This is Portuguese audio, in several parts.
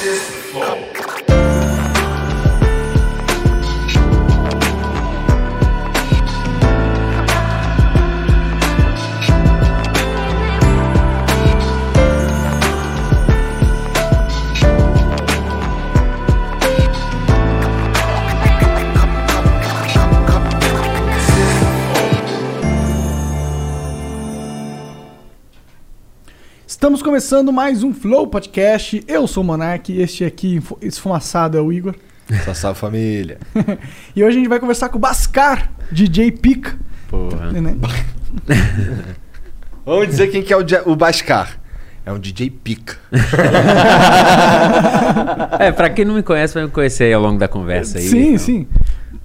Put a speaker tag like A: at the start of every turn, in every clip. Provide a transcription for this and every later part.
A: естественно. Estamos começando mais um Flow Podcast. Eu sou o Monark este aqui, esfumaçado, é o Igor.
B: Só salve família.
A: e hoje a gente vai conversar com o Bascar, DJ Pica.
B: Porra. Né? Vamos dizer quem que é o, o Bascar. É um DJ pica.
C: é, pra quem não me conhece, vai me conhecer aí ao longo da conversa aí.
A: Sim, então. sim.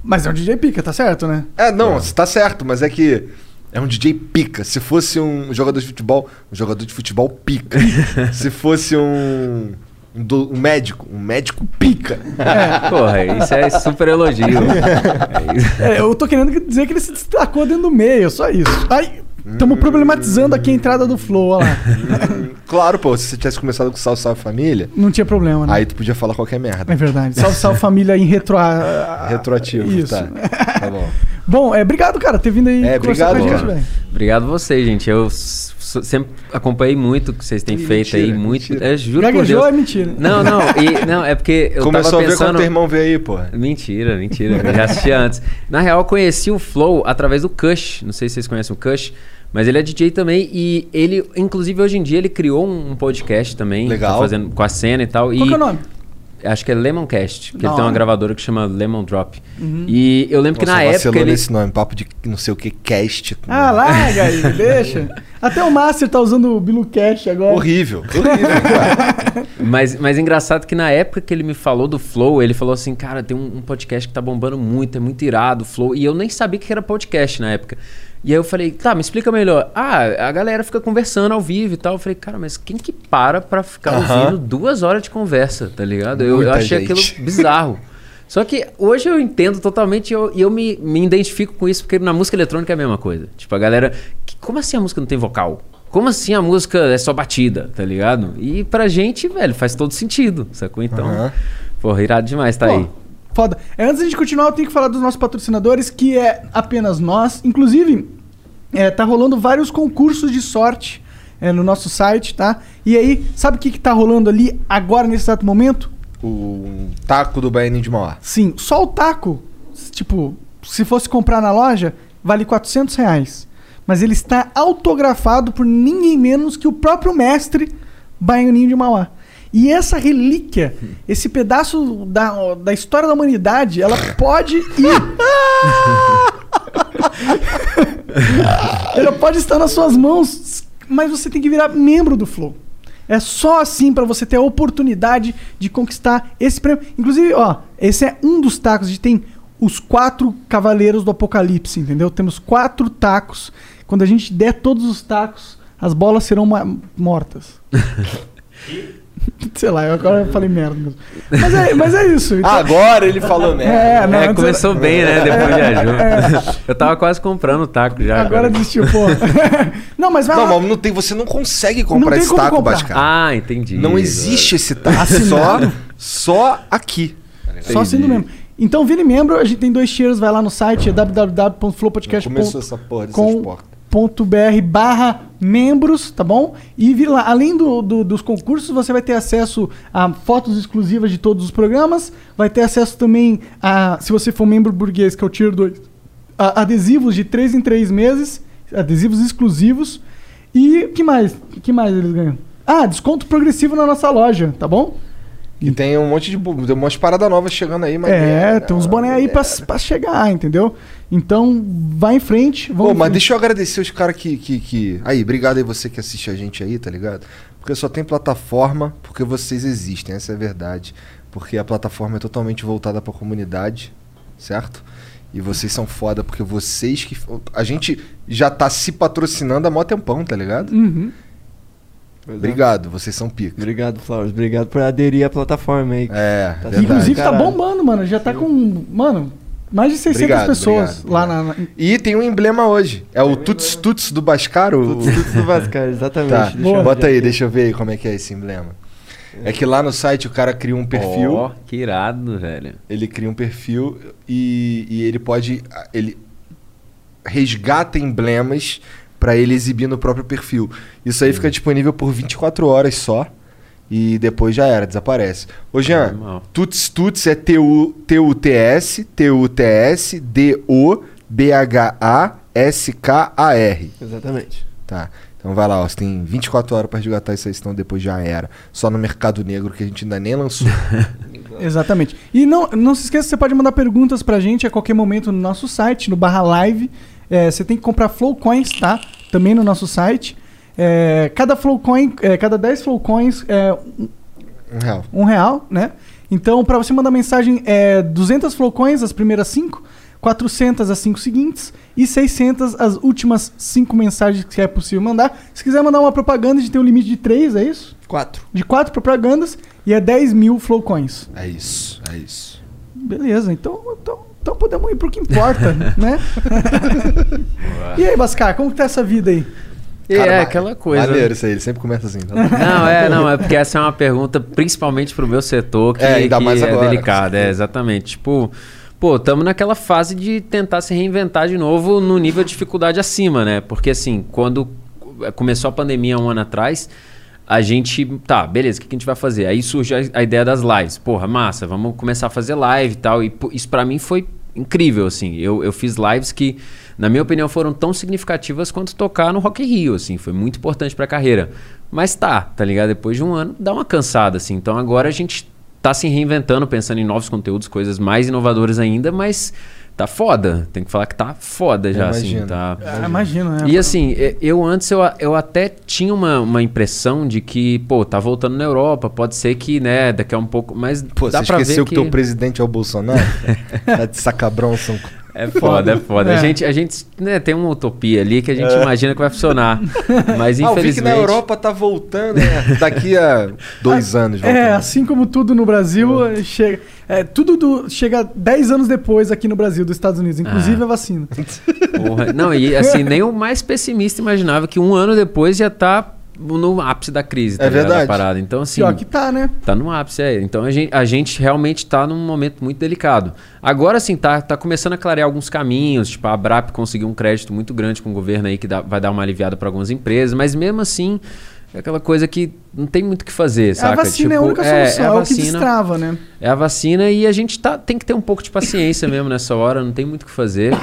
A: Mas é um DJ pica, tá certo, né?
B: É, não, é. tá certo, mas é que é um DJ pica. Se fosse um jogador de futebol, um jogador de futebol pica. Se fosse um, um, do, um, médico, um médico pica.
C: É. Porra, isso é super elogio.
A: É, eu tô querendo dizer que ele se destacou dentro do meio, só isso. Aí, estamos problematizando aqui a entrada do Flow, olha lá.
B: Claro, pô, se você tivesse começado com Salve Salve Família.
A: Não tinha problema, né?
B: Aí tu podia falar qualquer merda.
A: É verdade. Salve Salve Família em retro...
B: retroativo.
A: Isso. Tá. tá bom. Bom, é, obrigado, cara, ter vindo aí
B: é, obrigado, com a gente,
C: velho. Obrigado você, gente. Eu sempre acompanhei muito o que vocês têm feito mentira, aí. Muito. Mentira. É, juro
A: Gaguejou
C: por
A: Deus. é mentira.
C: Não, não. E, não, é porque eu
B: Começou
C: tava pensando...
B: a ver quando teu irmão veio aí, pô.
C: Mentira, mentira. Eu já assisti antes. Na real, eu conheci o Flow através do Kush. Não sei se vocês conhecem o Kush. Mas ele é DJ também e ele, inclusive hoje em dia, ele criou um podcast também.
B: Legal.
C: Tá fazendo com a cena e tal.
A: Qual
C: e...
A: que é o nome?
C: Acho que é Lemoncast, que ele tem uma gravadora que chama Lemon Drop. Uhum. E eu lembro Nossa, que na época. Ele...
B: esse nome, papo de não sei o que, cast.
A: Ah, larga aí, deixa. Até o Master tá usando o Bilu Cast agora.
B: Horrível, horrível,
C: mas, mas engraçado que na época que ele me falou do Flow, ele falou assim: cara, tem um, um podcast que tá bombando muito, é muito irado, Flow. E eu nem sabia que era podcast na época. E aí eu falei, tá, me explica melhor. Ah, a galera fica conversando ao vivo e tal. Eu falei, cara, mas quem que para pra ficar ouvindo duas horas de conversa, tá ligado? Eu, eu, achei gente. aquilo bizarro. Só que hoje eu entendo totalmente e eu, eu me, me identifico com isso, porque na música eletrônica é a mesma coisa. Tipo, a galera. Como assim a música não tem vocal? Como assim a música é só batida, tá ligado? E pra gente, velho, faz todo sentido, sacou? Então, uhum. porra, irado demais tá Pô, aí.
A: Foda. É, antes de continuar, eu tenho que falar dos nossos patrocinadores, que é apenas nós. Inclusive, é, tá rolando vários concursos de sorte é, no nosso site, tá? E aí, sabe o que, que tá rolando ali agora, nesse exato momento?
B: O taco do Baianinho de Mauá.
A: Sim, só o taco, tipo, se fosse comprar na loja, vale 400 reais. Mas ele está autografado por ninguém menos que o próprio mestre Baianinho de Mauá. E essa relíquia, esse pedaço da, da história da humanidade, ela pode ir. ela pode estar nas suas mãos, mas você tem que virar membro do Flow. É só assim para você ter a oportunidade de conquistar esse prêmio. Inclusive, ó, esse é um dos tacos. A gente tem os quatro cavaleiros do apocalipse, entendeu? Temos quatro tacos. Quando a gente der todos os tacos, as bolas serão mortas. Sei lá, eu agora falei merda mesmo. Mas é, mas é isso.
B: Então... Agora ele falou merda.
C: É, não, é começou era... bem, né? Depois viajou. É. Eu tava quase comprando o taco já.
A: Agora, desistiu, pô. não, mas vai
B: Não, lá. mas não tem, você não consegue comprar não esse taco, Bascar.
C: Ah, entendi.
B: Não existe esse taco. Só, só aqui.
A: Só sendo mesmo. Então, vire membro, a gente tem dois tiers, vai lá no site, www.flowpodcast.com.
B: Começou essa porra dessas portas
A: br barra membros, tá bom? E lá, além do, do, dos concursos, você vai ter acesso a fotos exclusivas de todos os programas, vai ter acesso também a, se você for membro burguês, que é o Tier 2, a, adesivos de 3 em 3 meses, adesivos exclusivos. E que mais? que mais eles ganham? Ah, desconto progressivo na nossa loja, tá bom?
B: E tem um monte de, tem um monte de parada nova chegando aí,
A: mas. É, tem uns boné aí pra, pra chegar, entendeu? Então, vai em frente.
B: Vamos
A: Pô,
B: mas deixa eu agradecer os caras que, que, que. Aí, obrigado aí você que assiste a gente aí, tá ligado? Porque só tem plataforma porque vocês existem, essa é a verdade. Porque a plataforma é totalmente voltada pra comunidade, certo? E vocês são foda porque vocês que. A gente já tá se patrocinando há mó tempão, tá ligado?
A: Uhum.
B: Pois Obrigado, é. vocês são pica.
D: Obrigado, Flowers. Obrigado por aderir à plataforma aí.
B: É,
A: tá Inclusive tá bombando, mano. Já tá com. Mano, mais de 600 obrigado, pessoas obrigado, lá obrigado. na,
B: E tem um emblema hoje. É o Tuts Tuts do Bascar. O
D: Tuts Tuts do Bascar, exatamente. Tá.
B: Bota aí, deixa eu ver aí como é que é esse emblema. É que lá no site o cara cria um perfil.
C: Ó, que irado, velho.
B: Ele cria um perfil e, e ele pode. Ele resgata emblemas pra ele exibir no próprio perfil. Isso aí fica disponível por 24 horas só. E depois já era, desaparece. Ô Jean,
C: Animal.
B: Tuts Tuts é T-U- T-U-T-S, T-U-T-S, D-O-B-H-A-S-K-A-R.
D: Exatamente.
B: Tá. Então vai lá, ó. Você tem 24 horas pra resgatar isso aí, senão depois já era. Só no Mercado Negro que a gente ainda nem lançou.
A: Exatamente. E não, não se esqueça, você pode mandar perguntas pra gente a qualquer momento no nosso site, no barra live. É, você tem que comprar Flowcoins, tá? Também no nosso site. É, cada Flowcoin, é, cada 10 Flowcoins é
B: Um real.
A: um real, né? Então, para você mandar mensagem, é 200 Flowcoins, as primeiras 5, 400 as 5 seguintes e 600 as últimas 5 mensagens que é possível mandar. Se quiser mandar uma propaganda, a gente tem um limite de 3, é isso?
D: Quatro.
A: De 4 propagandas e é 10 mil Flowcoins.
B: É isso, é isso.
A: Beleza, então, então, então podemos ir pro que importa, né? e aí, Bascar, como que tá essa vida aí?
C: E
B: Cara,
C: é aquela coisa.
B: Maneiro isso aí, ele sempre começa assim. tá?
C: Não, é, não, é porque essa é uma pergunta principalmente pro meu setor que,
B: É, ainda
C: que
B: mais
C: é
B: agora,
C: delicada. É, exatamente. Tipo, pô, estamos naquela fase de tentar se reinventar de novo no nível de dificuldade acima, né? Porque assim, quando começou a pandemia um ano atrás, a gente, tá, beleza, o que a gente vai fazer? Aí surge a, a ideia das lives. Porra, massa, vamos começar a fazer live e tal. E pô, isso pra mim foi incrível, assim. Eu, eu fiz lives que, na minha opinião, foram tão significativas quanto tocar no Rock in Rio, assim. Foi muito importante pra carreira. Mas tá, tá ligado? Depois de um ano, dá uma cansada, assim. Então agora a gente tá se reinventando, pensando em novos conteúdos, coisas mais inovadoras ainda, mas tá foda. Tem que falar que tá foda já, assim.
B: Imagino.
C: Tá...
A: Ah, imagino, né?
C: E assim, eu antes eu, eu até tinha uma, uma impressão de que, pô, tá voltando na Europa, pode ser que, né, daqui a um pouco, mas
B: Pô,
C: dá
B: você
C: pra
B: esqueceu
C: ver
B: que, teu presidente é o Bolsonaro? tá de sacabrão, são...
C: É foda, é foda.
A: É.
C: A gente, a gente né, tem uma utopia ali que a gente imagina que vai funcionar. Mas
B: Ah, eu vi que
C: infelizmente.
B: na Europa tá voltando, né? Daqui a dois anos.
A: É,
B: voltando.
A: assim como tudo no Brasil, eh, chega. É, tudo do- chega 10 anos depois aqui no Brasil, dos Estados Unidos, inclusive
C: Ah.
A: a vacina.
C: Porra. Não, e assim, nem o mais pessimista imaginava que um ano depois já tá no ápice da crise, tá
B: É
C: ligado?
B: verdade.
C: Da parada. Então, assim.
A: Pior que tá, né?
C: Tá no ápice, é. Então a gente, a gente realmente tá num momento muito delicado. Agora sim, tá, tá começando a clarear alguns caminhos. Tipo, a Abrap conseguiu um crédito muito grande com o governo aí que dá- vai dar uma aliviada para algumas empresas, mas mesmo assim, é aquela coisa que não tem muito o que fazer, saca?
A: a vacina é a
C: Tipo,
A: única solução, é,
C: a
A: o que
C: vacina,
A: destrava, né?
C: É a vacina e a gente tá, tem que ter um pouco de paciência mesmo nessa hora, não tem muito o que fazer.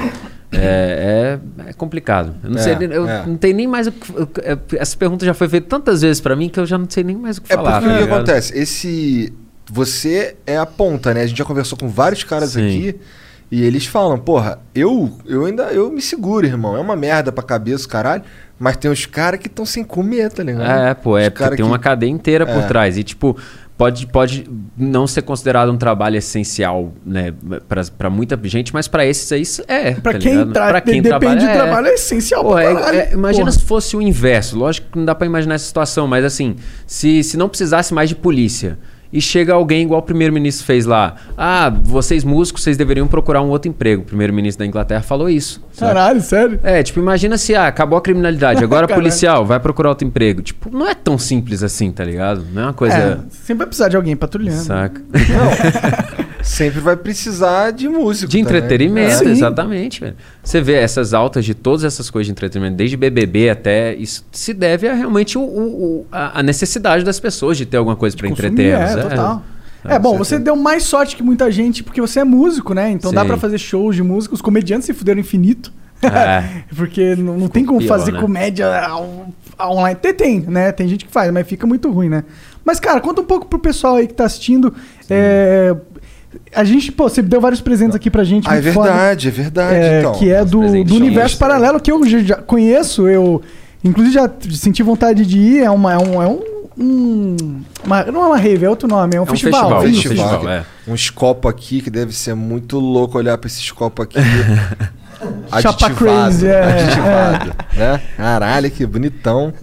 C: É, é, é complicado. Eu não
B: É,
C: sei, eu
B: é.
C: não tenho nem mais o que. eu- Essa pergunta já foi feita tantas vezes para mim que eu já não sei nem mais o que
B: É
C: falar.
B: porque o
C: tá
B: que
C: ligado?
B: acontece? Esse. Você é a ponta, né? A gente já conversou com vários caras
C: Sim.
B: aqui e eles falam, porra, eu, eu ainda eu me seguro, irmão. É uma merda pra cabeça, caralho. Mas tem uns caras que estão sem comer, tá ligado?
C: É, pô, é porque tem
B: que-
C: uma cadeia inteira por
B: É.
C: trás. E, tipo, pode, pode não ser considerado um trabalho essencial, né, pra muita gente, mas pra esses aí isso é.
A: Pra
C: tá
A: quem,
C: ligado?
A: tra
C: Pra quem
A: depende
C: trabalha, é.
A: trabalho é essencial
C: Pô, é- é- imagina
A: Porra.
C: se fosse o inverso. Lógico que não dá pra imaginar essa situação, mas assim, se, se não precisasse mais de polícia e chega alguém igual o primeiro-ministro fez lá, ah, vocês músicos, vocês deveriam procurar um outro emprego. O primeiro-ministro da Inglaterra falou isso. sabe?
A: Caralho, sério?
C: É, tipo, imagina se ah, acabou a criminalidade, agora policial, vai procurar outro emprego. Tipo, não é tão simples assim, tá ligado? Não é uma coisa.
A: É, sempre vai precisar de alguém patrulhando.
C: Saca?
B: Sempre vai precisar de músico.
C: De
B: também.
C: entretenimento,
A: Sim.
C: exatamente, velho. Você vê essas altas de todas essas coisas de entretenimento, desde BBB até. Isso se deve a realmente o, o- o- a necessidade das pessoas de ter alguma coisa pra
A: Consumir,
C: entreter.
A: É,
C: elas,
A: total.
C: É,
A: É, bom, você deu mais sorte que muita gente porque você é músico, né? Então dá
C: Sim.
A: pra fazer shows de música. Os comediantes se fuderam infinito.
C: É.
A: porque não, não tem como
C: pior,
A: fazer
C: né?
A: comédia online. Tem, tem, né? Tem gente que faz, mas fica muito ruim, né? Mas, cara, conta um pouco pro pessoal aí que tá assistindo. É, a gente, pô, você deu vários presentes aqui pra gente.
B: Ah, é
A: muito foda.
B: verdade, é verdade.
A: É,
B: então.
A: que é do, do universo
C: extras.
A: paralelo que eu já, conheço. Eu, inclusive, já senti vontade de ir. É, uma, é um. É um, um- uma- não é uma rave, é outro nome. É um,
C: É um
A: festival.
C: festival,
A: isso.
C: um festival, é.
B: Uns copos aqui que deve ser muito louco olhar pra esses copos aqui.
A: Chapa crazy, é,
B: aditivado, né? Caralho, que bonitão.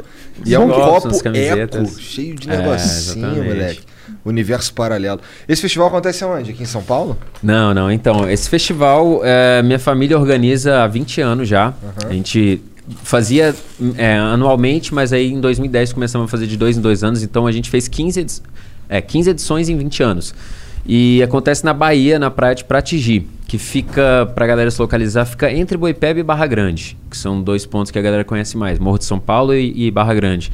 B: E é um copo eco, cheio de
C: É,
B: negocinho,
C: exatamente.
B: moleque. Universo paralelo. Esse festival acontece aonde? Aqui em São Paulo?
C: Não, não. Então, esse festival, é, minha família organiza há 20 anos já. A gente fazia é, anualmente, mas aí em 2010 começamos a fazer de dois em dois anos. Então a gente fez 15, edi- É, 15 edições em 20 anos. E acontece na Bahia, na praia de Pratigi, que fica, pra galera se localizar, fica entre Boipeba e Barra Grande, que são dois pontos que a galera conhece mais, Morro de São Paulo e, e Barra Grande.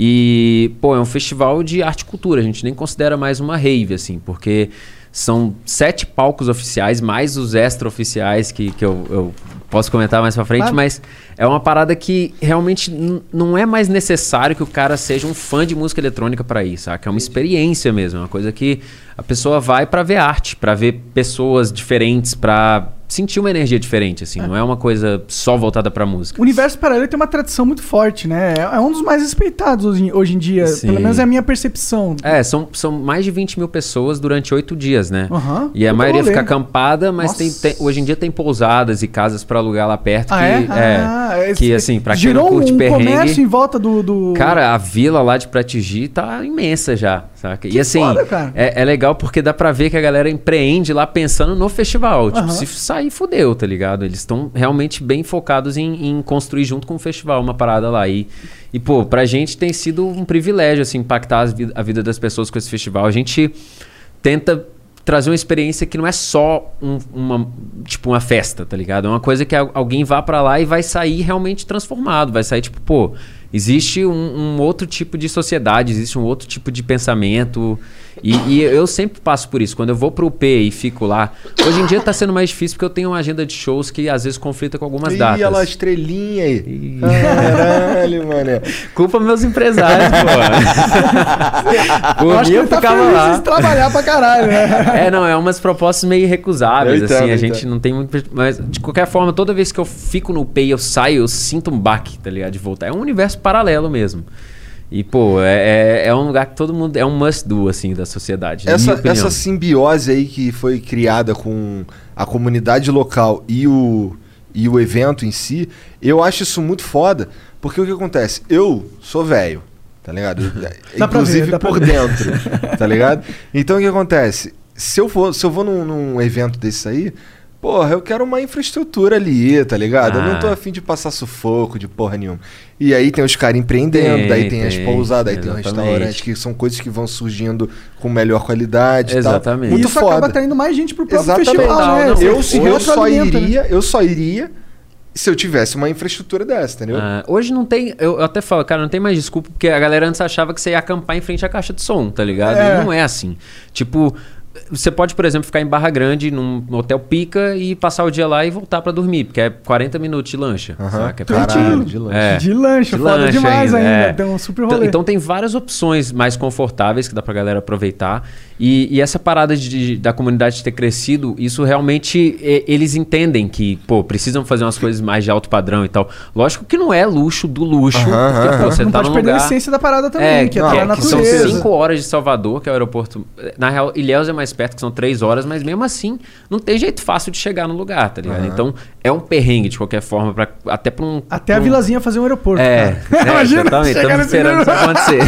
C: E, pô, é um festival de arte e cultura, a gente nem considera mais uma rave, assim, porque são sete palcos oficiais, mais os extra-oficiais que, que eu, eu posso comentar mais pra frente,
A: Claro.
C: mas é uma parada que realmente não é mais necessário que o cara seja um fã de música eletrônica pra ir, saca? É uma experiência mesmo, é uma coisa que a pessoa vai pra ver arte, pra ver pessoas diferentes, pra sentir uma energia diferente, assim, não é uma coisa só voltada pra música.
A: O universo paralelo tem uma tradição muito forte, né? É é um dos mais respeitados hoje, hoje em dia.
C: Sim.
A: Pelo menos é a minha percepção.
C: É, são, são mais de 20 mil pessoas durante oito dias, né?
A: Aham.
C: E a
A: Puta
C: maioria fica acampada, mas tem, tem- hoje em dia tem pousadas e casas pra alugar lá perto
A: Ah,
C: que,
A: é?
C: é,
A: Ah, esse-
C: que assim, pra quem não curte
A: um
C: perrengue,
A: comércio em volta do... do...
C: Cara, a vila lá de Pratigi tá imensa já, saca?
A: Que
C: e assim,
A: foda,
C: é, é legal porque dá pra ver que a galera empreende lá pensando no festival. Tipo, se sair, fudeu, tá ligado? Eles estão realmente bem focados em, em construir junto com o festival uma parada lá. E, e, pô, pra gente tem sido um privilégio, assim, impactar vi- a vida das pessoas com esse festival. A gente tenta trazer uma experiência que não é só um- uma tipo uma festa, tá ligado? É uma coisa que al- alguém vá pra lá e vai sair realmente transformado, vai sair tipo, pô, existe um, um outro tipo de sociedade, existe um outro tipo de pensamento e, e eu sempre passo por isso. Quando eu vou pro UP e fico lá, hoje em dia tá sendo mais difícil porque eu tenho uma agenda de shows que às vezes conflita com algumas
B: Ih,
C: datas.
B: olha lá estrelinha aí.
C: Ih.
B: Caralho, mané.
C: Culpa meus empresários, pô.
A: Eu
C: Por mim
A: que
C: eu
A: tá
C: ficava
A: feliz
C: lá.
A: trabalhar pra caralho, né?
C: É, não, é umas propostas meio irrecusáveis,
B: Eu entendo,
C: assim, a gente
B: entendo.
C: não tem muito. Mas, de qualquer forma, toda vez que eu fico no Pay, eu saio, eu sinto um baque, tá ligado? De voltar. É um universo paralelo mesmo. E, pô, é, é, é um lugar que todo mundo. É um must-do, assim, da sociedade.
B: Essa, essa simbiose aí que foi criada com a comunidade local e o, e o evento em si, eu acho isso muito foda, porque o que acontece? Eu sou velho, tá ligado?
A: Dá pra
B: Inclusive
A: ver,
B: por dentro, tá ligado? Então o que acontece? Se eu for, se eu vou num, num evento desse aí, porra, eu quero uma infraestrutura ali, tá ligado? Eu não tô
C: Ah.
B: afim de passar sufoco de porra nenhuma. E aí tem os caras empreendendo,
C: Tem,
B: daí tem, as
C: tem,
B: pousadas, aí tem um
C: exatamente.
B: restaurante que são coisas que vão surgindo com melhor qualidade e tal.
C: Exatamente.
B: Muito
A: e isso acaba
B: foda.
A: atraindo mais gente pro próprio
B: Exatamente.
A: festival,
C: Não,
A: né?
C: não,
A: Você-
B: eu,
A: você
B: eu só
A: retroalimenta, né?
B: iria, eu só iria se eu tivesse uma infraestrutura dessa, entendeu?
C: Ah, hoje não tem. Eu, eu até falo, cara, não tem mais desculpa, porque a galera antes achava que você ia acampar em frente à caixa de som, tá ligado?
A: É.
C: E não é assim. Tipo. Você pode, por exemplo, ficar em Barra Grande, num hotel pica e passar o dia lá e voltar pra dormir, porque é 40 minutos de lancha.
B: Aham.
C: saca? É.
B: Caralho, de longe.
C: É.
A: De lancha,
C: De
A: foda
C: lancha
A: demais ainda.
C: ainda, é.
A: Tem um super
C: Então,
A: rolê.
C: então tem várias opções mais confortáveis que dá pra galera aproveitar. E, e essa parada de, de- da comunidade ter crescido, isso realmente e- eles entendem que, pô, precisam fazer umas coisas mais de alto padrão e tal. Lógico que não é luxo do luxo,
B: Aham,
C: porque
B: aham.
C: pô, você
A: não
C: tá
A: pode perder
C: lugar...
A: a essência da parada também,
C: É,
A: que é
C: não,
A: estar na
C: que são
A: natureza.
C: 5 horas de Salvador, que é o aeroporto. Na real, Ilhéus é mais perto, que são 3 horas, mas mesmo assim, não tem jeito fácil de chegar no lugar, tá ligado?
B: Aham.
C: Então, é um perrengue de qualquer forma, pra, até pra um.
A: Até a
C: pra um-
A: vilazinha fazer um aeroporto.
C: É,
A: cara.
C: é
A: Imagina,
C: exatamente. Estamos esperando isso acontecer.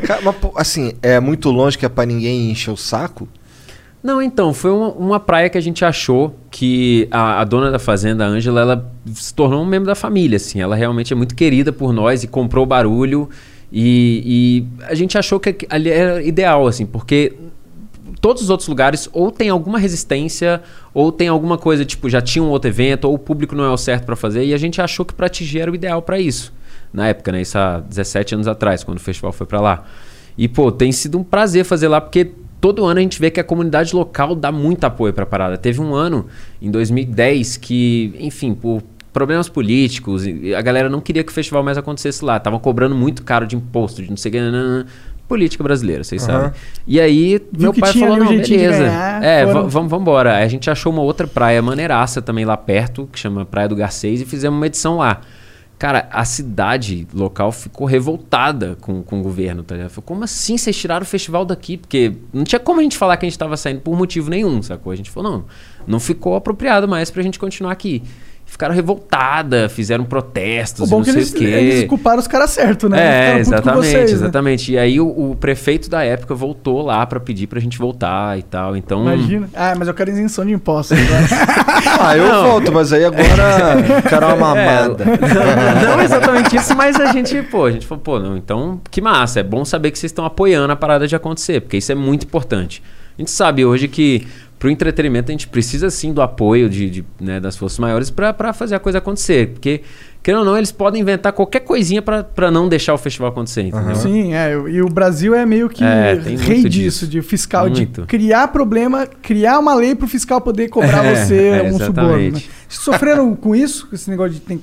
B: Cara, mas, assim, é muito longe que é pra ninguém encher o saco.
C: Não, então, foi uma, uma praia que a gente achou que a, a dona da fazenda, a Ângela, ela se tornou um membro da família, assim. Ela realmente é muito querida por nós e comprou barulho. E, e a gente achou que ali era ideal, assim, porque todos os outros lugares ou tem alguma resistência ou tem alguma coisa, tipo, já tinha um outro evento ou o público não é o certo para fazer. E a gente achou que Pratigi era o ideal para isso. Na época, né? Isso há 17 anos atrás, quando o festival foi para lá. E, pô, tem sido um prazer fazer lá, porque todo ano a gente vê que a comunidade local dá muito apoio pra parada. Teve um ano, em 2010, que, enfim, por problemas políticos, a galera não queria que o festival mais acontecesse lá. Estavam cobrando muito caro de imposto, de não sei o que. Política brasileira, vocês
B: Aham.
C: sabem. E aí, meu
A: que
C: pai falou, não, beleza.
A: ganhar,
C: é, vamos embora. A gente achou uma outra praia maneiraça também lá perto, que chama Praia do Garcês, e fizemos uma edição lá. Cara, a cidade local ficou revoltada com, com o governo, tá ligado? Falou, como assim vocês tiraram o festival daqui? Porque não tinha como a gente falar que a gente tava saindo por motivo nenhum, sacou? A gente falou, não, não ficou apropriado mais pra gente continuar aqui. Ficaram revoltadas, fizeram protestos,
A: O bom
C: não
A: que
C: sei
A: eles,
C: o quê.
A: eles culparam os caras certos, né?
C: É, exatamente,
A: vocês, né?
C: exatamente. E aí o, o prefeito da época voltou lá pra pedir pra gente voltar e tal. Então.
A: Imagina. Ah, mas eu quero isenção de impostos agora.
B: Ah, eu
C: Não.
B: volto, mas aí agora quero uma mamada.
C: É, não, não exatamente isso, mas a gente, pô, a gente falou, pô, não, então que massa, é bom saber que vocês estão apoiando a parada de acontecer, porque isso é muito importante. A gente sabe hoje que pro entretenimento a gente precisa sim do apoio de, de, né, das forças maiores pra fazer a coisa acontecer, porque querendo ou não, eles podem inventar qualquer coisinha pra não deixar o festival acontecer, entendeu?
A: Sim, é. E o Brasil é meio que
C: É,
A: rei disso,
C: disso.
A: de fiscal,
C: Muito.
A: de criar problema, criar uma lei pro fiscal poder cobrar
C: É,
A: você
C: é,
A: um suborno. Né? sofreram com isso? Com esse negócio de tem,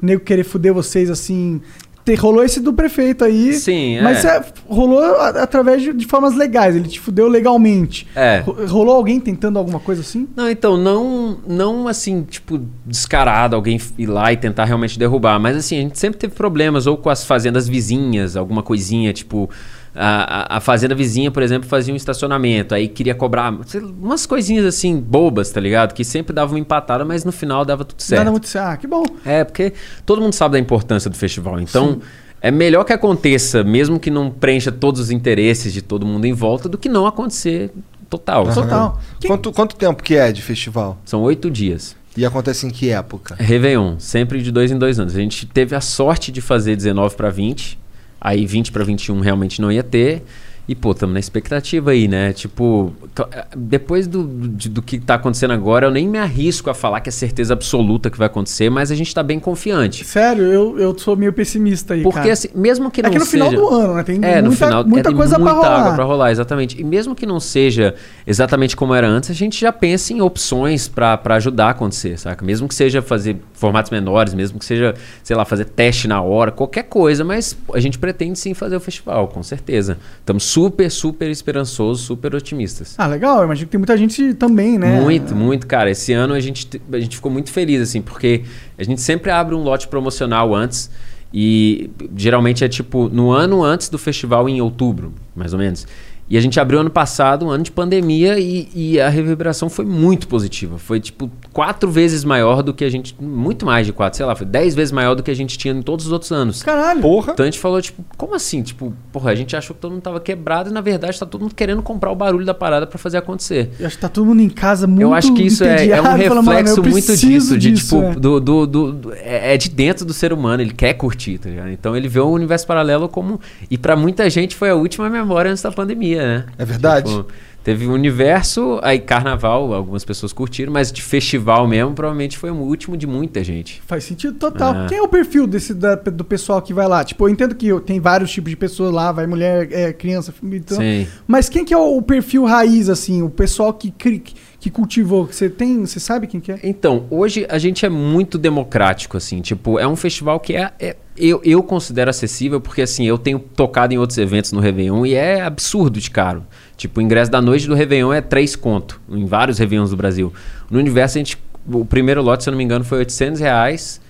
A: nego querer fuder vocês assim. Ter, rolou esse do prefeito aí.
C: Sim, é.
A: Mas é, rolou a- através de, de formas legais. Ele te fudeu legalmente.
C: É.
A: Ro- Rolou alguém tentando alguma coisa assim?
C: Não, então, não, não assim, tipo, descarado alguém ir lá e tentar realmente derrubar. Mas assim, a gente sempre teve problemas, ou com as fazendas vizinhas, alguma coisinha, tipo. A, a- a fazenda vizinha, por exemplo, fazia um estacionamento, aí queria cobrar umas coisinhas assim, bobas, tá ligado? Que sempre dava uma empatada, mas no final dava tudo certo.
A: Nada muito certo. Ah, que bom.
C: É, porque todo mundo sabe da importância do festival. Então, é melhor que aconteça, mesmo que não preencha todos os interesses de todo mundo em volta, do que não acontecer total.
A: Total. Quem-
B: Quanto, quanto tempo que é de festival?
C: São oito dias.
B: E acontece em que época?
C: Réveillon, sempre de dois em dois anos. A gente teve a sorte de fazer 19 para 20, aí 20 para 21 realmente não ia ter. E, pô, estamos na expectativa aí, né? Tipo, to- depois do, de- do que tá acontecendo agora, eu nem me arrisco a falar que é certeza absoluta que vai acontecer, mas a gente tá bem confiante.
A: Sério, eu, eu sou meio pessimista aí.
C: Porque,
A: cara.
C: assim, mesmo que não
A: é que no
C: seja...
A: final do ano, né? Tem
C: É, no
A: muita,
C: final
A: muita
C: é, tem
A: coisa
C: muita
A: pra rolar.
C: água pra rolar, exatamente. E mesmo que não seja exatamente como era antes, a gente já pensa em opções pra ajudar a acontecer, saca? Mesmo que seja fazer formatos menores, mesmo que seja, sei lá, fazer teste na hora, qualquer coisa, mas a gente pretende sim fazer o festival, com certeza. Estamos super, super esperançosos, super otimistas.
A: Ah, legal. Eu imagino que tem muita gente também, né?
C: Muito, muito, cara. Esse ano a gente, te- a gente ficou muito feliz, assim, porque a gente sempre abre um lote promocional antes. E geralmente é tipo no ano antes do festival, em outubro, mais ou menos. E a gente abriu ano passado, um ano de pandemia, e, e a reverberação foi muito positiva. Foi tipo quatro vezes maior do que a gente. Muito mais de quatro, sei lá, foi dez vezes maior do que a gente tinha em todos os outros anos.
A: Caralho.
B: Porra.
C: Então a gente falou, tipo, como assim? Tipo, porra, a gente achou que todo mundo tava quebrado e na verdade tá todo mundo querendo comprar o barulho da parada pra fazer acontecer.
A: Eu acho que tá todo mundo em casa muito
C: Eu acho que isso é, é um
A: entediado, falando, "Mano, eu
C: reflexo muito disso, de
A: disso",
C: tipo,
A: é.
C: do, do, do- do- é, é de dentro do ser humano, ele quer curtir, tá ligado? Então ele vê o universo paralelo como. E pra muita gente foi a última memória antes da pandemia, né?
B: É verdade.
C: Tipo, teve o universo, aí carnaval, algumas pessoas curtiram, mas de festival mesmo, provavelmente foi o último de muita gente.
A: Faz sentido total.
C: É.
A: Quem é o perfil desse da- do pessoal que vai lá? Tipo, eu entendo que tem vários tipos de pessoas lá, vai mulher, é, criança, então,
C: Sim.
A: Mas quem que é o perfil raiz, assim? O pessoal que, cri- que cultivou? Você tem. Você sabe quem que é?
C: Então, hoje a gente é muito democrático, assim. Tipo, é um festival que é. é- eu, eu considero acessível, porque assim, eu tenho tocado em outros eventos no Réveillon e é absurdo de caro. Tipo, o ingresso da noite do Réveillon é 3 conto, em vários Réveillons do Brasil. No universo, a gente. O primeiro lote, se eu não me engano, foi 800 reais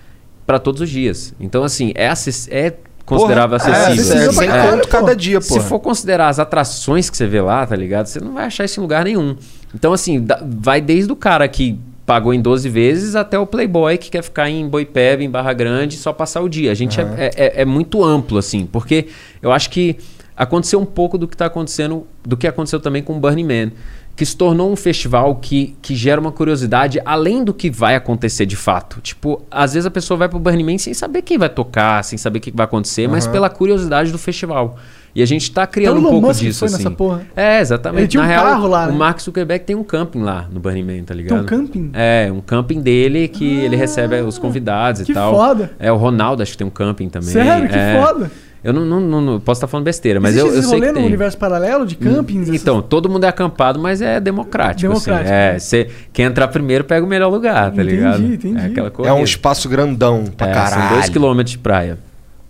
C: para todos os dias. Então, assim, é, é considerável
B: Porra,
C: acessível.
B: É,
A: acessível
B: é,
A: pô.
B: cada dia,
C: Se
B: pô.
C: for considerar as atrações que você vê lá, tá ligado? Você não vai achar isso em lugar nenhum. Então, assim, vai desde o cara que pagou em 12 vezes até o playboy que quer ficar em Boipeba, em Barra Grande, e só passar o dia. A gente é, é- é- é muito amplo, assim, porque eu acho que aconteceu um pouco do que tá acontecendo, do que aconteceu também com o Burning Man. Que se tornou um festival que, que gera uma curiosidade além do que vai acontecer de fato. Tipo, às vezes a pessoa vai pro Burning Man sem saber quem vai tocar, sem saber o que vai acontecer, mas pela curiosidade do festival. E a gente tá criando
A: Então,
C: um pouco disso,
A: foi
C: assim.
A: nessa porra.
C: É, exatamente.
A: Ele tinha
C: Na
A: um
C: real,
A: carro lá,
C: o
A: né?
C: Mark Zuckerberg tem um camping lá no Burning Man, tá ligado?
A: Tem um camping?
C: É, um camping dele que ele recebe os convidados
A: que
C: e tal.
A: foda.
C: É, o Ronaldo acho que tem um camping também.
A: Sério? Que
C: É.
A: foda.
C: Eu não, não- não- não- posso estar falando besteira, mas
A: Existe
C: eu, eu sei que
A: no
C: tem.
A: universo paralelo de campings? essas-
C: Então, todo mundo é acampado, mas é democrático. assim.
A: Democrático,
C: É,
A: né?
C: você quer entrar primeiro, pega o melhor lugar, tá
A: Entendi,
C: ligado?
A: entendi.
C: É aquela
B: É
C: corrida.
B: um espaço grandão pra
C: É,
B: caralho.
C: São dois quilômetros de praia.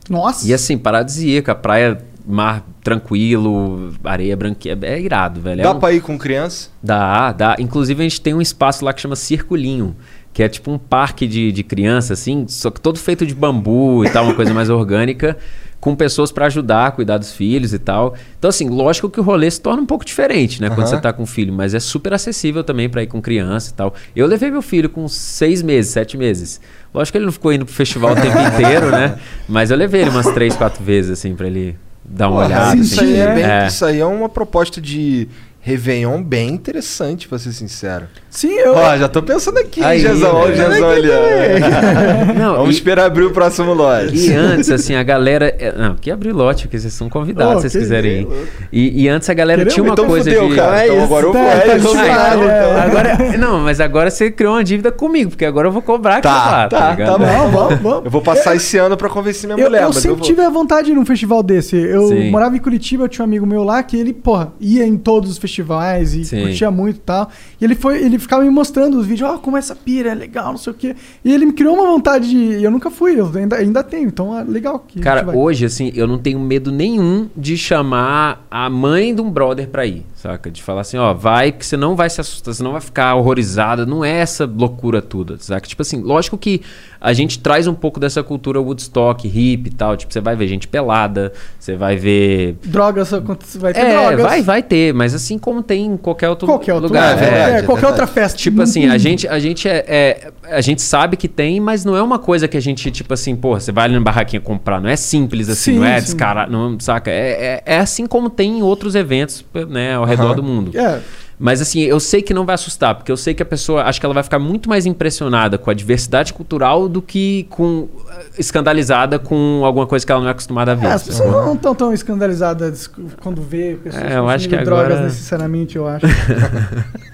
A: Nossa.
C: E assim, paradisíaca, praia, mar tranquilo, areia branquinha. É irado, velho. É
B: Dá
C: um-
B: pra ir com criança?
C: Dá, dá. Inclusive, a gente tem um espaço lá que chama Circulinho, que é tipo um parque de, de criança, assim, só que todo feito de bambu e tal, uma coisa mais orgânica, com pessoas pra ajudar cuidar dos filhos e tal. Então, assim, lógico que o rolê se torna um pouco diferente, né? Quando
B: Aham.
C: você tá com filho, mas é super acessível também pra ir com criança e tal. Eu levei meu filho com seis meses, sete meses. Lógico que ele não ficou indo pro festival o tempo inteiro, né? Mas eu levei ele umas três, quatro vezes, assim, pra ele dar uma
B: Porra,
C: olhada.
B: isso,
C: assim.
B: aí é bem-
C: É.
B: isso aí é uma proposta de Réveillon bem interessante, pra ser sincero.
A: Sim, eu.
B: Ó, já tô pensando aqui,
C: Aí,
B: Jezão. Ó, o
C: né?
B: Jezão ali.
C: Não,
B: Vamos
C: e-
B: esperar abrir o próximo lote.
C: E antes, assim, a galera. é, Não, que abriu lote, porque vocês são convidados,
A: Oh,
C: se vocês quiserem ir. E, e antes a galera
A: Queremos?
C: tinha uma
B: então
C: coisa
B: fudeu,
C: de.
B: cara.
A: É
B: então agora eu vou.
A: tá
B: É.
C: Agora, não, mas agora você criou uma dívida comigo, porque agora eu vou cobrar aquilo
B: Tá,
C: lá, tá,
B: tá, tá bom.
A: Vamos, vamos.
B: Eu vou passar esse ano pra convencer minha
A: Eu,
B: mulher,
A: eu
B: mas
A: sempre
B: eu
A: tive a vontade de ir num festival desse. Eu
C: Sim.
A: morava em Curitiba, eu tinha um amigo meu lá que ele, porra, ia em todos os festivais e
C: Sim.
A: curtia muito e tal. E ele foi, ele ficava me mostrando os vídeos, ó, como essa pira é legal, não sei o quê. E ele me criou uma vontade de. E eu nunca fui, eu ainda, ainda tenho, então é legal que
C: Cara, hoje, assim, eu não tenho medo nenhum de chamar a mãe de um brother pra ir, saca? De falar assim, ó, vai, que você não vai se assustar, você não vai ficar horrorizada, não é essa loucura toda, saca? Tipo assim, lógico que a gente traz um pouco dessa cultura Woodstock, hip e tal, tipo, você vai ver gente pelada, você vai ver...
A: Drogas, vai ter
C: É,
A: drogas.
C: vai, vai ter, mas assim como tem em qualquer outro
A: Qualquer outro
C: lugar.
A: lugar,
B: é verdade,
A: é,
B: é
A: qualquer
B: verdade.
A: outra festa.
C: Tipo assim, a gente, a gente é, é- A gente sabe que tem, mas não é uma coisa que a gente, tipo assim, porra, você vai ali na barraquinha comprar. Não é simples assim,
A: Sim,
C: não é descarado, não, saca? É, é, é assim como tem em outros eventos, né, ao redor do mundo.
A: É,
C: Mas assim, eu sei que não vai assustar, porque eu sei que a pessoa, acho que ela vai ficar muito mais impressionada com a diversidade cultural do que com escandalizada com alguma coisa que ela não é acostumada a ver.
A: é, as
C: sabe?
A: pessoas não estão tão escandalizadas quando vê pessoas
C: É, eu acho que
A: drogas
C: agora-
A: necessariamente, eu acho.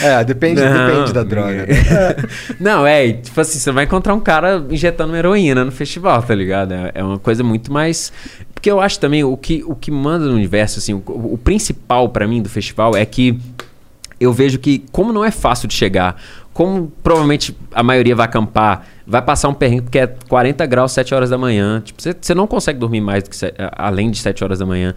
B: É, depende,
C: Não,
B: depende da droga. né?
C: Não, é, tipo assim, você vai encontrar um cara injetando heroína no festival, tá ligado? É, é uma coisa muito mais. Porque eu acho também o que, o que manda no universo, assim, o, o principal pra mim do festival é que eu vejo que, como não é fácil de chegar, como provavelmente a maioria vai acampar, vai passar um perrengue porque é 40 graus, 7 horas da manhã. Tipo, você, não consegue dormir mais do que se- além de 7 horas da manhã.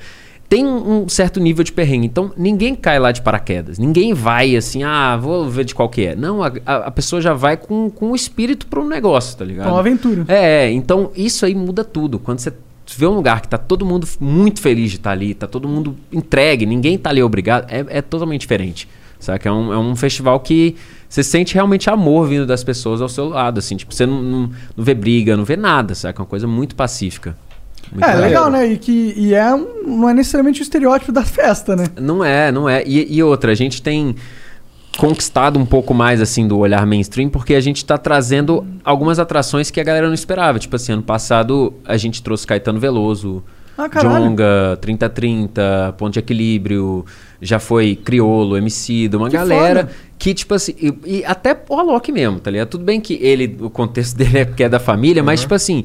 C: Tem um, certo nível de perrengue. Então, ninguém cai lá de paraquedas. Ninguém vai assim, ah, vou ver de qual que é. Não, a, a- a pessoa já vai com, com o espírito para um negócio, tá ligado?
A: É uma aventura.
C: É, então isso aí muda tudo. Quando você vê um lugar que tá todo mundo muito feliz de estar ali, tá todo mundo entregue, ninguém tá ali obrigado, é, é totalmente diferente. Sabe? É um, é um festival que você sente realmente amor vindo das pessoas ao seu lado, assim. Tipo, você não, não, não vê briga, não vê nada, sabe? É uma coisa muito pacífica. Muito
A: É, legal, né? E, que, e é um- não é necessariamente o estereótipo da festa, né?
C: Não é, não é. E, e outra, a gente tem conquistado um pouco mais assim do olhar mainstream porque a gente tá trazendo algumas atrações que a galera não esperava. Tipo assim, ano passado a gente trouxe Caetano Veloso,
A: Ah.
C: Jonga, 3030, Ponto de Equilíbrio, já foi Criolo, MC, uma
A: Que
C: galera
A: foda.
C: que, tipo assim, e, e até o Alok mesmo, tá ligado? Tudo bem que ele, o contexto dele é porque é da família, mas tipo assim,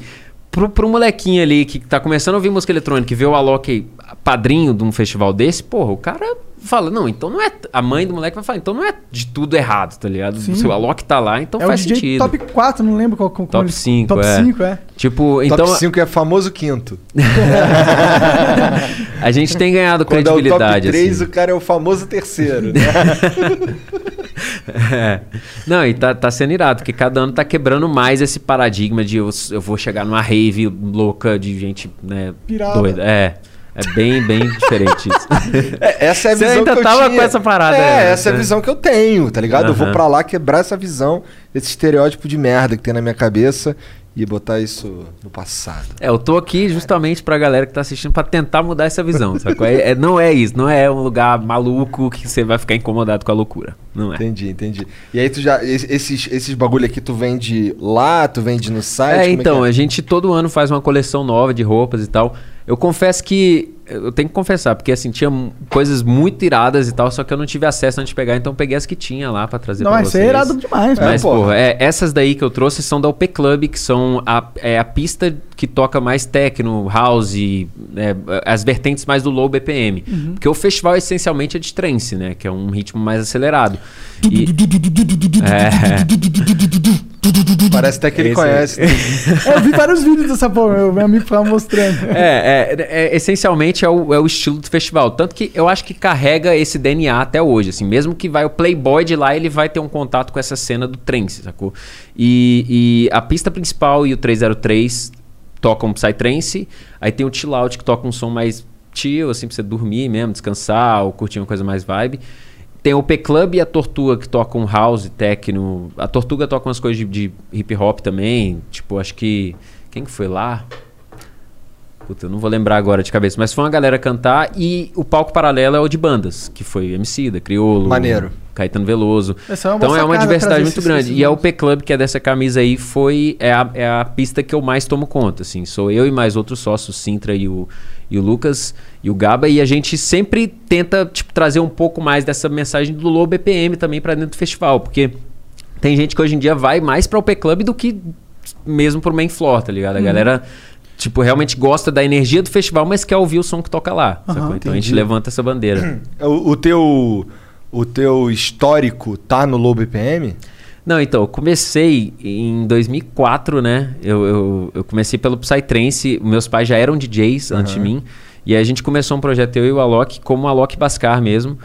C: pro, pro molequinho ali que tá começando a ouvir música eletrônica e vê o Alok padrinho de um festival desse, porra, o cara fala, não, então não é. A mãe do moleque vai falar, então não é de tudo errado, tá ligado?
A: Sim.
C: Se o Alok tá lá, então
A: é
C: faz
A: o DJ
C: sentido.
A: top 4, não lembro qual como
C: Top
A: ele-
C: 5,
A: Top
C: é.
A: 5, é.
C: Tipo, então
B: Top 5 é famoso quinto.
C: a gente tem ganhado
B: Quando é o
C: credibilidade.
B: top 3,
C: assim.
B: o cara é o famoso terceiro. né?
C: É. Não, e tá, tá sendo irado, porque cada ano tá quebrando mais esse paradigma de eu, eu vou chegar numa rave louca de gente, né,
A: Pirada.
C: doida. É. É bem, bem diferente isso.
B: É, essa é a
C: Você
B: visão
C: ainda
B: que eu
C: tava
B: tinha.
C: com essa parada,
B: É,
C: né?
B: essa é a
C: É.
B: visão que eu tenho, tá ligado? Eu vou pra lá quebrar essa visão, esse estereótipo de merda que tem na minha cabeça e botar isso no passado.
C: É, eu tô aqui justamente pra galera que tá assistindo pra tentar mudar essa visão, sacou? É, é- não é isso, não é um lugar maluco que você vai ficar incomodado com a loucura. Não é.
B: Entendi, entendi. E aí tu já. es- Esses, esses bagulho aqui tu vende lá, tu vende no site?
C: É,
B: como
C: então,
B: que
C: a gente todo ano faz uma coleção nova de roupas e tal. Eu confesso que. Eu tenho que confessar, porque assim, tinha coisas muito iradas e tal, só que eu não tive acesso antes de pegar, então eu peguei as que tinha lá pra trazer
A: Não,
C: pra vocês.
A: é irado demais,
B: É,
C: Mas,
B: porra.
C: porra, é, essas daí que eu trouxe são da UP Club, que são a, é a pista que toca mais techno, house, né, as vertentes mais do low BPM.
A: Uhum.
C: Porque o festival essencialmente é de trance, né? Que é um ritmo mais acelerado. E- é,
B: Parece até que ele
C: Esse
B: conhece. né?
A: É, eu vi vários vídeos dessa porra, meu, meu amigo ficava mostrando.
C: É, é, é, essencialmente é o, é o estilo do festival. Tanto que eu acho que carrega esse DNA até hoje. Assim, mesmo que vai o Playboy de lá, ele vai ter um contato com essa cena do trance, sacou? E, e a pista principal e o 303 toca um Psytrance, aí tem o Chill Out que toca um som mais chill, assim, pra você dormir mesmo, descansar ou curtir uma coisa mais vibe. Tem o P-Club e a Tortuga que tocam house, techno. A Tortuga toca umas coisas de, de hip hop também. Tipo, acho que. Quem que foi lá? Puta, eu não vou lembrar agora de cabeça, mas foi uma galera cantar e o palco paralelo é o de bandas, que foi MC da Criolo,
B: Maneiro.
C: Caetano Veloso.
A: Essa é uma
C: então é uma diversidade muito grande. E é o
A: nomes.
C: P-Club, que é dessa camisa aí, foi é a, é a pista que eu mais tomo conta, assim. Sou eu e mais outros sócios, o Sintra e o, e o Lucas e o Gaba, e a gente sempre tenta tipo, trazer um pouco mais dessa mensagem do low BPM também pra dentro do festival, porque tem gente que hoje em dia vai mais pra o P-Club do que mesmo pro main floor, tá
A: Uhum.
C: ligado? A galera, tipo, realmente gosta da energia do festival, mas quer ouvir o som que toca lá, sacou? Então a gente levanta essa bandeira.
B: O, o teu. O teu histórico tá no low BPM?
C: Não, então, eu comecei em 2004, né? Eu, eu, eu comecei pelo Psytrance, meus pais já eram DJs antes de mim. E aí a gente começou um projeto, eu e o Alok, como Alok Bascar mesmo.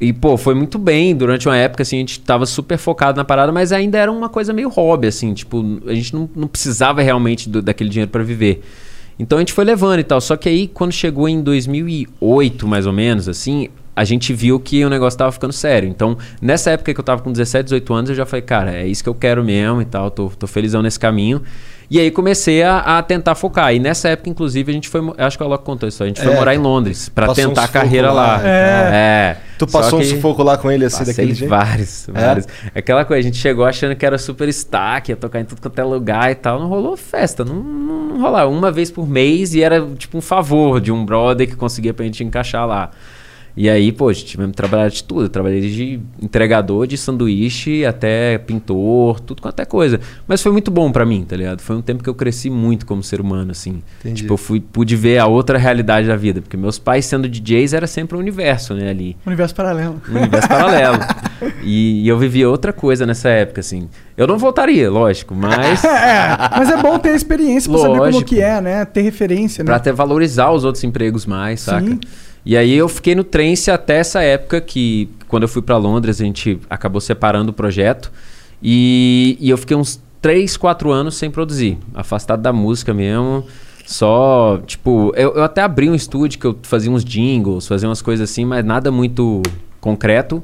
C: E, pô, foi muito bem. Durante uma época, assim, a gente tava super focado na parada, mas ainda era uma coisa meio hobby, assim. Tipo, a gente não, não precisava realmente do- daquele dinheiro para viver. Então a gente foi levando e tal. Só que aí, quando chegou em 2008, mais ou menos, assim, a gente viu que o negócio tava ficando sério. Então, nessa época que eu tava com 17, 18 anos, eu já falei, cara, é isso que eu quero mesmo e tal. Tô, tô felizão nesse caminho. E aí comecei a, a tentar focar. E nessa época, inclusive, a gente foi. Acho que o Alok contou isso. A gente foi
B: É,
C: morar em Londres
B: um
C: tentar a carreira
B: lá
C: lá.
B: tal.
C: É.
B: Tu passou um
C: que-
B: sufoco lá com ele assim daquele jeito?
C: vários,
B: É?
C: vários. Aquela coisa, a gente chegou achando que era super stack, ia tocar em tudo quanto é lugar e tal. Não rolou festa, não, não, não rolava. Uma vez por mês e era tipo um favor de um brother que conseguia pra gente encaixar lá. E aí, pô, a gente tivemos que trabalhar de tudo. Eu trabalhei de entregador de sanduíche até pintor, tudo quanto é coisa. Mas foi muito bom pra mim, tá ligado? Foi um tempo que eu cresci muito como ser humano, assim.
B: Entendi.
C: Tipo, eu fui, pude ver a outra realidade da vida. Porque meus pais, sendo DJs, era sempre um universo, né, ali
A: Universo paralelo.
C: um universo paralelo. E, e eu vivia outra coisa nessa época, assim. Eu não voltaria, lógico, mas
A: É, mas é bom ter experiência pra saber como
C: Lógico.
A: que é, né? Ter referência, né?
C: pra até valorizar os outros empregos mais, saca? E aí eu fiquei no trance até essa época que, quando eu fui pra Londres, a gente acabou separando o projeto. E, e eu fiquei uns 3, 4 anos sem produzir, afastado da música mesmo. Só, tipo, eu, eu até abri um estúdio que eu fazia uns jingles, fazia umas coisas assim, mas nada muito concreto.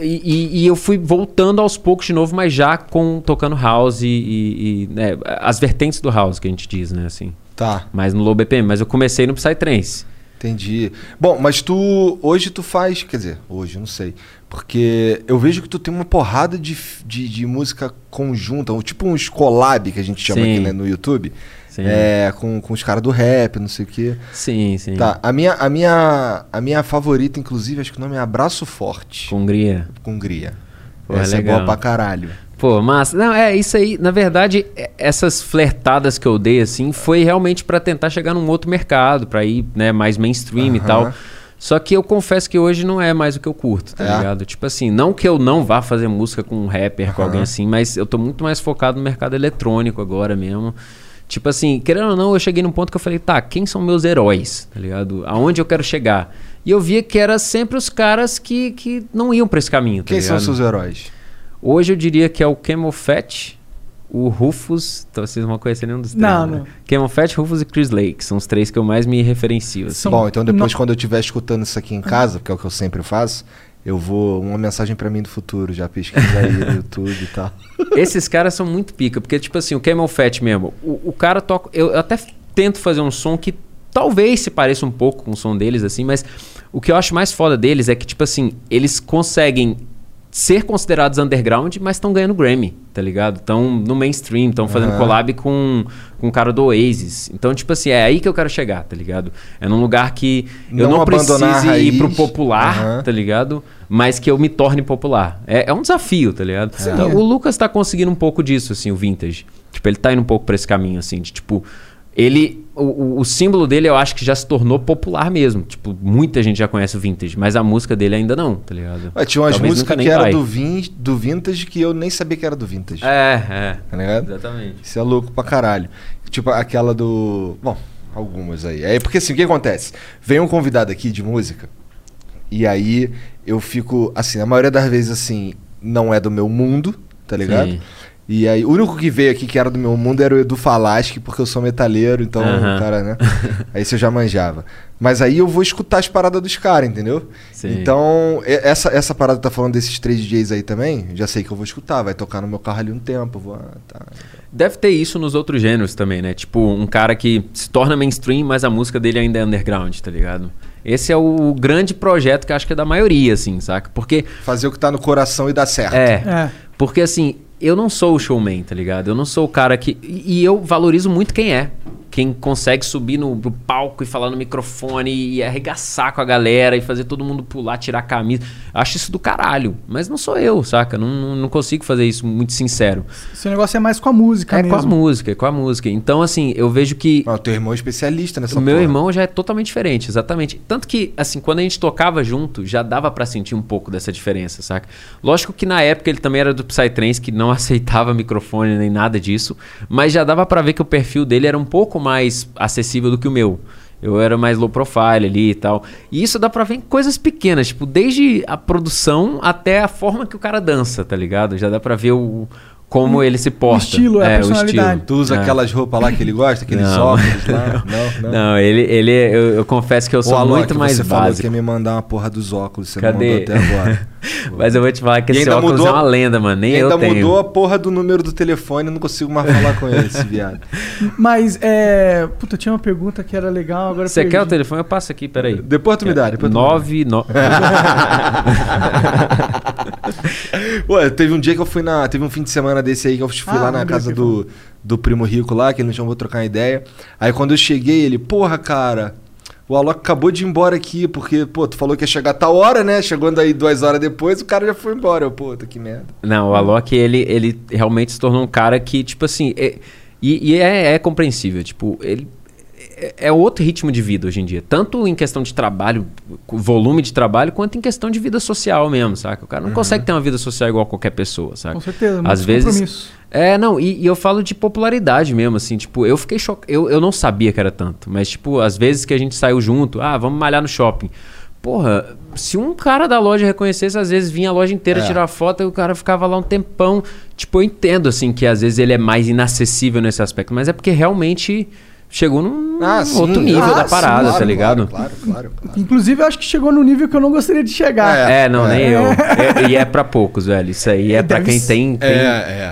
C: E, e- e eu fui voltando aos poucos de novo, mas já com tocando house e, e- e, né, as vertentes do house que a gente diz, né, assim.
B: Tá,
C: Mas no low BPM, mas eu comecei no Psytrance.
B: Entendi. Bom, mas tu. Hoje tu faz. Quer dizer, hoje, não sei. Porque eu vejo que tu tem uma porrada de, de, de música conjunta, ou tipo uns collab que a gente chama
C: Sim.
B: aqui né, no YouTube.
C: Sim.
B: É, com, com os caras do rap, não sei o quê.
C: Sim, sim.
B: Tá, a minha, a, minha, a minha favorita, inclusive, acho que o nome é Abraço Forte.
C: Com Hungria. Pô,
B: Essa é,
C: legal.
B: boa pra caralho.
C: Pô, mas não, é isso aí. Na verdade, é- essas flertadas que eu dei assim foi realmente pra tentar chegar num outro mercado, pra ir, né, mais mainstream e
B: Aham.
C: tal. Só que eu confesso que hoje não é mais o que eu curto, tá
B: É?
C: ligado? Tipo assim, não que eu não vá fazer música com um rapper, com
B: Aham.
C: alguém assim, mas eu tô muito mais focado no mercado eletrônico agora mesmo. Tipo assim, querendo ou não, eu cheguei num ponto que eu falei, tá, quem são meus heróis, tá ligado? Aonde eu quero chegar? E eu via que era sempre os caras que, que não iam pra esse caminho, tá
B: Quem são
C: ligado?
B: seus heróis?
C: Hoje eu diria que é o Camel Fat, o Rufus. Então vocês não vão conhecer nenhum dos três.
A: Não,
C: né?
A: não.
C: Camel Fat, Rufus e Chris Lake. São os três que eu mais me referencio. assim.
B: Bom, então depois,
A: não-
B: quando eu estiver escutando isso aqui em casa, que é o que eu sempre faço, eu vou. Uma mensagem pra mim do futuro, já pesquisa aí no YouTube e tal.
C: Esses caras são muito pica, porque, tipo assim, o Camel Fat mesmo, o, o cara toca. Eu até tento fazer um som que talvez se pareça um pouco com o som deles, assim, mas o que eu acho mais foda deles é que, tipo assim, eles conseguem ser considerados underground, mas estão ganhando Grammy, tá ligado? Estão no mainstream, estão fazendo
B: Aham.
C: collab com, com o cara do Oasis. Então, tipo assim, é aí que eu quero chegar, tá ligado? É num lugar que eu
B: Não
C: não precise ir pro popular,
B: Aham.
C: tá ligado? Mas que eu me torne popular. É, é um desafio, tá ligado?
A: Sim.
C: Então, o Lucas tá conseguindo um pouco disso, assim, o vintage. Tipo, ele tá indo um pouco pra esse caminho, assim, de tipo. Ele. O, o- símbolo dele eu acho que já se tornou popular mesmo. Tipo, muita gente já conhece o vintage, mas a música dele ainda não, tá ligado?
B: Ué, tinha umas
C: Talvez
B: músicas que eram
C: vai.
B: do, vin, do vintage que eu nem sabia que era do vintage.
C: É, é.
B: Tá ligado?
C: Exatamente.
B: Isso é louco pra caralho. Tipo aquela do. Bom, algumas aí. É porque assim, o que acontece? Vem um convidado aqui de música, e aí eu fico, assim, a maioria das vezes, assim, não é do meu mundo, tá ligado?
C: Sim.
B: E aí, o único que veio aqui que era do meu mundo era o Edu Falaschi, porque eu sou metaleiro, então o cara, né? aí você já manjava. Mas aí eu vou escutar as paradas dos caras, entendeu?
C: Sim.
B: Então, essa, essa parada que tá falando desses três DJs aí também, já sei que eu vou escutar, vai tocar no meu carro ali um tempo. Vou, ah, tá.
C: Deve ter isso nos outros gêneros também, né? Tipo, um cara que se torna mainstream, mas a música dele ainda é underground, tá ligado? Esse é o grande projeto que eu acho que é da maioria, assim, saca? Porque
B: Fazer o que tá no coração e dar certo.
C: É.
A: É.
C: Porque assim, eu não sou o showman, tá ligado? Eu não sou o cara que. E eu valorizo muito quem é. Quem consegue subir no, no palco e falar no microfone e arregaçar com a galera e fazer todo mundo pular, tirar a camisa. Acho isso do caralho. Mas não sou eu, saca? Não, não, consigo fazer isso muito sincero.
A: Esse negócio é mais com a música
C: É
A: mesmo.
C: com a música, é com a música. Então, assim, eu vejo que.
B: Ah, o teu irmão é especialista nessa
C: O meu
B: porra.
C: irmão já é totalmente diferente, exatamente. Tanto que, assim, quando a gente tocava junto, já dava pra sentir um pouco dessa diferença, saca? Lógico que na época ele também era do Psytrance, que não aceitava microfone nem nada disso, mas já dava pra ver que o perfil dele era um pouco mais acessível do que o meu. Eu era mais low profile ali e tal. E isso dá pra ver em coisas pequenas, tipo, desde a produção até a forma que o cara dança, tá ligado? Já dá pra ver o como ele se porta.
A: estilo, é, a personalidade.
B: Tu usa
C: É.
B: aquelas roupas lá que ele gosta, aqueles
C: Não.
B: óculos lá? Não, não.
C: Não, ele, ele eu, eu confesso que eu sou
B: Ô, Alok,
C: muito mais
B: você falou que
C: básico.
B: ia me mandar uma porra dos óculos, você
C: Cadê?
B: não mandou até agora.
C: Mas eu vou te falar que
B: E
C: esse óculos
B: mudou-
C: é uma lenda, mano. Nem eu
B: ainda
C: tenho.
B: mudou a porra do número do telefone, eu não consigo mais falar com ele, esse viado.
A: Mas, é. Puta, tinha uma pergunta que era legal, agora eu
C: Você quer o telefone? Eu passo aqui, peraí.
B: Depois tu me dá, depois tu me dá.
C: Nove, no...
B: Ué, teve um dia que eu fui na. Teve um fim de semana desse aí que eu fui
A: Ah,
B: lá na casa do, do primo rico lá, que ele me chamou pra trocar uma ideia. Aí quando eu cheguei, ele, porra, cara. O Alok acabou de ir embora aqui, porque, pô, tu falou que ia chegar tal hora, né? Chegando aí duas horas depois, o cara já foi embora. Eu, puta, que merda.
C: Não, o Alok, ele, ele realmente se tornou um cara que, tipo assim... é- e e é, é compreensível, tipo, ele... é- É outro ritmo de vida hoje em dia. Tanto em questão de trabalho, volume de trabalho, quanto em questão de vida social mesmo, saca? O cara não
B: Uhum.
C: consegue ter uma vida social igual qualquer pessoa, saca?
A: Com certeza,
C: Às vezes. É, não, e, e eu falo de popularidade mesmo, assim, tipo, eu fiquei chocado. Eu, eu não sabia que era tanto, mas, tipo, às vezes que a gente saiu junto, ah, vamos malhar no shopping. Porra, se um cara da loja reconhecesse, às vezes vinha a loja inteira
B: É.
C: tirar foto e o cara ficava lá um tempão. Tipo, eu entendo, assim, que às vezes ele é mais inacessível nesse aspecto, mas é porque realmente chegou num
B: sim.
C: outro nível
B: Ah,
C: da
B: sim,
C: parada,
B: claro,
C: tá ligado?
B: Claro, claro, claro.
A: Inclusive, eu acho que chegou no nível que eu não gostaria de chegar.
C: É, não,
B: É.
C: nem eu. É- e é pra poucos, velho. Isso aí é pra
A: Deve
C: quem
A: ser-
C: tem, tem
B: É,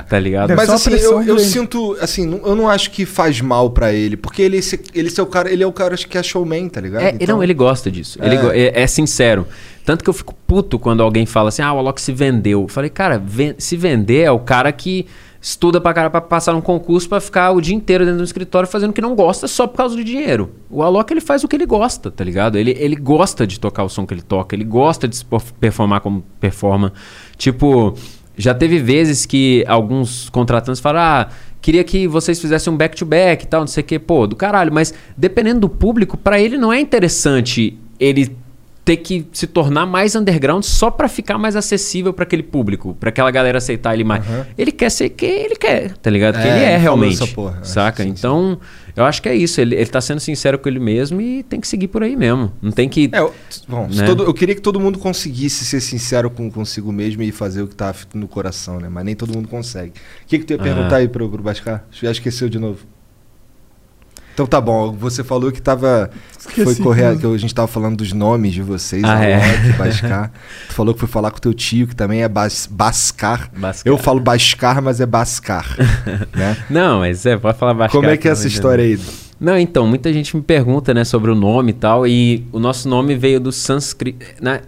B: é.
C: tá ligado?
A: Deve
B: Mas assim, eu, eu sinto, assim, não- eu não acho que faz mal pra ele, porque ele, esse- ele, esse é o cara, ele é o cara que é showman, tá ligado?
C: É, não, ele gosta disso. Ele
B: É.
C: go- é, é sincero. Tanto que eu fico puto quando alguém fala assim, ah, o Alok se vendeu. Eu falei, cara, ven- se vender é o cara que estuda pra cara pra passar num concurso pra ficar o dia inteiro dentro do escritório fazendo o que não gosta só por causa do dinheiro. O Alok, ele faz o que ele gosta, tá ligado? Ele, ele gosta de tocar o som que ele toca, ele gosta de se performar como performa. Tipo, já teve vezes que alguns contratantes falaram, ah, queria que vocês fizessem um back-to-back e tal, não sei o que, pô, do caralho. Mas dependendo do público, pra ele não é interessante ele ter que se tornar mais underground só pra ficar mais acessível pra aquele público, pra aquela galera aceitar ele mais. Ele quer ser quem ele quer, tá ligado? Que
B: É,
C: ele
B: ele
C: é realmente.
B: essa porra.
C: Saca?
B: Sim, sim.
C: então, eu acho que é isso. Ele, ele tá sendo sincero com ele mesmo e tem que seguir por aí mesmo. Não tem que.
B: É, eu- bom,
C: Né?
B: todo- eu queria que todo mundo conseguisse ser sincero com consigo mesmo e fazer o que tá no coração, né? Mas nem todo mundo consegue. O que, que tu ia
C: Ah.
B: perguntar aí pro, pro Bascar? Já esqueceu de novo. Então tá bom, você falou que tava. Foi
A: Esqueci
B: correr,
A: tudo.
B: que a gente tava falando dos nomes de vocês,
C: Ah, é.
B: Bascar. tu falou que foi falar com teu tio, que também é Bas, Bascar.
C: Bascar.
B: Eu falo Bascar, mas é Bascar. né?
C: Não, mas é, pode falar baixo.
B: Como é que é essa história aí?
C: Não, então, muita gente me pergunta, né, sobre o nome e tal, e o nosso nome veio do sânscrito, não é,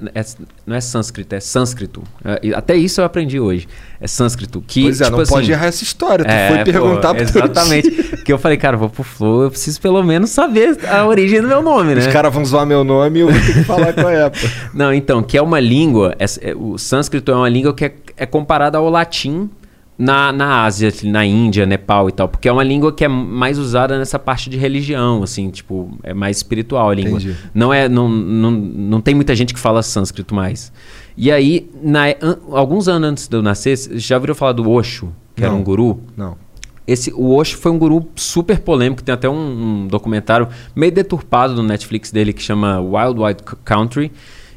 C: não é sânscrito, é sânscrito. É, até isso eu aprendi hoje, é sânscrito, que,
B: pois é,
C: tipo
B: não
C: assim,
B: pode errar essa história. Tu
C: é,
B: foi
C: pô,
B: perguntar teu
C: Exatamente, que eu falei, cara, vou pro Flow, eu preciso pelo menos saber a origem do meu nome, né?
B: Os caras vão zoar meu nome e eu vou ter que falar qual é. pô.
C: Não, então, que é uma língua, é- é- o sânscrito é uma língua que é, é comparada ao latim na, na Ásia, assim, na Índia, Nepal e tal, porque é uma língua que é mais usada nessa parte de religião, assim, tipo, é mais espiritual a língua.
B: Entendi.
C: Não é, não, não, não tem muita gente que fala sânscrito mais. E aí, na, an- alguns anos antes de eu nascer, vocês já ouviram falar do Osho, que era
B: Não.
C: um guru?
B: Não.
C: Esse, o Osho foi um guru super polêmico, tem até um, um documentário meio deturpado no Netflix dele que chama Wild Wild Country.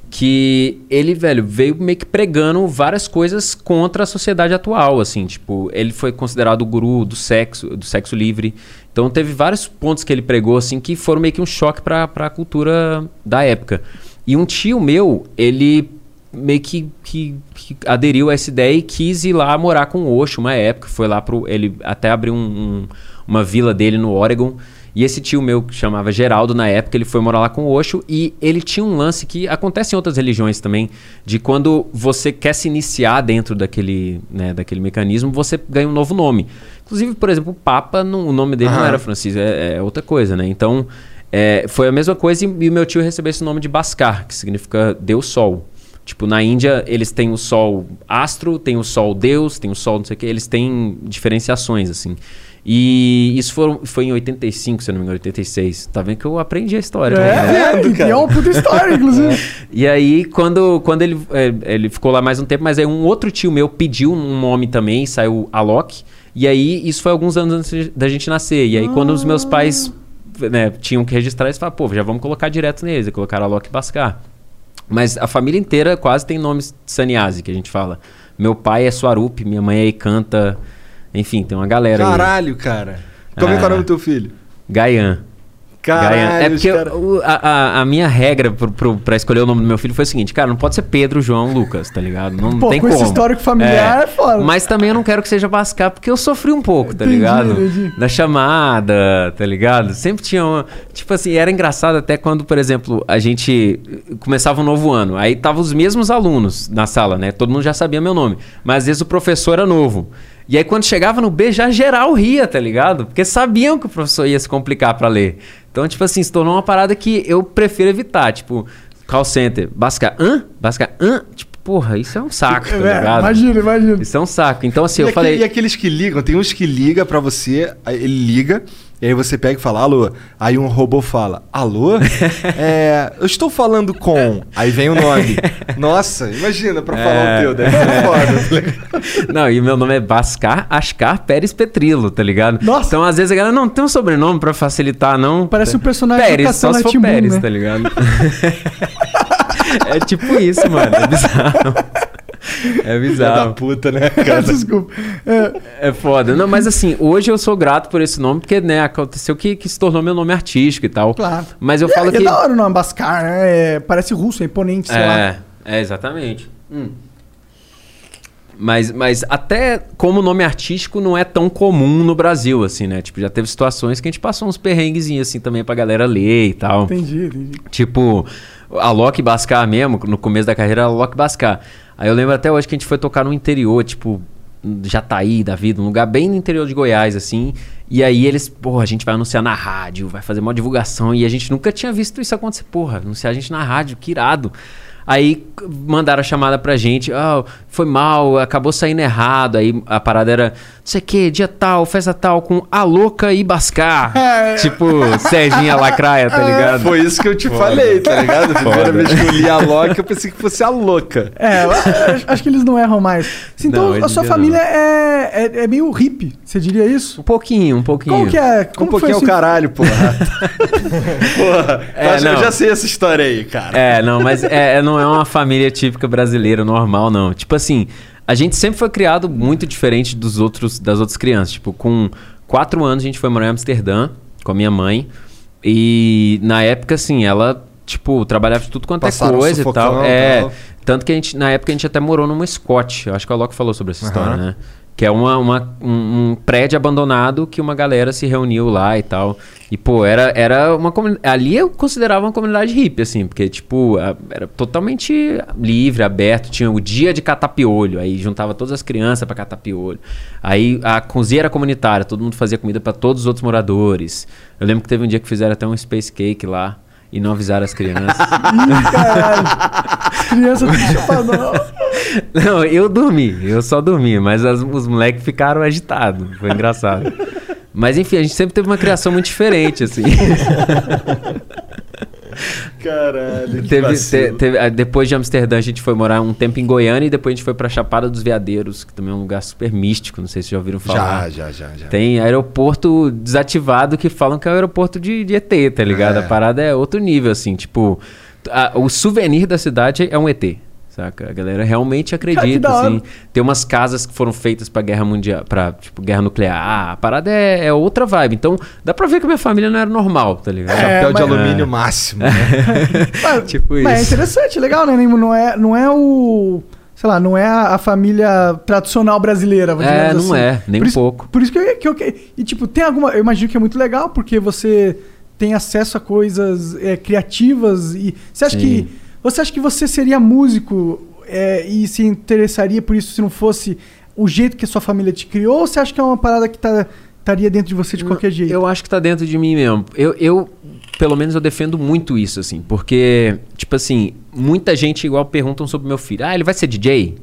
C: Que ele, velho, veio meio que pregando várias coisas contra a sociedade atual, assim, tipo, ele foi considerado o guru do sexo, do sexo livre. Então teve vários pontos que ele pregou assim que foram meio que um choque para a cultura da época. E um tio meu, ele meio que, que, que, aderiu a essa ideia e quis ir lá morar com o Osho uma época, foi lá pro ele até abriu um, um, uma vila dele no Oregon e esse tio meu, que chamava Geraldo na época, ele foi morar lá com o Osho e ele tinha um lance que acontece em outras religiões também, de quando você quer se iniciar dentro daquele, né, daquele mecanismo, você ganha um novo nome. Inclusive, por exemplo, o Papa, não, o nome dele não era Francisco, é, é, outra coisa, né? Então, é, foi a mesma coisa e, e o meu tio recebeu esse nome de Bhaskar, que significa Deus Sol. Tipo, na Índia, eles têm o sol astro, tem o sol Deus, tem o sol não sei o que, eles têm diferenciações, assim. E isso foi, foi em 85, se eu não me engano, 86. Tá vendo que eu aprendi a história.
A: É,
C: né?
A: é, é uma puta história, inclusive. É.
C: E aí, quando, quando ele, é, ele ficou lá mais um tempo, mas aí um outro tio meu pediu um nome também, saiu Alok. E aí, isso foi alguns anos antes da gente nascer. E aí, ah. quando os meus pais né, tinham que registrar, eles falaram, pô, já vamos colocar direto neles. E colocaram Alok Baskar. Mas a família inteira quase tem nomes sannyasi, que a gente fala. Meu pai é Swarup, minha mãe é Ikanta... Enfim, tem uma galera
B: Caralho, aí. cara. Como é, que é o nome do teu filho?
C: Gayan.
B: Caralho,
C: é porque cara... o, a, a, minha regra pro, pro, pra escolher o nome do meu filho foi o seguinte, cara, não pode ser Pedro, João, Lucas, tá ligado? Não, Pô, tem com como. esse
A: histórico familiar é, é foda.
C: Mas também eu não quero que seja Bascar, porque eu sofri um pouco, tá entendi, ligado? Entendi. Da chamada, tá ligado? Sempre tinha uma... Tipo assim, era engraçado até quando, por exemplo, a gente começava um novo ano, aí tava os mesmos alunos na sala, né? Todo mundo já sabia meu nome. Mas às vezes o professor era novo. E aí quando chegava no B, já geral ria, tá ligado? Porque sabiam que o professor ia se complicar para ler. Então, tipo assim, se tornou uma parada que eu prefiro evitar. Tipo, call center, Basca, hã? Basca, hã? Tipo, porra, isso é um saco, tá é, ligado?
A: Imagina, imagina.
C: Isso é um saco. Então, assim,
B: e
C: eu
B: aquele,
C: falei...
B: E aqueles que ligam, tem uns que liga para você, ele liga... E aí você pega e fala, alô. Aí um robô fala, alô? é, eu estou falando com. Aí vem o nome. Nossa, imagina pra falar o é. teu, deve ser
C: foda. Tá não, e meu nome é Bascar Ascar Pérez Petrilo, tá ligado? Nossa. Então às vezes a galera não tem um sobrenome pra facilitar, não.
A: Parece um personagem
C: Pérez, só se for Pérez, né? tá ligado? é tipo isso, mano. É bizarro. É bizarro.
B: da puta, né, cara?
C: Desculpa. É. é foda. Não, mas assim, hoje eu sou grato por esse nome, porque, né, aconteceu que, que se tornou meu nome artístico e tal.
A: Claro.
C: Mas eu falo
A: é,
C: que.
A: É da hora o nome Bascar, né? É, parece russo, é imponente, sei
C: é,
A: lá.
C: É, exatamente. Hum. Mas, mas até como nome artístico não é tão comum no Brasil, assim, né? Tipo, já teve situações que a gente passou uns perrenguezinhos, assim, também pra galera ler e tal.
A: Entendi, entendi.
C: Tipo, a Loki Bascar mesmo, no começo da carreira, a Loki Bascar. Aí eu lembro até hoje que a gente foi tocar no interior, tipo, Jataí da vida, um lugar bem no interior de Goiás, assim. E aí eles, porra, a gente vai anunciar na rádio, vai fazer uma divulgação. E a gente nunca tinha visto isso acontecer. Porra, anunciar a gente na rádio, que irado. Aí mandaram a chamada pra gente, oh, foi mal, acabou saindo errado. Aí a parada era, não sei o que, dia tal, festa tal, com a louca e Bascar. É. tipo, Serginha Lacraia, tá ligado?
B: Foi isso que eu te Foda. falei, tá ligado? A primeira vez que eu li a louca, eu pensei que fosse a louca.
A: É, acho que eles não erram mais. Então, não, a sua família é, é, é, meio hippie, você diria isso?
C: Um pouquinho, um pouquinho.
A: Como que é?
B: Como um pouquinho é o caralho, porra. porra, é, eu já sei essa história aí, cara.
C: É, não, mas é, não é uma família típica brasileira, normal, não. Tipo assim, a gente sempre foi criado muito diferente dos outros, das outras crianças. Tipo, com quatro anos a gente foi morar em Amsterdã com a minha mãe. E na época, assim, ela, tipo, trabalhava de tudo quanto é Passaram é coisa e tal. É. Tal. Tanto que a gente, na época, a gente até morou numa Scott. Eu acho que a Loki falou sobre essa uhum. história, né? Que é uma, uma um, prédio abandonado que uma galera se reuniu lá e tal. E, pô, era, era uma comunidade. Ali eu considerava uma comunidade hippie, assim, porque, tipo, era totalmente livre, aberto. Tinha o dia de catapiolho, aí juntava todas as crianças para catapiolho. Aí a cozinha era comunitária, todo mundo fazia comida para todos os outros moradores. Eu lembro que teve um dia que fizeram até um space cake lá e não avisaram as crianças.
A: Ih, caralho! As crianças não
C: Não, eu dormi, eu só dormi, mas as, os moleques ficaram agitados. Foi engraçado. Mas enfim, a gente sempre teve uma criação muito diferente, assim.
B: Caralho.
C: Teve, te, teve, ah, depois de Amsterdã, a gente foi morar um tempo em Goiânia e depois a gente foi pra Chapada dos Veadeiros, que também é um lugar super místico. Não sei se já ouviram falar.
B: Já, já, já. já.
C: Tem aeroporto desativado que falam que é o aeroporto de, de ET, tá ligado? É. A parada é outro nível, assim, tipo a- o souvenir da cidade é um ET. Saca? A galera realmente acredita,
A: da hora.
C: assim. Tem umas casas que foram feitas pra guerra mundial, pra, tipo, guerra nuclear. A parada é, é outra vibe. Então, dá pra ver que a minha família não era normal, tá ligado?
A: É,
B: Papel de
A: mas-
B: alumínio máximo. né?
A: Mas,
C: Tipo
A: mas é
C: isso.
A: interessante, legal, né? Não é, não é o. Sei lá, não é a, família tradicional brasileira,
C: É, não
A: assim.
C: é, nem
A: por
C: um
A: isso,
C: pouco.
A: Por isso que eu, que eu. E, tipo, tem alguma. Eu imagino que é muito legal, porque você tem acesso a coisas é, criativas. E você acha
C: Sim.
A: que. Você acha que você seria músico é, e se interessaria por isso se não fosse o jeito que a sua família te criou? Ou você acha que é uma parada que tá, estaria dentro de você de qualquer jeito?
C: Eu acho que tá dentro de mim mesmo. Eu, eu, pelo menos, eu defendo muito isso, assim. Porque, tipo assim, muita gente igual perguntam sobre meu filho. Ah, ele vai ser DJ?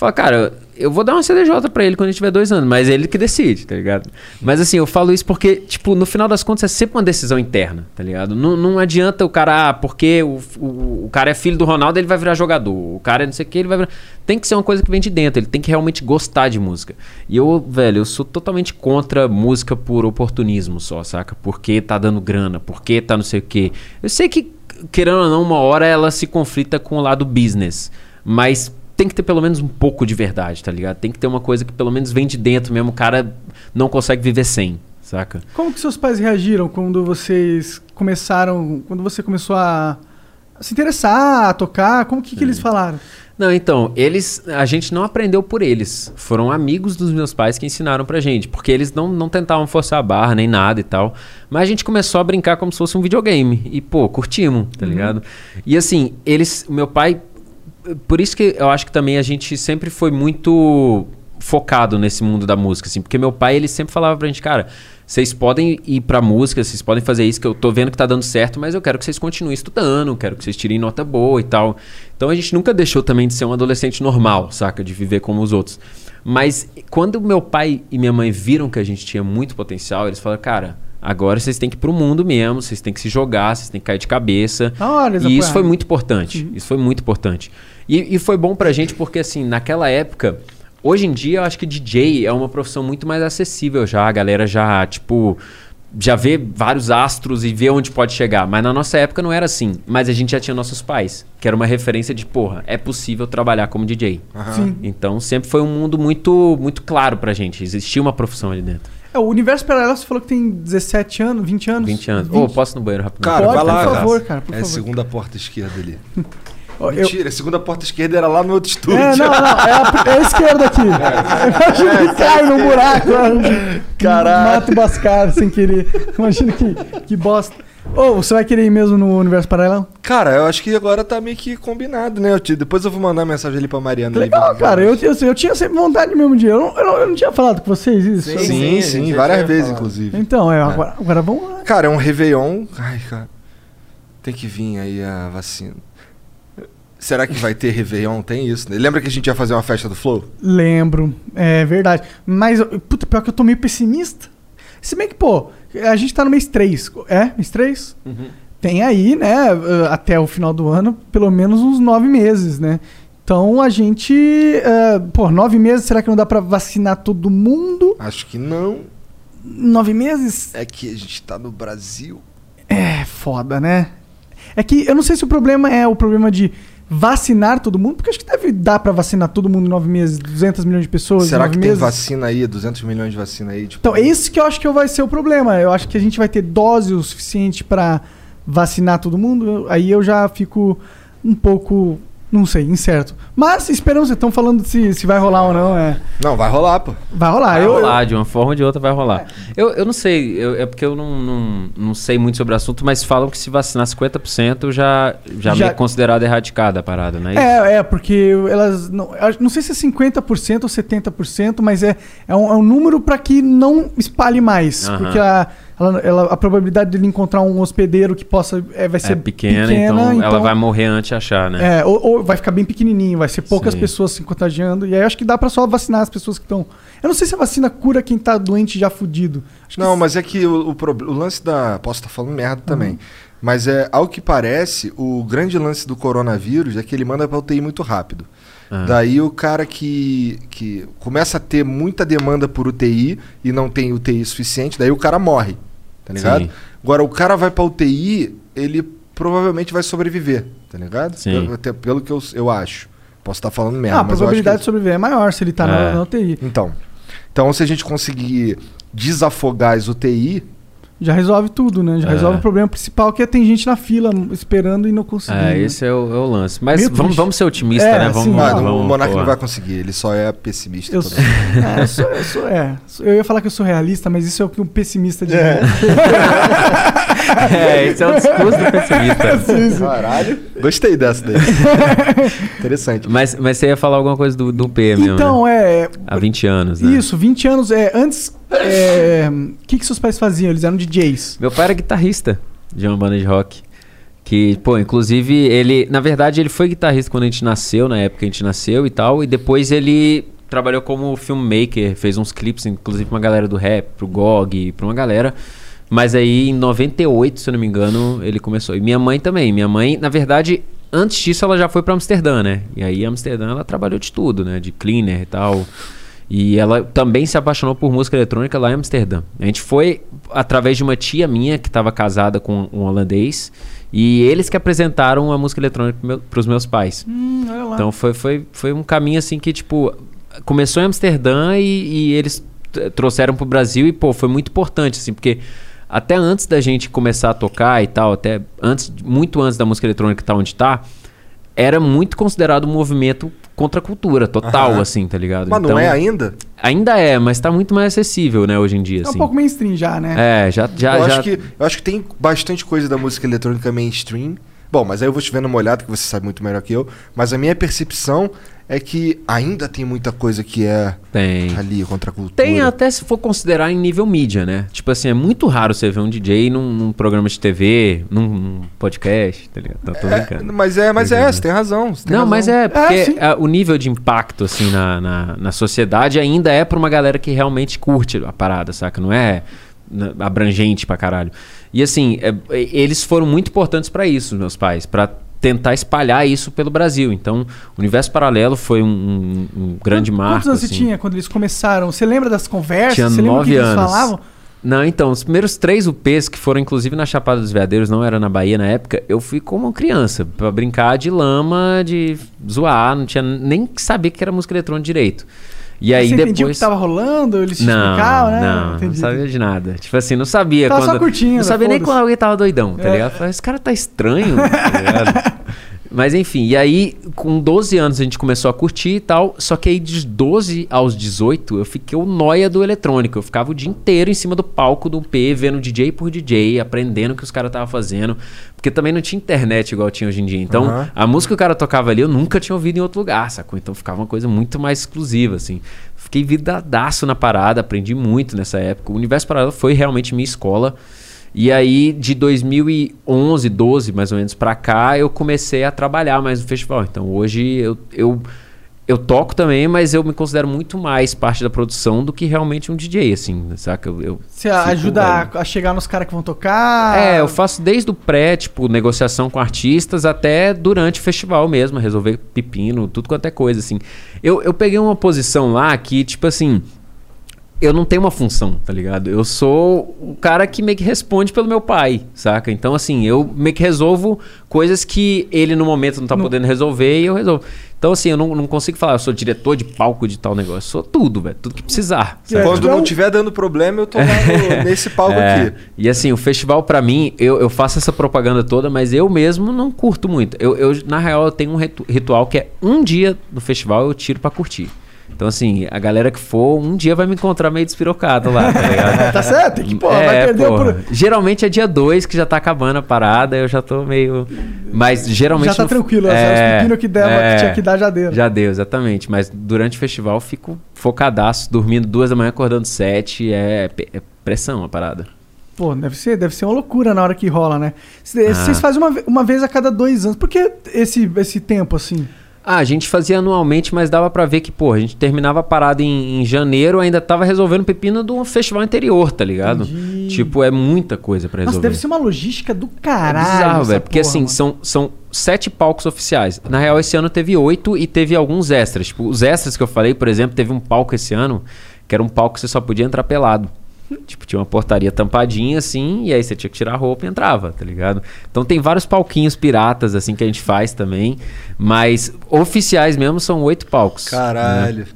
C: Fala, cara, eu vou dar uma CDJ pra ele quando ele tiver dois anos, mas é ele que decide, tá ligado? Mas assim, eu falo isso porque, tipo, no final das contas é sempre uma decisão interna, tá ligado? Não, não adianta o cara, ah, porque o, o, o cara é filho do Ronaldo, ele vai virar jogador. O cara é não sei o que, ele vai virar. Tem que ser uma coisa que vem de dentro, ele tem que realmente gostar de música. E eu, velho, eu sou totalmente contra música por oportunismo só, saca? Porque tá dando grana, porque tá não sei o que. Eu sei que, querendo ou não, uma hora ela se conflita com o lado business, mas tem que ter pelo menos um pouco de verdade, tá ligado? Tem que ter uma coisa que pelo menos vem de dentro mesmo, o cara não consegue viver sem, saca?
A: Como que seus pais reagiram quando vocês começaram, quando você começou a se interessar, a tocar? Como que, que eles falaram?
C: Não, então, eles. A gente não aprendeu por eles. Foram amigos dos meus pais que ensinaram pra gente. Porque eles não, não tentavam forçar a barra nem nada e tal. Mas a gente começou a brincar como se fosse um videogame. E, pô, curtimos, tá ligado? E assim, eles. Meu pai. Por isso que eu acho que também a gente sempre foi muito focado nesse mundo da música, assim. Porque meu pai, ele sempre falava pra gente, cara. Vocês podem ir pra música, vocês podem fazer isso, que eu tô vendo que tá dando certo, mas eu quero que vocês continuem estudando, quero que vocês tirem nota boa e tal. Então a gente nunca deixou também de ser um adolescente normal, saca? De viver como os outros. Mas quando meu pai e minha mãe viram que a gente tinha muito potencial, eles falaram, cara, agora vocês têm que ir pro mundo mesmo, vocês têm que se jogar, vocês têm que cair de cabeça.
A: Eles
C: e isso foi muito importante. Isso foi muito importante. E, e foi bom pra gente porque, assim, naquela época, hoje em dia eu acho que DJ é uma profissão muito mais acessível já. A galera já, tipo, já vê vários astros e vê onde pode chegar. Mas na nossa época não era assim. Mas a gente já tinha nossos pais, que era uma referência de, porra, é possível trabalhar como DJ.
A: Sim.
C: Então sempre foi um mundo muito, muito claro pra gente. Existia uma profissão ali dentro.
A: É, o Universo Paralelo você falou que tem 17 anos, 20 anos?
C: 20 anos. Ô, posso ir no banheiro rapidinho?
B: Cara,
A: Pode,
B: vai lá,
A: por favor, cara, por
B: é a segunda porta esquerda ali.
A: Ó, eu-
B: Mentira, a segunda porta esquerda era lá no outro estúdio.
A: É, não, não, é a, é a esquerda aqui. Imagina que cai no buraco. né?
B: Caralho.
A: Mata o Bascar sem querer. Imagina que, que bosta. Ô, você vai querer ir mesmo no Universo Paralelo?
B: Cara, eu acho que agora tá meio que combinado, né? Eu te- depois eu vou mandar mensagem ali pra Mariana.
A: Legal, cara. Eu, eu, eu tinha sempre vontade mesmo de ir. Eu não, eu não, eu não tinha falado com vocês isso?
B: Sim,
D: Sim,
B: sim, várias vezes,
D: falado.
B: inclusive.
A: Então, é, agora, agora vamos lá.
B: Cara, é um Réveillon. Ai, cara. Tem que vir aí a vacina. Será que vai ter Réveillon? Tem isso, né? Lembra que a gente ia fazer uma festa do Flow?
A: Lembro, é verdade. Mas, puta, pior que eu tô meio pessimista. Se bem que, pô, a gente tá no mês 3. É? Mês 3? Tem aí, né, uh, até o final do ano, pelo menos uns nove meses, né? Então a gente. uh, pô, nove meses, será que não dá pra vacinar todo mundo?
B: Acho que não.
A: Nove meses?
B: É que a gente tá no Brasil.
A: É foda, né? É que eu não sei se o problema é o problema de vacinar todo mundo, porque acho que deve dar pra vacinar todo mundo em nove meses, 200 milhões de pessoas.
B: Será que tem
A: meses.
B: vacina aí? 200 milhões de vacina aí? Tipo,
A: Então, esse que eu acho que vai ser o problema. Eu acho que a gente vai ter dose o suficiente pra vacinar todo mundo. Aí eu já fico um pouco, não sei, incerto. Mas esperamos, estão falando se, se vai rolar ou não. É.
B: Não, vai rolar, pô.
A: Vai rolar.
C: Vai
A: eu,
C: rolar, de uma forma ou de outra vai rolar. Eu, eu não sei, eu- é porque eu não, não, não sei muito sobre o assunto, mas falam que se vacinar 50% já, já,
A: Já-
C: meio considerado erradicada a parada, né?
A: É, é, porque elas. Não, eu não sei se é 50% ou 70%, mas é, é, um, é um número para que não espalhe mais. Porque a, ela- ela- a probabilidade dele encontrar um hospedeiro que possa. É, vai ser
C: É pequena, então, ela vai morrer antes de achar, né?
A: É, ou, ou vai ficar bem pequenininho, vai ser poucas
C: Sim.
A: pessoas se contagiando. E aí acho que dá pra só vacinar as pessoas que estão. Eu não sei se a vacina cura quem tá doente já fudido. Acho que
B: Não, mas é que o, o, o lance da. Posso estar falando merda também.
A: Uhum.
B: Mas é, ao que parece, o grande lance do coronavírus é que ele manda pra UTI muito rápido.
C: Ah.
B: Daí o cara que, que começa a ter muita demanda por UTI e não tem UTI suficiente, daí o cara morre. Tá ligado?
C: Sim.
B: Agora, o cara vai pra UTI, ele provavelmente vai sobreviver, tá ligado?
C: Sim.
B: Pelo, até pelo que eu, eu acho. Posso estar falando merda,
A: Ah, a probabilidade
B: que...
A: de sobreviver é maior se ele tá na,
C: É.
A: na UTI.
B: Então, então, se a gente conseguir desafogar as UTI,
A: Já resolve tudo, né? Já
C: É.
A: resolve o problema principal, que é tem gente na fila esperando e não conseguindo.
C: É,
A: né?
C: esse é o, é o lance. Mas vamos, vamos ser otimistas,
A: É,
C: né? Vamos,
A: sim.
B: mano,
C: vamos,
B: o Monark não vai conseguir, ele só é pessimista.
A: Eu sou, é, eu, sou, eu sou- é, eu ia falar que eu sou realista, mas isso é o que um pessimista diz.
C: É, esse é o discurso do pessimista.
B: Caralho. Gostei dessa daí. Interessante.
C: Mas, mas você ia falar alguma coisa do, do P mesmo,
A: Então,
C: né?
A: é.
C: Há 20 anos, né?
A: Isso, 20 anos. É, antes, é, o que, que seus pais faziam? Eles eram DJs.
C: Meu pai era guitarrista de uma banda de rock. Que, pô, inclusive, ele. Na verdade, ele foi guitarrista quando a gente nasceu, na época que a gente nasceu e tal. E depois ele trabalhou como filmmaker, fez uns clipes, inclusive pra uma galera do rap, pro GOG, pra uma galera. Mas aí, em 98, se eu não me engano, ele começou. E minha mãe também. Minha mãe, na verdade, antes disso, ela já foi pra Amsterdã, né? E aí, Amsterdã, ela trabalhou de tudo, né? De cleaner e tal. E ela também se apaixonou por música eletrônica lá em Amsterdã. A gente foi através de uma tia minha que estava casada com um holandês. E eles que apresentaram a música eletrônica para os meus pais.
A: Hum, olha lá.
C: Então foi, foi, foi um caminho assim que, tipo, começou em Amsterdã e, e eles trouxeram pro Brasil e, pô, foi muito importante, assim, porque até antes da gente começar a tocar e tal, até antes, muito antes da música eletrônica estar onde tá, era muito considerado um movimento contra a cultura, total,
B: Aham.
C: assim, tá ligado?
B: Mas não
C: Então,
B: é ainda?
C: Ainda é, mas tá muito mais acessível, né, hoje em dia,
A: é um
C: assim.
A: pouco mainstream já, né?
C: É, já, já,
B: eu,
C: já...
B: acho que, eu acho que tem bastante coisa da música eletrônica mainstream. Bom, mas aí eu vou te vendo uma olhada, que você sabe muito melhor que eu. Mas a minha percepção é que ainda tem muita coisa que é
C: Tem.
B: ali contra a cultura.
C: Tem até se for considerar em nível mídia, né? Tipo assim, é muito raro você ver um DJ num, num programa de TV, num, num podcast, tá ligado? Tô, tô
B: É,
C: brincando.
B: mas é, mas é, você tem razão. você tem
C: Não,
B: razão.
C: mas é porque
A: sim.
C: a- o nível de impacto, assim, na, na, na sociedade ainda é pra uma galera que realmente curte a parada, saca? Não é na- abrangente pra caralho. E assim, é- eles foram muito importantes pra isso, meus pais, pra tentar espalhar isso pelo Brasil. Então, o Universo Paralelo foi um, um- um grande marco.
A: Quantos anos
C: assim.
A: você tinha quando eles começaram? Você lembra das conversas?
C: Tinha
A: você lembra o que
C: nove
A: eles
C: anos.
A: falavam?
C: Não, então, os primeiros três UPs, que foram inclusive na Chapada dos Veadeiros, não era na Bahia na época, eu fui como criança, pra brincar de lama, de zoar, não tinha nem que saber que era música eletrônica direito. E aí
A: você entendia o
C: depois.
A: que tava rolando? Eles te
C: Não,
A: explicavam, né?
C: não, não
A: Entendi.
C: sabia de nada. Tipo assim, não sabia
A: Tava só
C: quando.
A: curtindo,
C: não sabia nem quando alguém tava doidão, tá
A: É.
C: ligado? Falei, esse cara tá estranho, tá ligado? Mas enfim, e aí com 12 anos a gente começou a curtir e tal, só que aí de 12 aos 18 eu fiquei o noia do eletrônico. Eu ficava o dia inteiro em cima do palco do P, vendo DJ por DJ, aprendendo o que os caras estavam fazendo, porque também não tinha internet igual tinha hoje em dia. Então,
B: Aham.
C: a música que o cara tocava ali eu nunca tinha ouvido em outro lugar, sacou? Então ficava uma coisa muito mais exclusiva, assim. Fiquei vidadaço na parada, aprendi muito nessa época. O Universo Paralelo foi realmente minha escola. E aí, de 2011, 12 mais ou menos pra cá, eu comecei a trabalhar mais no festival. Então hoje eu, eu, eu toco também, mas eu me considero muito mais parte da produção do que realmente um DJ, assim, saca? Eu, eu
A: Você ajuda a, a chegar nos caras que vão tocar?
C: É, eu faço desde o pré, tipo, negociação com artistas, até durante o festival mesmo, resolver pepino, tudo quanto é coisa, assim. Eu, eu peguei uma posição lá que, tipo assim, eu não tenho uma função, tá ligado? Eu sou o cara que meio que responde pelo meu pai, saca? Então, assim, eu meio que resolvo coisas que ele no momento não tá
A: Não-
C: podendo resolver e eu resolvo. Então, assim, eu não, não consigo falar, eu sou diretor de palco de tal negócio. Eu sou tudo, velho. Tudo que precisar. saca?
B: Quando
A: Então-
B: não tiver dando problema, eu tô lá no- nesse palco
C: É,
B: aqui.
C: E assim, o festival pra mim, eu, eu faço essa propaganda toda, mas eu mesmo não curto muito. Eu, eu, na real, eu tenho um ritu- ritual que é um dia do festival eu tiro pra curtir. Então, assim, a galera que for, um dia vai me encontrar meio despirocado lá, tá ligado?
A: Tá certo? Tem que, pô,
C: É,
A: vai perder por...
C: Geralmente é dia 2 que já tá acabando a parada, eu já tô meio. Mas geralmente.
A: Já tá
C: no-
A: tranquilo, é, os pepinos que dava, que tinha que dar já deu.
C: Já deu, exatamente. Mas durante o festival eu fico focadaço, dormindo duas da manhã, acordando sete. É, é pressão a parada.
A: Pô, deve ser, deve ser uma loucura na hora que rola, né?
C: Ah.
A: Vocês fazem uma, uma vez a cada dois anos. Por que esse, esse tempo assim?
C: Ah, a gente fazia anualmente, mas dava pra ver que, pô, a gente terminava a parada em, em janeiro, ainda tava resolvendo pepino de um festival anterior, tá ligado?
A: Entendi.
C: Tipo, é muita coisa pra
A: Nossa,
C: resolver.
A: deve ser uma logística do
C: É
A: caralho.
C: bizarro,
A: essa
C: velho. Porque
A: porra,
C: assim,
A: mano.
C: são, são sete palcos oficiais. Na real, esse ano teve oito e teve alguns extras. Tipo, os extras que eu falei, por exemplo, teve um palco esse ano que era um palco que você só podia entrar pelado. Tipo, tinha uma portaria tampadinha assim, e aí você tinha que tirar a roupa e entrava, tá ligado? Então tem vários palquinhos piratas, assim, que a gente faz também. Mas oficiais mesmo são oito palcos.
B: Caralho.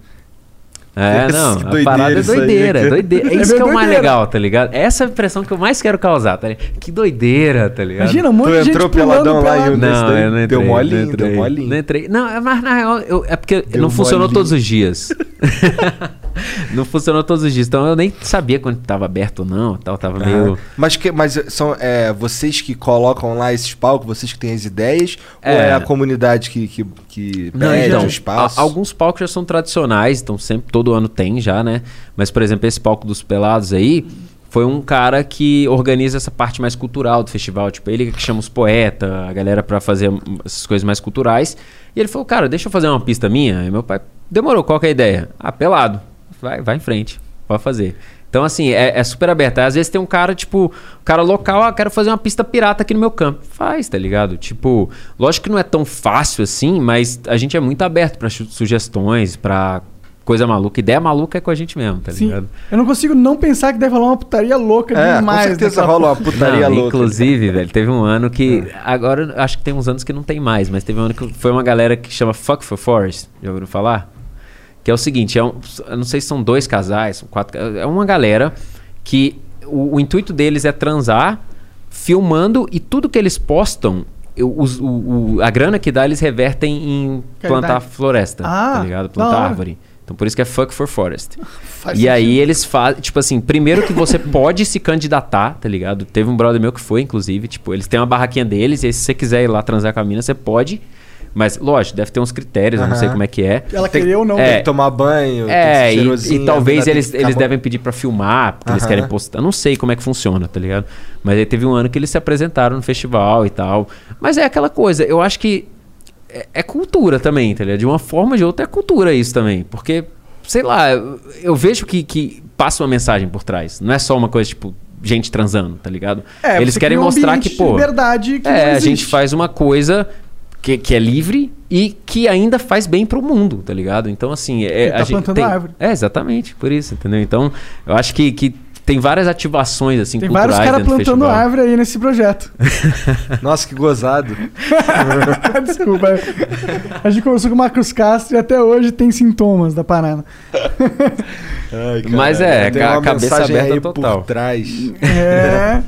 C: É, não, a
B: doideira
C: parada é
B: isso aí,
C: doideira, é doideira. É
A: É
C: isso que é o mais
A: doideira.
C: legal, tá ligado? Essa é a impressão que eu mais quero causar, tá ligado? Que doideira, tá ligado?
A: Imagina, um monte
B: Tu
A: de gente
B: entrou
A: pulando
B: peladão lá e o- Nesse
C: Não,
B: daí
C: eu não
B: deu
C: entrei.
B: molinho,
C: não entrei,
B: deu molinho.
C: Não entrei. Não, é- mas na real, eu- é porque
B: Deu
C: não funcionou
B: molinho.
C: todos os dias. não funcionou todos os dias. Então eu nem sabia quando tava aberto ou não. Tal, tava meio.
B: Mas, que, mas são é, vocês que colocam lá esses palcos, vocês que têm as ideias, ou
C: É.
B: é a comunidade que, que, que
C: Não,
B: pede
C: então,
B: o espaço?
C: a- alguns palcos já são tradicionais, então sempre todo ano tem já, né? Mas, por exemplo, esse palco dos pelados aí foi um cara que organiza essa parte mais cultural do festival. Tipo, ele que chama os poetas, a galera pra fazer essas coisas mais culturais. E ele falou, cara, deixa eu fazer uma pista minha. E meu pai, demorou, qual que é a ideia? Ah, pelado. Vai, vai em frente, pode fazer. Então, assim, é, é super aberto. Aí, Às vezes tem um cara, tipo, cara local, ah, quero fazer uma pista pirata aqui no meu campo. Faz, tá ligado? Tipo, lógico que não é tão fácil assim, mas a gente é muito aberto chu- sugestões, pra coisa maluca. Ideia maluca é com a gente mesmo, tá
A: Sim.
C: ligado?
A: Eu não consigo não pensar que deve rolar uma putaria louca
B: É,
A: demais.
B: com certeza rola uma putaria
C: Não,
B: louca.
C: Inclusive, velho, teve um ano que. Agora, acho que tem uns anos que não tem mais, mas teve um ano que foi uma galera que chama Fuck for Forest. Já ouviram falar? Que é o seguinte: é um, eu não sei se são dois casais, são quatro. ca- É uma galera que o, o intuito deles é transar, filmando e tudo que eles postam. eu- os- o, o- a grana que dá, eles revertem em plantar
A: Caridade.
C: floresta,
A: Ah,
C: tá ligado? Plantar árvore. Então por isso que é Fuck for Forest.
A: Faz
C: e aí
A: sentido.
C: eles fazem, tipo assim, primeiro que você pode se candidatar, tá ligado? Teve um brother meu que foi, inclusive, tipo, eles têm uma barraquinha deles, e aí se você quiser ir lá transar com a mina, você pode. Mas, lógico, deve ter uns critérios, eu não sei como é que é.
A: Ela
B: Tem-
A: querer ou não.
C: É.
B: Tem que tomar banho, tem que
C: É,
B: ser
C: e, e talvez eles, eles devem pedir pra filmar, porque eles querem postar. Não sei como é que funciona, tá ligado? Mas aí teve um ano que eles se apresentaram no festival e tal. Mas é aquela coisa, eu acho que é, é cultura também, tá ligado? De uma forma ou de outra é cultura isso também. Porque, sei lá, eu, eu vejo que, que passa uma mensagem por trás. Não é só uma coisa, tipo, gente transando, tá ligado?
A: É,
C: eles querem
A: um
C: mostrar que, pô.
A: liberdade que
C: É, a gente faz uma coisa que, que é livre e que ainda faz bem pro mundo, tá ligado? Então, assim. É,
A: Ele tá
C: a gente
A: plantando
C: tem...
A: árvore.
C: É, exatamente, por isso, entendeu? Então, eu acho que, que tem várias ativações, assim,
A: Tem
C: culturais
A: vários caras plantando árvore aí nesse projeto.
B: Nossa, que gozado.
A: Desculpa. A gente conversou com o Marcos Castro e até hoje tem sintomas da parada.
B: Ai,
C: Mas é,
B: tem uma
C: cabeça aberta
B: aí
C: total.
B: Por trás.
A: É.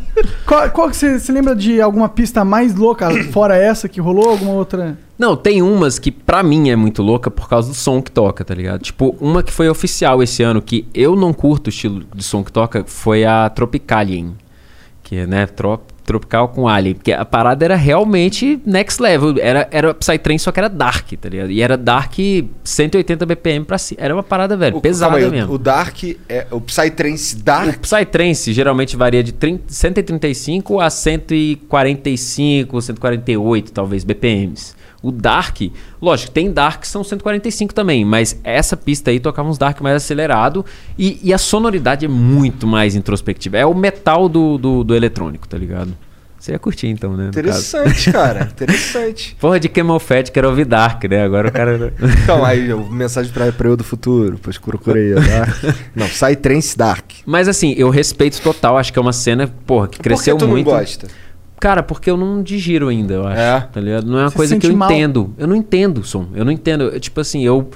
A: qual, qual que você, você lembra de alguma pista mais louca, fora essa que rolou? Alguma outra?
C: Não, tem umas que pra mim é muito louca por causa do som que toca, tá ligado? Tipo, uma que foi oficial esse ano, que eu não curto o estilo de som que toca, foi a Tropicalien. Que é, né, trop, tropical com alien. Porque a parada era realmente next level. Era, era Psytrance, só que era dark, tá ligado? E era dark 180 BPM pra cima. Era uma parada, velho,
B: O-
C: pesada
B: aí, o-
C: mesmo.
B: O Dark, é, o Psytrance
C: O
B: Dark.
C: Psytrance geralmente varia de 30, 135 a 145, 148, talvez, BPMs. O Dark, lógico, tem Dark que são 145 também, mas essa pista aí tocava uns Dark mais acelerado e, e a sonoridade é muito mais introspectiva. É o metal do, do, do eletrônico, tá ligado? Você ia curtir então, né?
B: Interessante, cara. Interessante.
C: Porra de Camel Fat, quero ouvir Dark, né? Agora o cara...
B: Então, aí, mensagem pra, pra eu do futuro. Pois procurei. Dark. Não, Psytrance Dark.
C: Mas assim, eu respeito total, acho que é uma cena, porra, que cresceu
B: Por que tu
C: muito.
B: não gosta?
C: Cara, porque eu não digiro ainda, eu acho.
B: É?
C: Tá ligado? Não é uma
A: Você
C: coisa que eu
A: mal?
C: entendo. Eu não entendo o som. Eu não entendo. Eu, tipo assim, eu.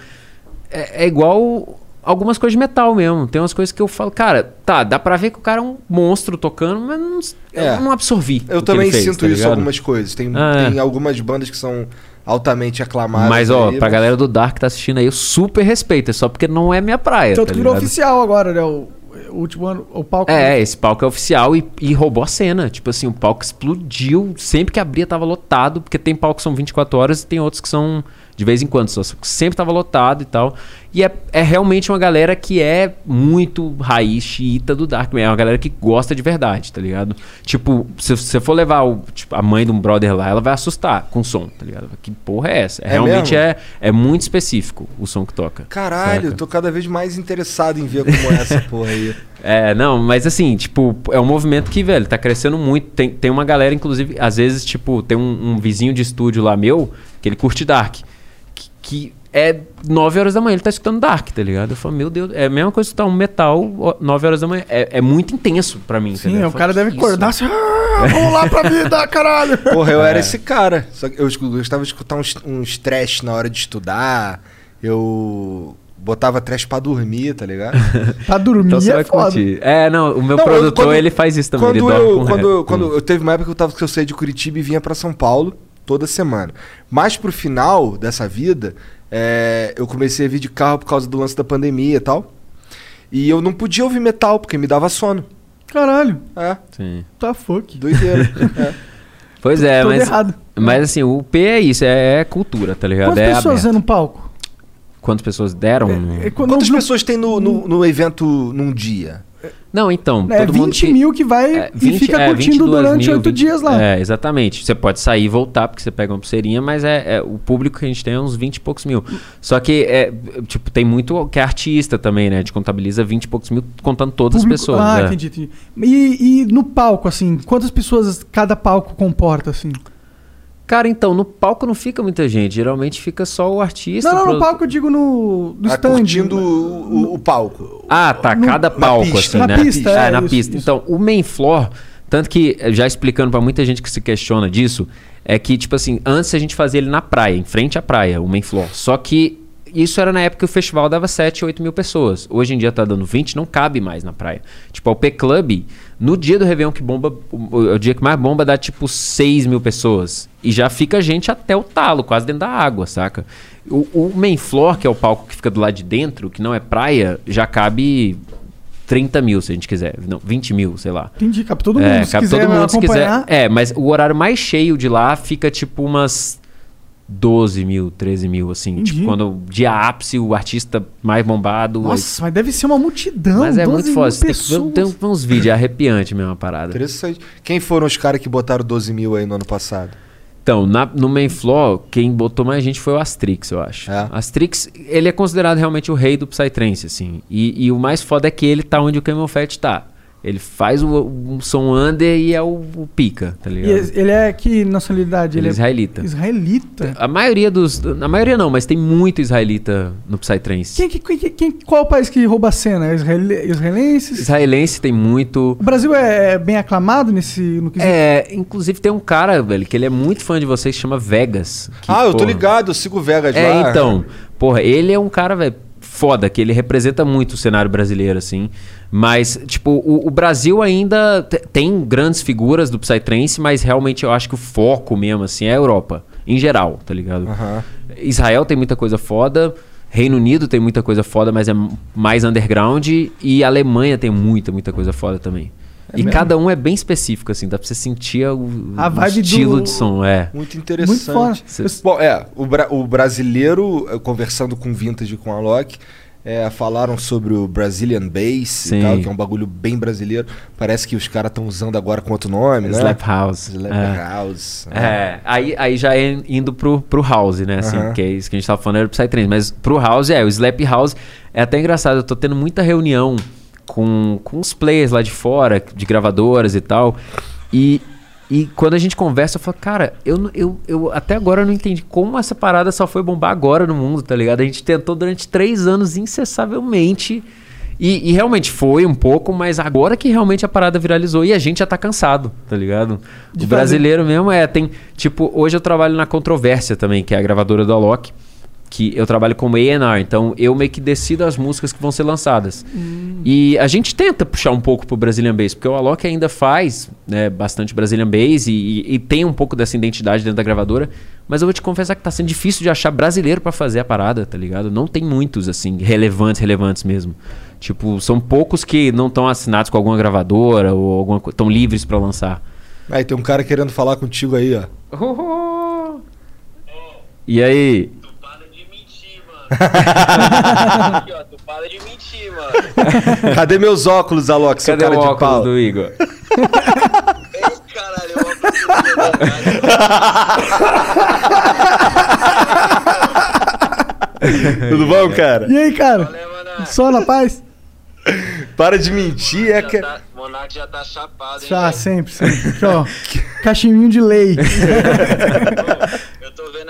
C: É, é igual algumas coisas de metal mesmo. Tem umas coisas que eu falo, cara, tá, dá pra ver que o cara é um monstro tocando, mas não,
B: É.
C: eu não absorvi.
B: Eu
C: o que
B: também
C: ele fez,
B: sinto
C: tá
B: isso em
C: ligado?
B: algumas coisas. Tem,
C: Ah,
B: tem
C: é.
B: algumas bandas que são altamente aclamadas.
C: Mas, ó,
B: aí,
C: pra
B: mas-
C: galera do Dark que tá assistindo aí, eu super respeito. É só porque não é minha praia.
A: Tanto
C: tá
A: que virou
C: ligado?
A: oficial agora, né? O, o último ano, o palco.
C: É, esse palco é oficial e, e roubou a cena. Tipo assim, o palco explodiu. Sempre que abria tava lotado, porque tem palco que são 24 horas e tem outros que são de vez em quando. Só, sempre tava lotado e tal. E é, é realmente uma galera que é muito raiz xiita do Dark. É uma galera que gosta de verdade, tá ligado? Tipo, se você for levar o, tipo, a mãe de um brother lá, ela vai assustar com o som, tá ligado? Que porra é essa?
B: É
C: realmente
B: mesmo?
C: é, é muito específico o som que toca.
B: Caralho,
C: saca?
B: tô cada vez mais interessado em ver como é essa porra aí.
C: É, não, mas assim, tipo, é um movimento que, velho, tá crescendo muito. Tem, tem uma galera, inclusive, às vezes, tipo, tem um, um vizinho de estúdio lá meu, que ele curte Dark. Que, é 9 horas da manhã, ele tá escutando Dark, tá ligado? Eu falo, meu Deus, é a mesma coisa escutar um metal ó, 9 horas da manhã. É, é muito intenso pra mim,
A: Sim,
C: entendeu? Eu
A: o
C: falo,
A: cara
C: "Que
A: deve
C: isso?"
A: acordar assim, ah, vamos lá pra vida, caralho.
B: Porra, eu era
C: É.
B: esse cara. Só que eu gostava de escutar uns, uns trash na hora de estudar. Eu botava trash pra dormir, tá ligado?
A: Pra dormir
C: Então você
A: é
C: vai
A: foda.
C: curtir. É, não, o meu
B: Não, eu-
C: produtor,
B: quando-
C: ele faz isso também.
B: quando
C: ele dorme
B: eu,
C: com
B: quando, eu- quando
C: com-
B: eu teve uma época que eu tava que eu saía de Curitiba e vinha pra São Paulo toda semana. Mas pro final dessa vida, é, eu comecei a vir de carro por causa do lance da pandemia e tal. E eu não podia ouvir metal porque me dava sono.
A: Caralho,
B: É,
C: Sim.
A: tá fuck.
B: doideira. É.
C: Pois é,
A: Tudo
C: mas,
A: errado.
C: mas assim, o P é isso, é, é cultura, tá ligado?
A: Quantas
C: é
A: pessoas
C: aberto.
A: é no palco?
C: Quantas pessoas deram?
A: É, é quando-
B: Quantas
A: no-
B: pessoas tem no, no, no evento num dia?
C: Não, então,
A: É
C: todo mundo
A: 20
C: que-
A: mil que vai
C: É,
A: e
C: 20
A: fica
C: é,
A: curtindo
C: 22
A: durante
C: mil,
A: oito
C: 20
A: dias lá.
C: É, exatamente. Você pode sair e voltar porque você pega uma pulseirinha, mas é, é- o público que a gente tem é uns 20 e poucos mil. Só que, é, tipo, tem muito que é artista também, né? A gente contabiliza 20 e poucos mil contando todas
A: Público-
C: as pessoas.
A: Ah,
C: é.
A: entendi, entendi. E, e no palco, assim, quantas pessoas cada palco comporta, assim?
C: Cara, então, no palco não fica muita gente. Geralmente fica só o artista.
A: não, não,
C: o
A: no palco eu digo no, no
B: Tá
A: stand.
B: curtindo o, o- o palco.
C: Ah, tá.
A: No-
C: cada
B: na
C: palco,
B: pista.
C: assim,
A: Na
C: né?
A: pista,
C: é,
A: é,
C: na
A: isso,
C: pista.
A: isso.
C: Então, o main floor, tanto que, já explicando pra muita gente que se questiona disso, é que, tipo assim, antes a gente fazia ele na praia, em frente à praia, o main floor. Só que isso era na época que o festival dava 7, 8 mil pessoas. Hoje em dia tá dando 20, não cabe mais na praia. Tipo, o P-Club, no dia do Réveillon que bomba, o, o dia que mais bomba dá tipo 6 mil pessoas. E já fica gente até o talo, quase dentro da água, saca? O, o main floor, que é o palco que fica do lado de dentro, que não é praia, já cabe 30 mil, se a gente quiser. Não, 20 mil, sei lá.
A: Entendi, cabe todo mundo.
C: É, cabe
A: quiser
C: todo mundo se quiser.
A: acompanhar.
C: É, mas o horário mais cheio de lá fica tipo umas 12 mil, 13 mil, assim.
A: Entendi.
C: Tipo, quando o dia ápice, o artista mais bombado.
A: Nossa, mas deve ser uma multidão.
C: mas é
A: 12
C: muito foda. Tem que tem uns vídeos, é arrepiante mesmo a parada.
B: Interessante. Quem foram os caras que botaram 12 mil aí no ano passado?
C: Então, na- no main floor, quem botou mais gente foi o Astrix, eu acho.
B: É.
C: Astrix, ele é considerado realmente o rei do Psytrance, assim. E, e o mais foda é que ele tá onde o Camel Fat tá. Ele faz o, um som under e é o, o pica, tá
A: E
C: ligado?
A: es- ele é que nacionalidade?
C: Ele é israelita.
A: Israelita?
C: A maioria dos. A maioria não, mas tem muito israelita no Psytrance.
A: Quem, quem, quem, quem- qual o país que rouba a cena? É Israel, israelenses?
C: Israelense tem muito.
A: O Brasil é, é bem aclamado nesse no quesito?
C: É, inclusive tem um cara, velho, que ele é muito fã de vocês, chama Vegas. que,
B: ah, eu tô
C: porra,
B: ligado, eu sigo o Vegas lá.
C: É, então. Porra, ele é um cara, velho, foda, que ele representa muito o cenário brasileiro, assim. Mas, tipo, o, o Brasil ainda te- tem grandes figuras do Psytrance, mas realmente eu acho que o foco mesmo, assim, é a Europa, em geral, tá ligado?
B: Aham.
C: Israel tem muita coisa foda. Reino Unido tem muita coisa foda, mas é mais underground. E Alemanha tem muita, muita coisa foda também. E cada um é bem específico, assim, dá pra você sentir o,
A: A
C: o
A: vibe
C: estilo
A: do-
C: de som, é.
B: Muito interessante.
A: Muito foda.
C: Cê-
B: Bom, é, o, bra- o brasileiro, eh, conversando com o Vintage e com a Loki, é, falaram sobre o Brazilian Bass
C: Sim.
B: e tal, que é um bagulho bem brasileiro. Parece que os caras estão usando agora com outro nome, né?
C: Slap House.
B: Slap
C: é.
B: House. né?
C: É, aí, aí já é indo pro, pro house, né? Assim,
B: Aham.
C: que é isso que a gente tava falando, era pro Psytrance. Mas pro house, é, o Slap House é até engraçado. Eu tô tendo muita reunião com, com os players lá de fora, de gravadoras e tal. E, e quando a gente conversa, eu falo, cara, eu, eu, eu até agora não entendi como essa parada só foi bombar agora no mundo, tá ligado? A gente tentou durante três anos incessavelmente. E, e realmente foi um pouco, mas agora que realmente a parada viralizou e a gente já tá cansado, tá ligado?
A: De
C: o brasileiro mesmo é, tem. Tipo, hoje eu trabalho na Controvérsia também, que é a gravadora do Alok. Que eu trabalho como A&R, então eu meio que decido as músicas que vão ser lançadas. E a gente tenta puxar um pouco pro Brazilian Bass, porque o Alok ainda faz né, bastante Brazilian Bass e, e- e tem um pouco dessa identidade dentro da gravadora. Mas eu vou te confessar que tá sendo difícil de achar brasileiro pra fazer a parada, tá ligado? Não tem muitos, assim, relevantes, relevantes mesmo. Tipo, são poucos que não estão assinados com alguma gravadora ou alguma coisa, estão livres pra lançar.
B: Aí tem um cara querendo falar contigo aí, ó.
C: E aí?
E: Tu para de mentir, mano. Aqui, ó, tu para de mentir, mano.
B: Cadê meus óculos, Alok, seu
C: Cadê
B: cara
C: o
B: de
C: óculos
B: pau?
C: do Igor?
E: Ei, caralho, eu vou
B: Tudo bom, cara?
A: E aí, cara?
E: Valeu, mano.
A: Só na paz?
B: Para de mentir, é que...
E: Já tá, Monark já tá chapado, hein?
A: Já, sempre, sempre. Aqui, ó. Cachimbinho de lei.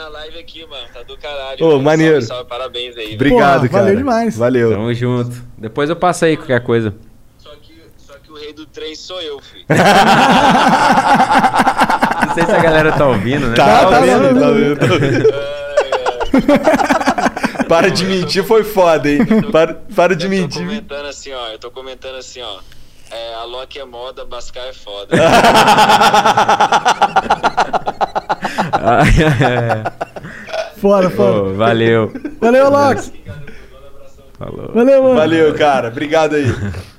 E: Eu tô vendo a live aqui, mano. Tá do caralho.
B: Ô,
E: mano.
B: maneiro.
E: Salve, salve, parabéns aí. velho.
B: Obrigado,
A: Porra,
B: cara.
A: valeu demais.
B: Valeu.
C: Tamo junto. Depois eu passo aí qualquer coisa.
E: Só que, só que o rei do trem sou eu, filho.
C: Não sei se a galera tá ouvindo, né?
B: Tá,
A: tá
B: tá vendo,
A: vendo.
B: tá vendo. Para de mentir, foi foda, hein? Para, para de
E: Eu tô
B: mentir.
E: comentando assim, ó. Eu tô comentando assim, ó. É, a Loki é moda, Bascar é foda.
A: Fora, fora.
C: Pô, valeu.
A: Valeu, Lox.
C: Falou.
A: Valeu, mano.
B: Valeu, cara. Obrigado aí.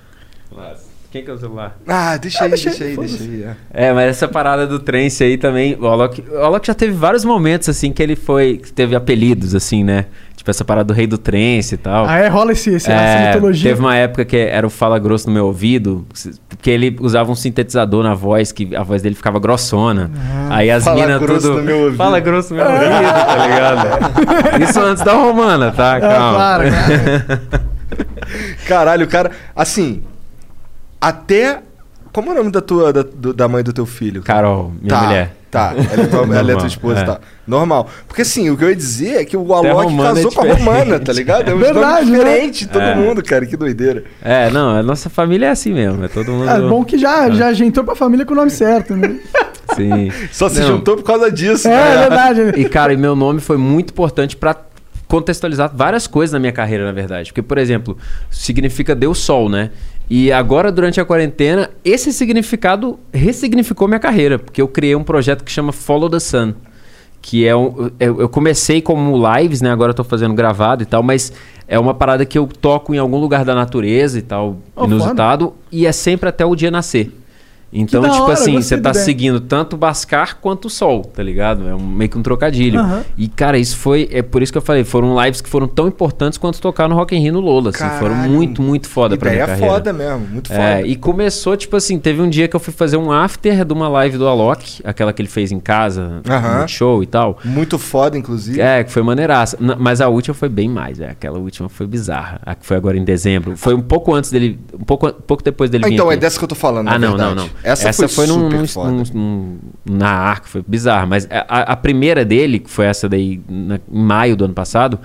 C: Quem que é o celular?
B: Ah, deixa aí,
A: deixa
B: deixa
A: aí,
B: deixa aí. é.
C: É, mas essa parada do trance aí também, o Alok, o Alok já teve vários momentos assim que ele foi, que teve apelidos assim, né? Tipo essa parada do rei do trance e tal.
A: Ah, é? Rola esse, esse, essa
C: É,
A: mitologia.
C: teve uma época que era o fala grosso no meu ouvido, porque ele usava um sintetizador na voz, que a voz dele ficava grossona. Aí as
B: Fala
C: minas
B: grosso
C: tudo.
B: no meu ouvido.
C: Fala grosso no meu ouvido, tá ligado? Isso antes da romana, tá?
A: É,
C: Calma.
A: claro, claro.
B: Caralho, o cara. Assim. Até. Como é o nome da tua. Da, da mãe do teu filho?
C: Carol, minha
B: tá,
C: mulher.
B: Tá, ela é tua, ela é tua esposa
C: é.
B: tal. Normal. Porque assim, o que eu ia dizer é que o Alok
C: romana é
B: casou com a romana, tá ligado? É um
A: Verdade, né?
B: diferente de todo
C: É.
B: mundo, cara. Que doideira.
C: É, não, a nossa família é assim mesmo, é todo mundo.
A: É bom que já, já, já entrou pra família com o nome certo, né?
C: Sim.
B: Só se
C: Não.
B: juntou por causa disso.
A: É,
B: né?
A: verdade. né?
C: E, cara, e meu nome foi muito importante pra contextualizar várias coisas na minha carreira, na verdade. Porque, por exemplo, significa Deus Sol, né? E agora, durante a quarentena, esse significado ressignificou minha carreira. Porque eu criei um projeto que chama Follow the Sun. Que é um. Eu, eu comecei como lives, né? Agora eu tô fazendo gravado e tal, mas é uma parada que eu toco em algum lugar da natureza e tal,
A: Oh,
C: inusitado, e é sempre até o dia nascer. Então, tipo
A: hora,
C: assim, você tá seguindo tanto o Bascar quanto o Sol, tá ligado? É um- meio que um trocadilho.
A: Aham.
C: E, cara, isso foi. É por isso que eu falei, foram lives que foram tão importantes quanto tocar no Rock in Rio no Lola. Assim, foram
B: Caralho.
C: muito, muito foda pra minha carreira.
B: foda mesmo, muito foda.
C: É, e começou, tipo assim, teve um dia que eu fui fazer um after de uma live do Alok, aquela que ele fez em casa, no show e tal.
B: Muito foda, inclusive.
C: É, que foi maneiraça. Mas a última foi bem mais, é. Aquela última foi bizarra. A que foi agora em dezembro. Foi um pouco antes dele. Um pouco, pouco depois dele
B: Ah,
C: vir
B: então
C: aqui.
B: é dessa que eu tô falando,
C: Ah, não, não,
B: verdade.
C: não.
B: Essa, foi,
C: num,
B: super
C: num- num- num- na arca, foi bizarra. Mas a, a primeira dele, que foi essa daí na- em maio do ano passado,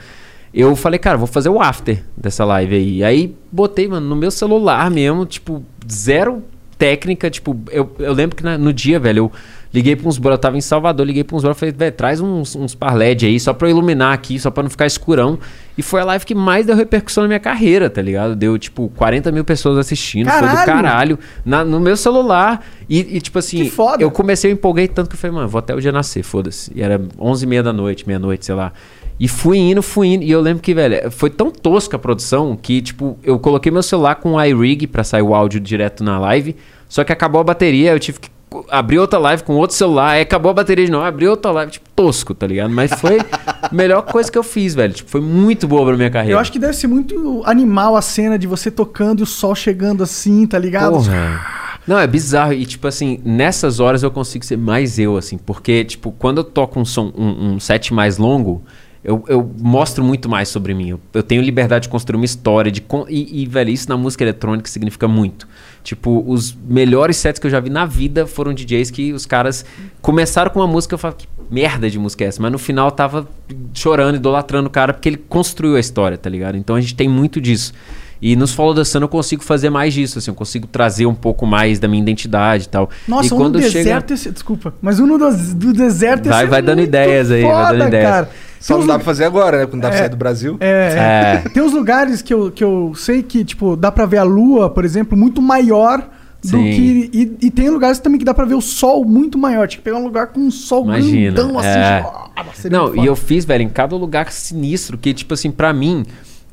C: eu falei, cara, vou fazer o after dessa live aí. Aí botei, mano, no meu celular mesmo, tipo, zero técnica. Tipo, eu, eu lembro que na- no dia, velho, eu liguei pra uns brothers, eu tava em Salvador, liguei pra uns brothers, falei, velho, traz uns, uns par LED aí, só pra eu iluminar aqui, só pra não ficar escurão. E foi a live que mais deu repercussão na minha carreira, tá ligado? Deu, tipo, 40 mil pessoas assistindo, foi do
A: Caralho!
C: caralho, na- no meu celular. E, e, tipo assim,
A: Que foda.
C: eu comecei, eu empolguei tanto que eu falei, mano, vou até o dia nascer, foda-se. E era 11 e meia da noite, meia-noite, sei lá. E fui indo, fui indo. E eu lembro que, velho, foi tão tosca a produção que, tipo, eu coloquei meu celular com o iRig pra sair o áudio direto na live. Só que acabou a bateria, eu tive que abrir outra live com outro celular. Aí acabou a bateria de novo, abri outra live, tipo, tosco, tá ligado? Mas foi a melhor coisa que eu fiz, velho. Tipo, foi muito boa pra minha carreira.
A: Eu acho que deve ser muito animal a cena de você tocando e o sol chegando assim, tá ligado?
C: Porra. Não, é bizarro. E, tipo assim, nessas horas eu consigo ser mais eu, assim. Porque, tipo, quando eu toco um, som, um, um set mais longo, eu, eu mostro muito mais sobre mim. Eu, eu tenho liberdade de construir uma história. De e, e, velho, isso na música eletrônica significa muito. Tipo, os melhores sets que eu já vi na vida foram DJs que os caras começaram com uma música eu falo, que merda de música é essa? Mas no final eu tava chorando, idolatrando o cara, porque ele construiu a história, tá ligado? Então a gente tem muito disso. E nos Follow the Sun eu consigo fazer mais disso, assim, eu consigo trazer um pouco mais da minha identidade e tal.
A: Nossa,
C: e
A: um no
C: quando chega...
A: deserto, esse, desculpa, mas um do, do deserto
C: Vai-
A: esse
C: vai dando ideias aí, vai
A: foda,
C: dando ideias.
A: Cara.
B: Só não dá
A: lu-
B: pra fazer agora, né? Quando dá pra
A: É.
B: sair do Brasil.
A: É,
C: É.
A: Tem uns lugares que eu, que eu sei que, tipo, dá pra ver a lua, por exemplo, muito maior do
C: Sim.
A: que. E, e tem lugares também que dá pra ver o sol muito maior. Tinha que pegar um lugar com um sol
C: Imagina,
A: grandão assim.
C: é.
A: tipo, ah,
C: Não, e eu fiz, velho, em cada lugar sinistro, que, tipo assim, pra mim,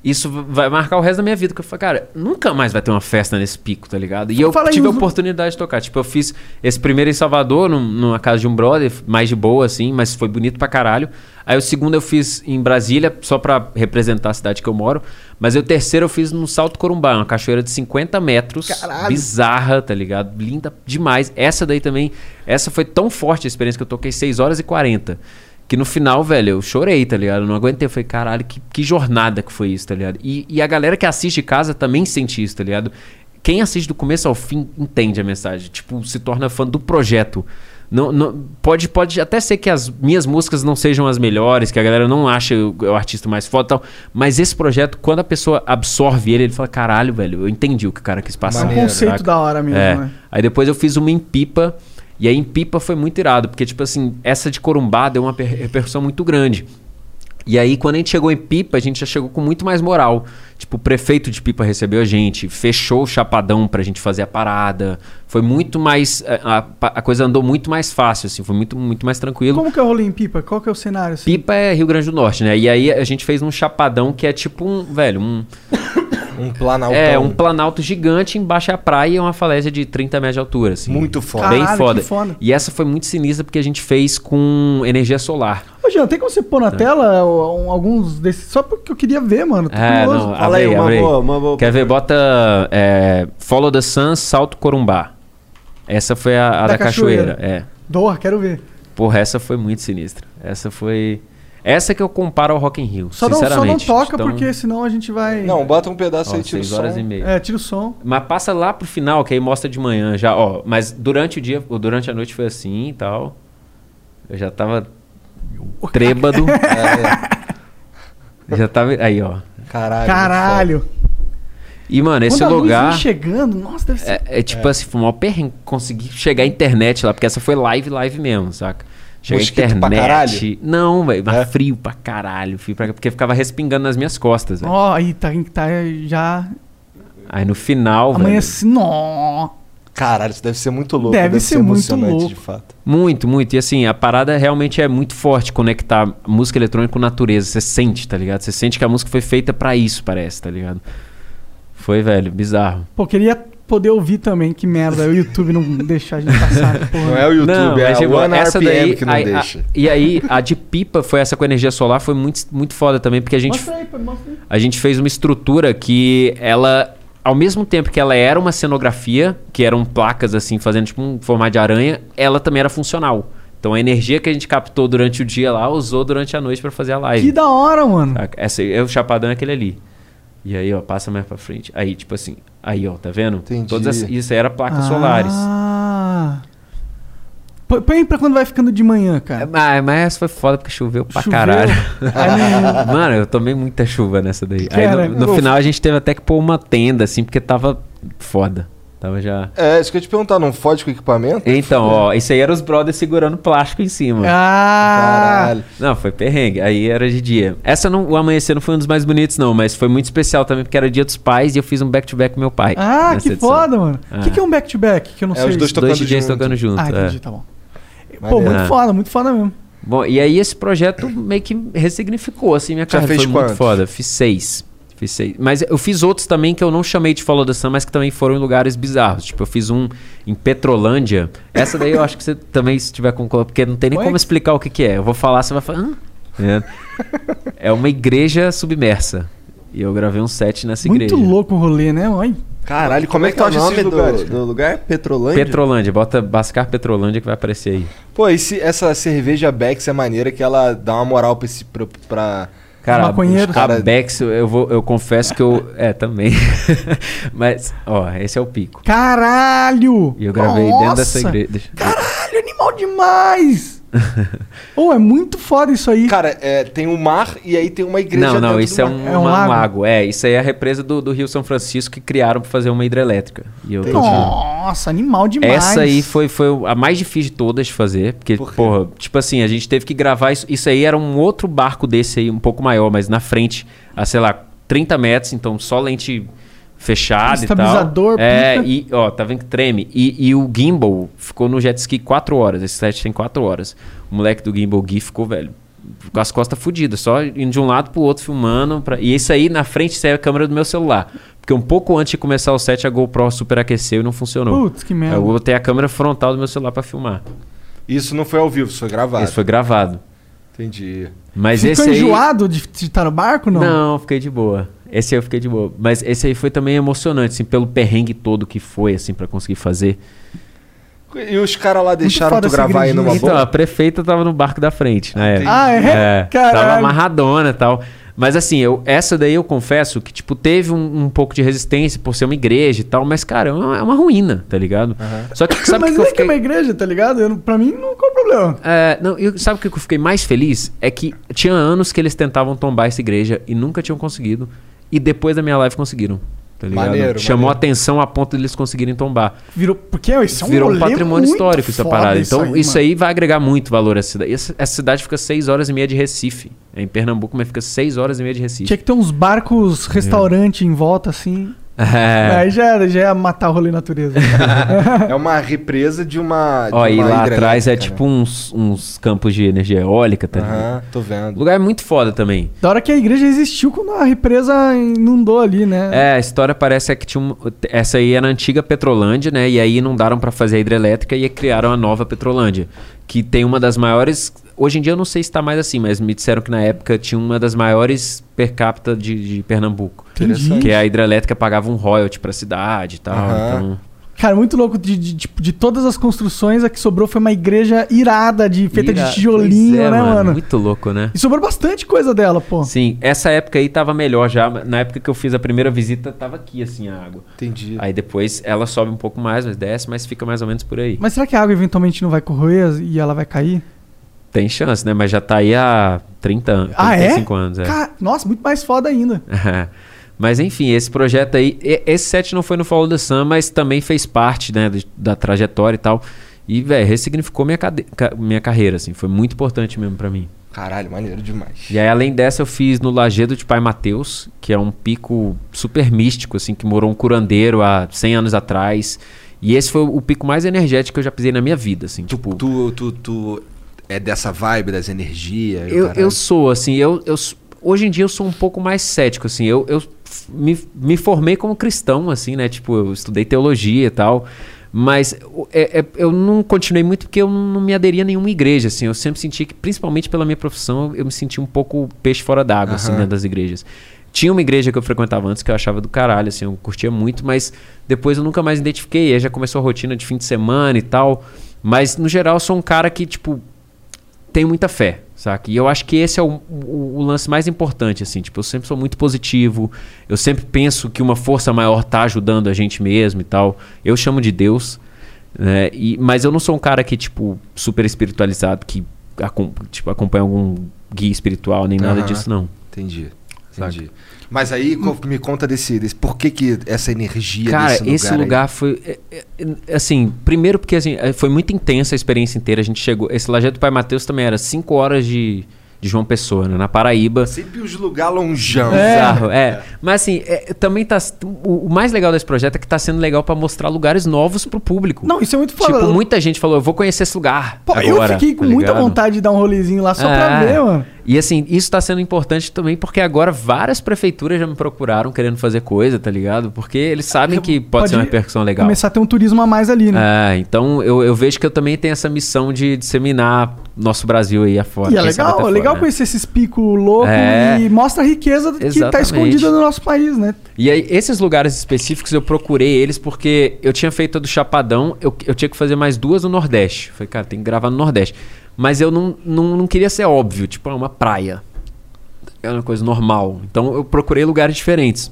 C: isso vai marcar o resto da minha vida. Que eu falei, cara, nunca mais vai ter uma festa nesse pico, tá ligado? E eu
A: aí
C: tive a oportunidade de tocar. Tipo, eu fiz esse primeiro em Salvador, num- numa casa de um brother, mais de boa, assim, mas foi bonito pra caralho. Aí o segundo eu fiz em Brasília, só pra representar a cidade que eu moro. Mas aí o terceiro eu fiz no Salto Corumbá, uma cachoeira de 50 metros.
A: Caralho.
C: Bizarra, tá ligado? Linda demais. Essa daí também, essa foi tão forte a experiência que eu toquei 6 horas e 40. Que no final, velho, eu chorei, tá ligado? Eu não aguentei. Eu falei, caralho, que, que jornada que foi isso, tá ligado? E, e a galera que assiste de casa também sente isso, tá ligado? Quem assiste do começo ao fim entende a mensagem. Tipo, se torna fã do projeto. Não, não- pode, pode até ser que as minhas músicas não sejam as melhores, que a galera não acha o, o artista mais foda e tal. Mas esse projeto, quando a pessoa absorve ele, ele fala: caralho, velho, eu entendi o que o cara quis
A: É
C: passar.
A: um
B: Maneiro,
A: conceito
C: saca?
A: da hora mesmo,
C: É.
A: né?
C: Aí depois eu fiz uma em pipa. E aí em pipa foi muito irado, porque, tipo assim, essa de Corumbá deu uma per- repercussão muito grande. E aí, quando a gente chegou em Pipa, a gente já chegou com muito mais moral. Tipo, o prefeito de Pipa recebeu a gente, fechou o chapadão pra gente fazer a parada. Foi muito mais. A, a- a coisa andou muito mais fácil, assim, foi muito, muito mais tranquilo.
A: Como que é o rolê em Pipa? Qual que é o cenário? Assim?
C: Pipa é Rio Grande do Norte, né? E aí a gente fez um chapadão que é tipo um, velho, um.
B: Um planaltão.
C: É, um planalto gigante, embaixo é a praia e uma falésia de 30 metros de altura, assim.
B: Muito foda.
A: Caralho,
C: Bem foda.
A: que foda.
C: E essa foi muito sinistra porque a gente fez com energia solar.
A: Ô, Jean, tem como você pôr na tela ó, um- alguns desses? Só porque eu queria ver, mano. Tô
C: É,
A: curioso.
C: não,
D: Fala aí,
C: abre
D: uma
C: abre
D: boa, uma boa.
C: Quer ver? Bota é, Follow the Sun, Salto Corumbá. Essa foi a, a
A: Da
C: da,
A: cachoeira.
C: cachoeira. É.
A: Doa, quero ver.
C: Porra, essa foi muito sinistra. Essa foi. Essa que eu comparo ao Rock in Rio.
A: Só não, só não
C: sinceramente.
A: toca
C: Então,
A: porque senão a gente vai.
B: Não, bota um pedaço
C: ó,
B: aí, tira o
C: seis horas
B: som.
C: e meia.
A: É, tira o som.
C: Mas passa lá pro final, que aí mostra de manhã já, ó. Mas durante o dia, ou durante a noite foi assim e tal. Eu já tava trêbado.
B: É,
C: já tava. Aí, ó.
B: caralho.
A: Caralho.
C: E, mano, esse
A: Quando
C: lugar.
A: chegando, nossa, deve ser.
C: É, é tipo assim, foi um perrengue conseguir chegar à internet lá, porque essa foi live, live mesmo, saca? À
B: Mosquito pra
C: internet. Não, velho, mas
B: É?
C: frio pra caralho. Frio pra... Porque ficava respingando nas minhas costas, velho.
A: Ó, aí tá, tá já.
C: Aí no final,
A: Amanhã
C: velho.
A: assim, nó.
B: Caralho, isso deve ser muito louco.
A: Deve ser muito
B: emocionante,
A: louco.
B: de fato.
C: Muito, muito. E assim, a parada realmente é muito forte conectar música eletrônica com natureza. Você sente, tá ligado? Você sente que a música foi feita pra isso, parece, tá ligado? Foi, velho, bizarro.
A: Pô, queria poder ouvir também, que merda. O YouTube não deixar a gente passar. Porra.
B: Não é o YouTube,
C: Não,
B: é
C: mas,
B: a One
C: essa
B: RPM
C: daí,
B: que não
C: a-
B: deixa.
C: e aí, a de pipa foi essa com energia solar, foi muito, muito foda também, porque a gente
A: Mostra aí, pô, mostra aí.
C: a gente fez uma estrutura que ela, ao mesmo tempo que ela era uma cenografia, que eram placas assim, fazendo tipo um formato de aranha, ela também era funcional. Então a energia que a gente captou durante o dia lá, usou durante a noite pra fazer a live.
A: Que da hora, mano.
C: Essa, aí, o chapadão é aquele ali. E aí, ó, passa mais pra frente. Aí, tipo assim, aí, ó, tá vendo?
B: Entendi.
C: Todas essas- isso aí era placas solares.
A: Ah. Põe- Põe pra quando vai ficando de manhã,
C: É,
A: cara.
C: mas, mas foi foda porque choveu pra
A: Choveu.
C: caralho. Mano, eu tomei muita chuva nessa daí.
A: Que
C: Aí
A: era?
C: no, no final a gente teve até que pôr uma tenda, assim, porque tava foda. Tava já.
B: É, isso que eu ia te perguntar, não fode com o equipamento?
C: Então, ó, isso aí era os brothers segurando plástico em cima.
A: Ah.
B: Caralho.
C: Não, foi perrengue. Aí era de dia. Essa não, o amanhecer não foi um dos mais bonitos, não, mas foi muito especial também, porque era dia dos pais e eu fiz um back-to-back com meu pai.
A: Ah, que
C: edição.
A: foda, mano. O
C: Ah.
A: que, que é um back-to-back? Que eu não
B: É,
A: sei.
B: os dois
C: Dois
B: tocando
C: DJs
B: junto.
C: tocando junto.
A: Ah,
C: é.
A: entendi, tá bom. Pô,
B: Maneiro.
A: muito
C: É.
A: foda, muito foda mesmo.
C: Bom, e aí esse projeto meio que ressignificou, assim, minha
B: Já
C: carreira.
B: fez
C: Foi muito
B: quantos?
C: foda. Fiz seis. Fiz seis. Mas eu fiz outros também que eu não chamei de Follow the Sun, mas que também foram em lugares bizarros. Tipo, eu fiz um em Petrolândia. Essa daí eu acho que você também, se tiver com... Porque não tem nem
A: Ué?
C: como explicar o que, que é. Eu vou falar, você vai falar... Hã? É. É uma igreja submersa. E eu gravei um set nessa
A: Muito
C: igreja.
A: louco o rolê, né? Olha.
B: Caralho, como é que tu
D: é o
B: acha
D: nome
B: esses
D: do, do lugar? Petrolândia?
C: Petrolândia. Bota Bascar Petrolândia que vai aparecer aí.
B: Pô, e se essa cerveja Bex é maneira que ela dá uma moral pra esse. pra. pra-
C: Cara,
A: Maconheiros.
C: a
B: Cara-
C: Bex, eu, vou, eu confesso que eu... É, também. Mas, ó, esse é o pico.
A: Caralho!
C: E eu gravei
A: Nossa!
C: dentro dessa igreja.
A: Caralho, animal demais! Ô, é muito foda isso aí.
B: Cara, é, tem o mar e aí tem uma igreja
C: Não, não, isso
B: do
C: é
B: mar.
C: um,
A: É um
C: uma-
A: lago?
C: lago. É, isso aí é a represa do, do Rio São Francisco que criaram pra fazer uma hidrelétrica. E eu tô
A: Nossa, animal demais.
C: Essa aí foi, foi a mais difícil de todas de fazer. Porque,
B: Por
C: porra, tipo assim, a gente teve que gravar isso. Isso aí era um outro barco desse aí, um pouco maior, mas na frente, a sei lá, 30 metros, então só lente fechada e tal.
A: Estabilizador,
C: É,
A: pica.
C: e ó, tá vendo que treme. E, e o gimbal ficou no jet ski 4 horas. Esse set tem 4 horas. O moleque do gimbal Gui ficou, velho, com as costas fodidas, só indo de um lado pro outro filmando. Pra... E isso aí na frente isso é a câmera do meu celular. Porque um pouco antes de começar o set, a GoPro superaqueceu e não funcionou.
A: Putz, que merda.
C: Eu botei a câmera frontal do meu celular pra filmar.
B: Isso não foi ao vivo, isso foi gravado.
C: Esse foi gravado.
B: Entendi.
C: Mas
A: Ficou
C: esse aí.
A: enjoado de de estar no barco, não?
C: Não, fiquei de boa. Esse aí eu fiquei de boa. Mas esse aí foi também emocionante, assim, pelo perrengue todo que foi, assim, pra conseguir fazer.
B: E os caras lá deixaram tu gravar aí numa
C: Então,
B: boa?
C: a prefeita tava no barco da frente na época.
A: Ah, é?
C: É, tava
A: Caralho.
C: amarradona e tal. Mas assim, eu, essa daí eu confesso que, tipo, teve um, um pouco de resistência por ser uma igreja e tal, mas, cara, é uma, é uma ruína, tá ligado? Só que sabe
A: Mas
C: que
A: não
C: eu
A: é que é
C: fiquei...
A: uma igreja, tá ligado? Eu, pra mim, não qual o problema.
C: É, não, eu, sabe o que eu fiquei mais feliz? É que tinha anos que eles tentavam tombar essa igreja e nunca tinham conseguido. E depois da minha live conseguiram. Tá ligado?
B: Maneiro,
C: Chamou
B: maneiro.
C: atenção a ponto de eles conseguirem tombar.
A: Virou, porque isso é um
C: Virou um patrimônio histórico essa parada. Então isso
A: mano.
C: aí, vai agregar muito valor à cidade. Essa, essa cidade fica 6 horas e meia de Recife. É em Pernambuco, mas fica 6 horas e meia de Recife.
A: Tinha que ter uns barcos, restaurante em volta, assim.
C: É.
A: Aí já, era- já ia matar o rolê natureza.
B: É uma represa de uma. de
C: Ó, e
B: uma
C: lá atrás é
B: hidrelétrica,
C: tipo uns, uns campos de energia eólica, tá
B: né? Aham, tô
C: O
B: vendo.
C: lugar é muito foda também.
A: da hora que a igreja existiu quando a represa inundou ali, né?
C: É, a história parece é que tinha um, essa aí era a antiga Petrolândia, né? E aí inundaram pra fazer a hidrelétrica e criaram a nova Petrolândia, que tem uma das maiores. Hoje em dia eu não sei se tá mais assim, mas me disseram que na época tinha uma das maiores per capita de, de Pernambuco.
A: Entendi.
C: Que a hidrelétrica pagava um royalty pra cidade e tal.
B: Aham.
C: Então,
A: Cara, muito louco. De, de, tipo, de todas as construções, a que sobrou foi uma igreja irada, de, feita
C: Ira-
A: de tijolinho,
C: é,
A: né, mano?
C: Muito louco, né?
A: E sobrou bastante coisa dela, pô.
C: Sim, essa época aí tava melhor já. Na época que eu fiz a primeira visita, tava aqui assim a água.
B: Entendi.
C: Aí depois ela sobe um pouco mais, mas desce, mas fica mais ou menos por aí.
A: Mas será que a água eventualmente não vai corroer e ela vai cair?
C: Tem chance, né? Mas já tá aí há 30 anos,
A: Ah, é?
C: 35 anos. É.
A: Nossa, muito mais foda ainda.
C: mas enfim, esse projeto aí, esse set não foi no Follow the Sun, mas também fez parte né, da trajetória e tal. E, velho, ressignificou minha, cade- ca- minha carreira, assim. Foi muito importante mesmo pra mim.
B: Caralho, maneiro demais.
C: E aí, além dessa, eu fiz no Lagedo de Pai Mateus, que é um pico super místico, assim, que morou um curandeiro há 100 anos atrás. E esse foi o pico mais energético que eu já pisei na minha vida, assim. Tipo,
B: Tu, tu, tu é dessa vibe das energias? o
C: eu, eu sou, assim, eu, eu hoje em dia eu sou um pouco mais cético, assim, eu, eu me, me formei como cristão, assim, né, tipo, eu estudei teologia e tal, mas é- é- eu não continuei muito porque eu não me aderi a nenhuma igreja, assim, eu sempre senti que, principalmente pela minha profissão, eu me senti um pouco peixe fora d'água, assim, dentro das igrejas. Tinha uma igreja que eu frequentava antes que eu achava do caralho, assim, eu curtia muito, mas depois eu nunca mais identifiquei, aí já começou a rotina de fim de semana e tal, mas no geral eu sou um cara que, tipo, tenho muita fé, saca? E eu acho que esse é o, o- o lance mais importante, assim. Tipo, eu sempre sou muito positivo. Eu sempre penso que uma força maior tá ajudando a gente mesmo e tal. Eu chamo de Deus, né? E, mas eu não sou um cara que, tipo, super espiritualizado, que tipo, acompanha algum guia espiritual, nem nada
B: Aham.
C: disso, não.
B: Entendi.
C: Saca.
B: Entendi. Mas aí, me conta desse, desse. Por que, que essa energia
C: Cara,
B: desse lugar
C: esse
B: aí?
C: lugar foi. é, é, assim, primeiro porque assim, é, foi muito intensa a experiência inteira. A gente chegou. Esse Lajeado do Pai Mateus também era 5 horas de, de João Pessoa, né? Na Paraíba.
B: Sempre os lugares longeão.
A: É.
C: Bizarro, é. Mas assim, é, também tá. O, o mais legal desse projeto é que tá sendo legal pra mostrar lugares novos pro público.
A: Não, isso é muito foda.
C: Tipo, muita gente falou, eu vou conhecer esse lugar.
A: Pô, eu
C: agora",
A: fiquei com
C: tá
A: muita vontade de dar um rolezinho lá só pra
C: É.
A: ver, mano.
C: E assim, isso tá sendo importante também porque agora várias prefeituras já me procuraram querendo fazer coisa, tá ligado? Porque eles sabem que pode, ser uma repercussão legal.
A: Começar a ter um turismo a mais ali, né?
C: É, então eu, eu vejo que eu também tenho essa missão de disseminar nosso Brasil aí afora.
A: e é legal, é legal
C: fora, né?
A: conhecer esses picos loucos
C: É.
A: e mostra a riqueza que tá
C: Exatamente.
A: escondida no nosso país, né?
C: E aí, esses lugares específicos eu procurei eles porque eu tinha feito a do Chapadão, eu, eu tinha que fazer mais duas no Nordeste. Falei, cara, tem que gravar no Nordeste. Mas eu não, não, não queria ser óbvio, tipo, é uma praia. É uma coisa normal. Então eu procurei lugares diferentes.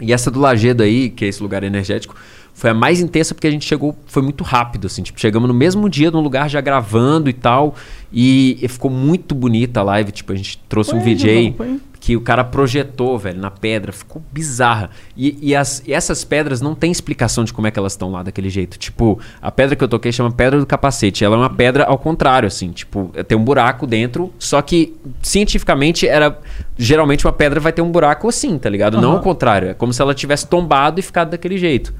C: E essa do Lagedo aí, que é esse lugar energético, foi a mais intensa porque a gente chegou, foi muito rápido, assim, tipo, chegamos no mesmo dia num lugar já gravando e tal, e, e ficou muito bonita a live, tipo, a gente trouxe um
A: Põe
C: VJ que o cara projetou, velho, na pedra, ficou bizarra. E, e as- e essas pedras não tem explicação de como é que elas estão lá daquele jeito. Tipo, a pedra que eu toquei chama Pedra do Capacete. Ela é uma pedra ao contrário, assim, tipo, tem um buraco dentro, só que cientificamente era. Geralmente uma pedra vai ter um buraco assim, tá ligado? Não
A: Aham.
C: ao contrário. É como se ela tivesse tombado e ficado daquele jeito.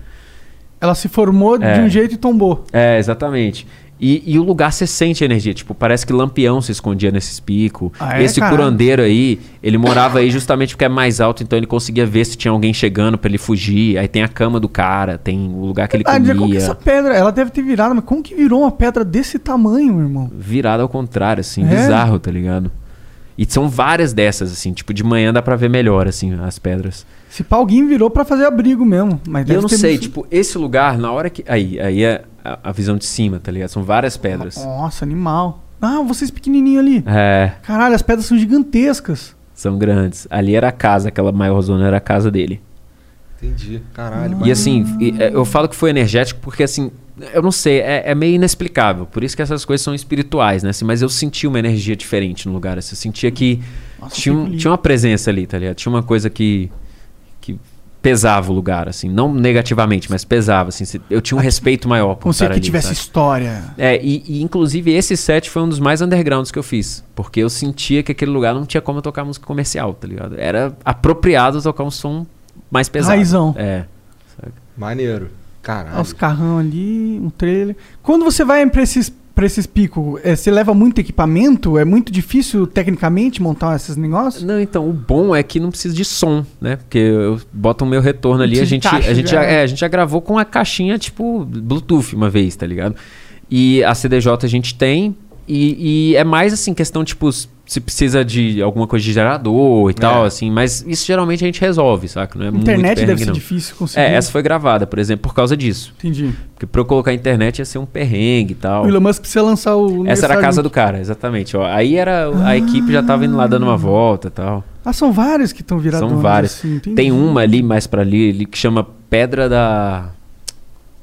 A: Ela se formou de
C: É.
A: um jeito e tombou.
C: É, exatamente. E, e o lugar você sente a energia, tipo, parece que Lampião se escondia nesses picos.
A: Ah, é,
C: Esse
A: caralho?
C: curandeiro aí, ele morava aí justamente porque é mais alto, então ele conseguia ver se tinha alguém chegando pra ele fugir. Aí tem a cama do cara, tem o lugar que ele
A: Ah, como que essa pedra, ela deve ter virado, mas como que virou uma pedra desse tamanho, irmão?
C: Virado ao contrário, assim,
A: É?
C: bizarro, tá ligado? E são várias dessas, assim, tipo, de manhã dá pra ver melhor, assim, as pedras.
A: Se pá, alguém virou pra fazer abrigo mesmo. Mas
C: E eu não sei,
A: muito-
C: tipo, esse lugar, na hora que. Aí, aí é a, a visão de cima, tá ligado? São várias pedras.
A: Nossa, animal. Ah, vocês pequenininho ali.
C: É.
A: Caralho, as pedras são gigantescas.
C: São grandes. Ali era a casa, aquela maior zona era a casa dele.
B: Entendi. Caralho.
C: E assim, é, eu falo que foi energético porque assim, eu não sei, é, é meio inexplicável. Por isso que essas coisas são espirituais, né? Assim, mas eu senti uma energia diferente no lugar. Assim, eu sentia que
A: Nossa,
C: tinha, um- tinha uma presença ali, tá ligado? Tinha uma coisa que pesava o lugar, assim. Não negativamente, mas pesava, assim. se- Eu tinha um respeito maior por
A: Como se aqui
C: ali,
A: tivesse
C: sabe?
A: história.
C: É, e, e, inclusive esse set foi um dos mais undergrounds que eu fiz. Porque eu sentia que aquele lugar não tinha como eu tocar música comercial, tá ligado? Era apropriado tocar um som mais pesado.
A: Raizão.
C: É.
B: Maneiro.
A: Os
B: Caralho.
A: carrão ali, um trailer. Quando você vai pra esses, pra esses picos, é, você leva muito equipamento? É muito difícil tecnicamente montar esses negócios?
C: Não, então, o bom é que não precisa de som, né? Porque eu boto o meu retorno ali, a gente, a, gente
A: já.
C: já, é, a gente já gravou com a caixinha, tipo, Bluetooth uma vez, tá ligado? E a CDJ a gente tem, e, e é mais assim, questão, tipo, se precisa de alguma coisa de gerador e tal, assim, mas isso geralmente a gente resolve, saca? Não é muito
A: Internet deve
C: perrengue,
A: ser
C: não.
A: difícil conseguir.
C: É, essa foi gravada, por exemplo, por causa disso.
A: Entendi.
C: Porque pra eu colocar a internet ia ser um perrengue e tal.
A: O Elon Musk precisa lançar o.
C: Essa era a casa do cara, exatamente. Ó. Aí era a equipe já tava indo lá dando uma volta e tal.
A: Ah, são vários que estão virados.
C: São vários.
A: Assim.
C: Tem uma ali mais pra ali, ali que chama Pedra da.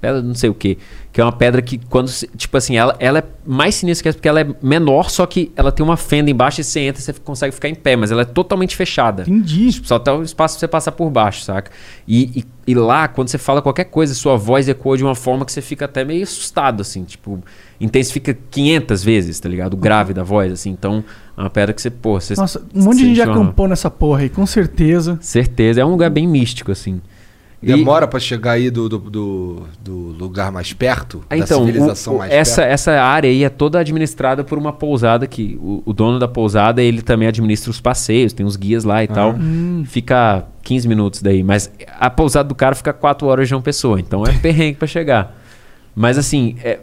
C: Pedra não sei o que. Que é uma pedra que quando. Tipo assim, ela, ela é mais sinistra que essa porque ela é menor, só que ela tem uma fenda embaixo e você entra e você consegue ficar em pé, mas ela é totalmente fechada.
A: Entendi.
C: Só tá o espaço pra você passar por baixo, saca? E, e, e lá, quando você fala qualquer coisa, sua voz ecoa de uma forma que você fica até meio assustado, assim. Tipo, intensifica 500 vezes, tá ligado? O grave da voz, assim. Então, é uma pedra que você, pô, você
A: Nossa, um monte de gente já
C: uma-
A: acampou nessa porra aí, com certeza.
C: Certeza. É um lugar bem místico, assim. E-
B: Demora pra chegar aí do, do, do, do lugar mais perto?
C: Ah,
B: da
C: Então,
B: civilização
C: o- o-
B: mais
C: essa,
B: perto?
C: essa área aí é toda administrada por uma pousada que o, o dono da pousada, ele também administra os passeios, tem os guias lá e tal.
A: Hum.
C: Fica 15 minutos daí, mas a pousada do cara fica 4 horas de uma pessoa, então é perrengue pra chegar. Mas assim, é,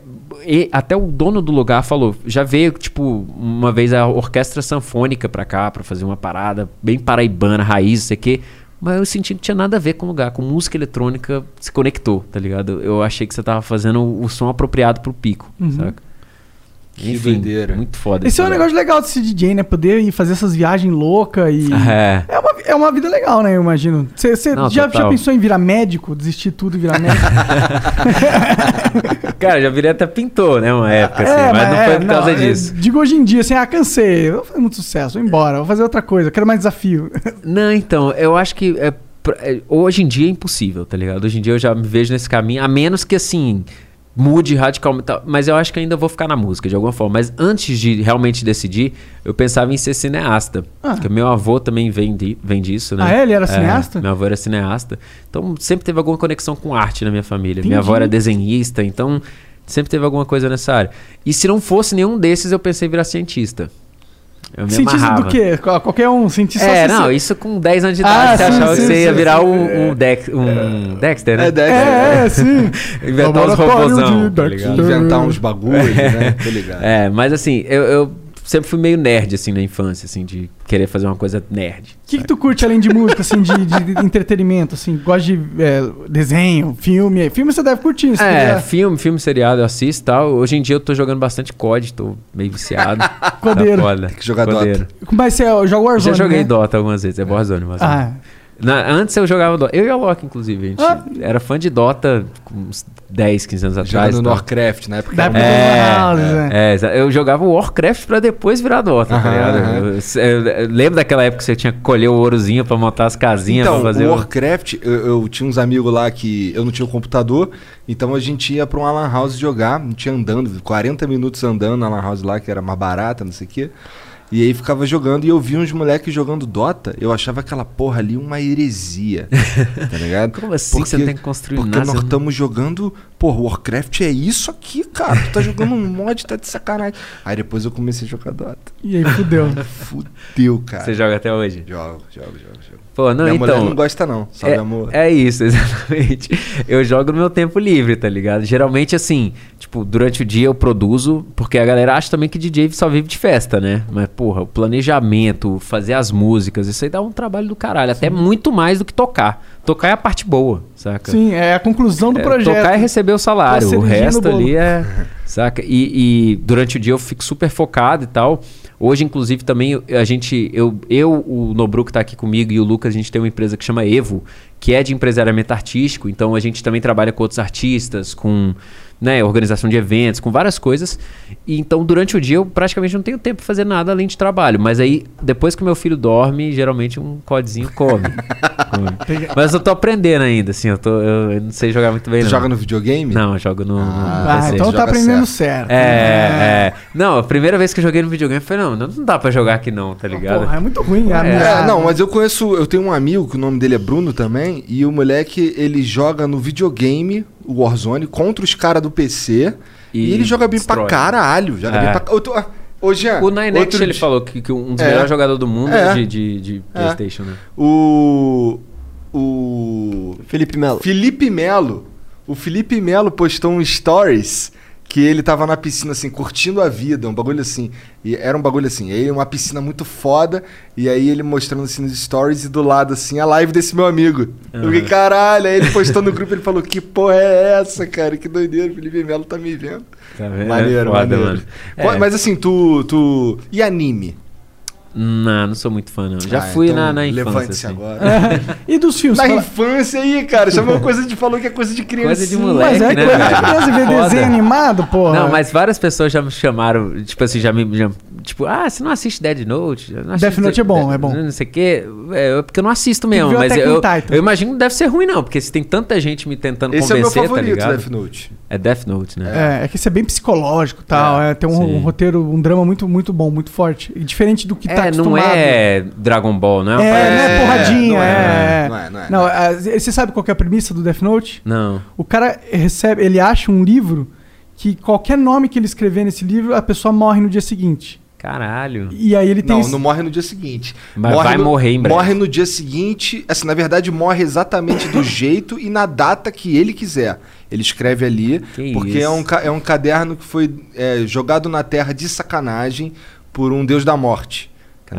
C: e até o dono do lugar falou, já veio tipo uma vez a orquestra sanfônica pra cá pra fazer uma parada bem paraibana, raiz, sei que, mas eu senti que tinha nada a ver com o lugar, com música eletrônica se conectou, tá ligado? Eu achei que você tava fazendo o, o som apropriado pro pico,
A: Uhum.
C: saca?
B: Que doideira.
C: muito foda.
A: Esse é um negócio legal de ser DJ, né? Poder ir fazer essas viagens loucas e.
C: É.
A: É uma, é uma vida legal, né? Eu imagino. Você
C: Não,
A: já, já pensou em virar médico? Desistir tudo e virar médico?
C: Cara, já virei até pintor, né, uma época, assim,
A: É,
C: mas não
A: é,
C: foi por causa
A: é,
C: disso.
A: digo hoje em dia, assim, ah, cansei. Vou fazer muito sucesso, vou embora, vou fazer outra coisa, quero mais desafio.
C: Não, então, eu acho que é, é, hoje em dia é impossível, tá ligado? Hoje em dia eu já me vejo nesse caminho, a menos que assim mude radicalmente, tal, mas eu acho que ainda vou ficar na música de alguma forma. Mas antes de realmente decidir, eu pensava em ser cineasta,
A: Ah.
C: porque meu avô também vem, de, vem disso, né?
A: Ah, é? Ele era cineasta?
C: Meu avô era cineasta, então sempre teve alguma conexão com arte na minha família.
A: Entendi.
C: Minha avó era desenhista, então sempre teve alguma coisa nessa área. E se não fosse nenhum desses, eu pensei em virar cientista. Eu me
A: cientista
C: amarrava.
A: do quê? Qual- Qualquer um, cientista
C: É,
A: só
C: não, isso com 10 anos de
A: Ah,
C: idade, você
A: sim,
C: achava
A: sim,
C: que você ia virar
A: sim.
C: um, um, Dex, um Dexter, né?
B: É, Dexter.
A: É, é, sim.
C: Inventar uns
A: Laboratório
C: robôzão, tá?
B: Inventar uns bagulhos, né? Tô ligado.
C: É, mas assim, eu, eu sempre fui meio nerd, assim, na infância, assim, de querer fazer uma coisa nerd.
A: O que, que tu curte além de música, assim, de, de- entretenimento, assim? Gosta de é, desenho, filme? Filme você deve curtir, se
C: É,
A: quiser.
C: filme, filme, seriado, eu assisto e tal. Hoje em dia eu tô jogando bastante COD, tô meio viciado.
A: Codeiro.
C: Tá foda.
B: Tem que jogar
C: Codeiro.
B: Dota.
A: Mas você joga Warzone,
C: Já joguei
A: né?
C: Dota algumas vezes, é Warzone, Warzone.
A: Ah,
C: Na- antes eu jogava Dota. Eu e a Loki, inclusive. A gente
A: Ah.
C: era fã de Dota com uns 10, 15 anos atrás.
B: Jogando
C: e
B: no. Warcraft, na época.
A: Da época Lan House, né?
C: É, eu jogava Warcraft pra depois virar Dota, tá
B: Aham,
C: ligado?
B: aham.
C: Eu, eu- eu lembro daquela época que você tinha que colher o ourozinho pra montar as casinhas
B: Então,
C: pra fazer
B: o
C: o...
B: Warcraft, eu, eu tinha uns amigos lá que eu não tinha o computador, então a gente ia pra uma lan house jogar, a gente ia andando, 40 minutos andando na lan house lá, que era mais barata, não sei o quê. E aí ficava jogando e eu vi uns moleques jogando Dota, eu achava aquela porra ali uma heresia, tá ligado?
C: Como assim você não tem que construir
B: Porque
C: nada?
B: nós estamos jogando, porra, Warcraft é isso aqui, cara, tu tá jogando um mod, tá de sacanagem. Aí depois eu comecei a jogar Dota.
A: E aí, fudeu.
B: Fudeu, cara.
C: Você joga até hoje?
B: Jogo, jogo, jogo, jogo.
C: Pô, não,
B: Minha
C: então...
B: mulher não gosta não, sabe amor?
C: É, é isso, exatamente. Eu jogo no meu tempo livre, tá ligado? Geralmente, assim, tipo, durante o dia eu produzo, porque a galera acha também que DJ só vive de festa, né? Mas, porra, o planejamento, fazer as músicas, isso aí dá um trabalho do caralho. Até muito mais do que tocar. Tocar é a parte boa, saca?
A: Sim, é a conclusão do
C: É,
A: projeto.
C: Tocar é receber o salário,
A: Pra
C: o resto ali é. Saca? E, e durante o dia eu fico super focado e tal. Hoje, inclusive, também a gente, eu, eu, o Nobru que tá aqui comigo e o Lucas, a gente tem uma empresa que chama Evo, que é de empresariamento artístico. Então a gente também trabalha com outros artistas, com né, organização de eventos, com várias coisas. E então durante o dia eu praticamente não tenho tempo pra fazer nada além de trabalho. Mas aí, depois que meu filho dorme, geralmente um codezinho come. Come. Mas eu tô aprendendo ainda, assim, eu, tô, eu, eu não sei jogar muito bem. Não.
B: joga no videogame?
C: Não, eu jogo no, no
A: Ah, então tá aprendendo certo.
C: É, é. Não, a primeira vez que eu joguei no videogame, eu falei, não, não dá pra jogar aqui não, tá ligado?
A: Porra, é muito ruim.
C: É,
B: É, não, mas eu conheço, eu tenho um amigo que o nome dele é Bruno também, e o moleque, ele joga no videogame, o Warzone, contra os caras do PC, e,
C: E
B: ele joga bem
C: destrói.
B: pra caralho, joga
C: É.
B: bem pra ca- eu tô- ah, Ô, Jean,
C: O Ninex,
B: outro
C: ele falou que, que um dos
B: É.
C: melhores jogadores do mundo
B: É.
C: é de, de, de
B: É.
C: Playstation, né?
B: O... O...
D: Felipe Melo.
B: Felipe Melo, o Felipe Melo postou um stories que ele tava na piscina assim, curtindo a vida, um bagulho assim. E era um bagulho assim, aí uma piscina muito foda, e aí ele mostrando assim nos stories e do lado assim a live desse meu amigo. Eu fiquei, caralho, aí ele postou no grupo, ele falou: "Que porra é essa, cara? Que doideira, o Felipe Melo tá me vendo".
C: Tá vendo?
B: Maneiro,
C: É foda,
B: maneiro.
C: mano. É.
B: Mas assim, tu tu e anime?
C: Não, não sou muito fã, não. Já
B: Ah,
C: fui
B: então
C: na, na infância.
B: Levante-se
C: assim.
B: agora.
A: E dos filmes?
B: Na
A: Fala-
B: infância aí, cara, chamou coisa de falou que é coisa de criança.
C: Coisa de moleque,
A: Mas é
C: né,
A: coisa de
C: velho?
A: criança ver
C: Foda.
A: desenho animado, porra.
C: Não, mas várias pessoas já me chamaram, tipo assim, já me. já- tipo, ah, você não assiste Dead Note? Não assiste
A: Death Note é bom, é bom.
C: Não sei o quê. É, porque eu não assisto mesmo, mas eu, eu imagino que não deve ser ruim, não, porque se tem tanta gente me tentando
B: Esse é o meu
C: convencer, tá
B: favorito,
C: ligado?
B: Death Note.
C: É Death Note, né?
A: É, é que isso é bem psicológico e tal. É, tem um, um roteiro, um drama muito, muito bom, muito forte. E diferente do que tá
C: É, não
A: acostumado.
C: é Dragon Ball, não é? uma
A: É,
C: parada
A: não é
C: assim.
A: porradinha,
B: não é,
A: é.
B: não é, não é,
A: Não,
B: não é.
A: a- você sabe qual que é a premissa do Death Note?
C: Não.
A: O cara recebe, ele acha um livro que qualquer nome que ele escrever nesse livro, a pessoa morre no dia seguinte.
C: Caralho.
A: E aí ele tem.
B: Não,
A: esse-
B: não morre no dia seguinte.
C: Mas
B: morre
C: vai
B: no,
C: morrer em breve.
B: Morre no dia seguinte. Assim, na verdade, morre exatamente do jeito e na data que ele quiser. Ele escreve ali,
C: Que
B: porque
C: isso.
B: é um, é um caderno que foi é, jogado na Terra de sacanagem por um deus da morte. Tá.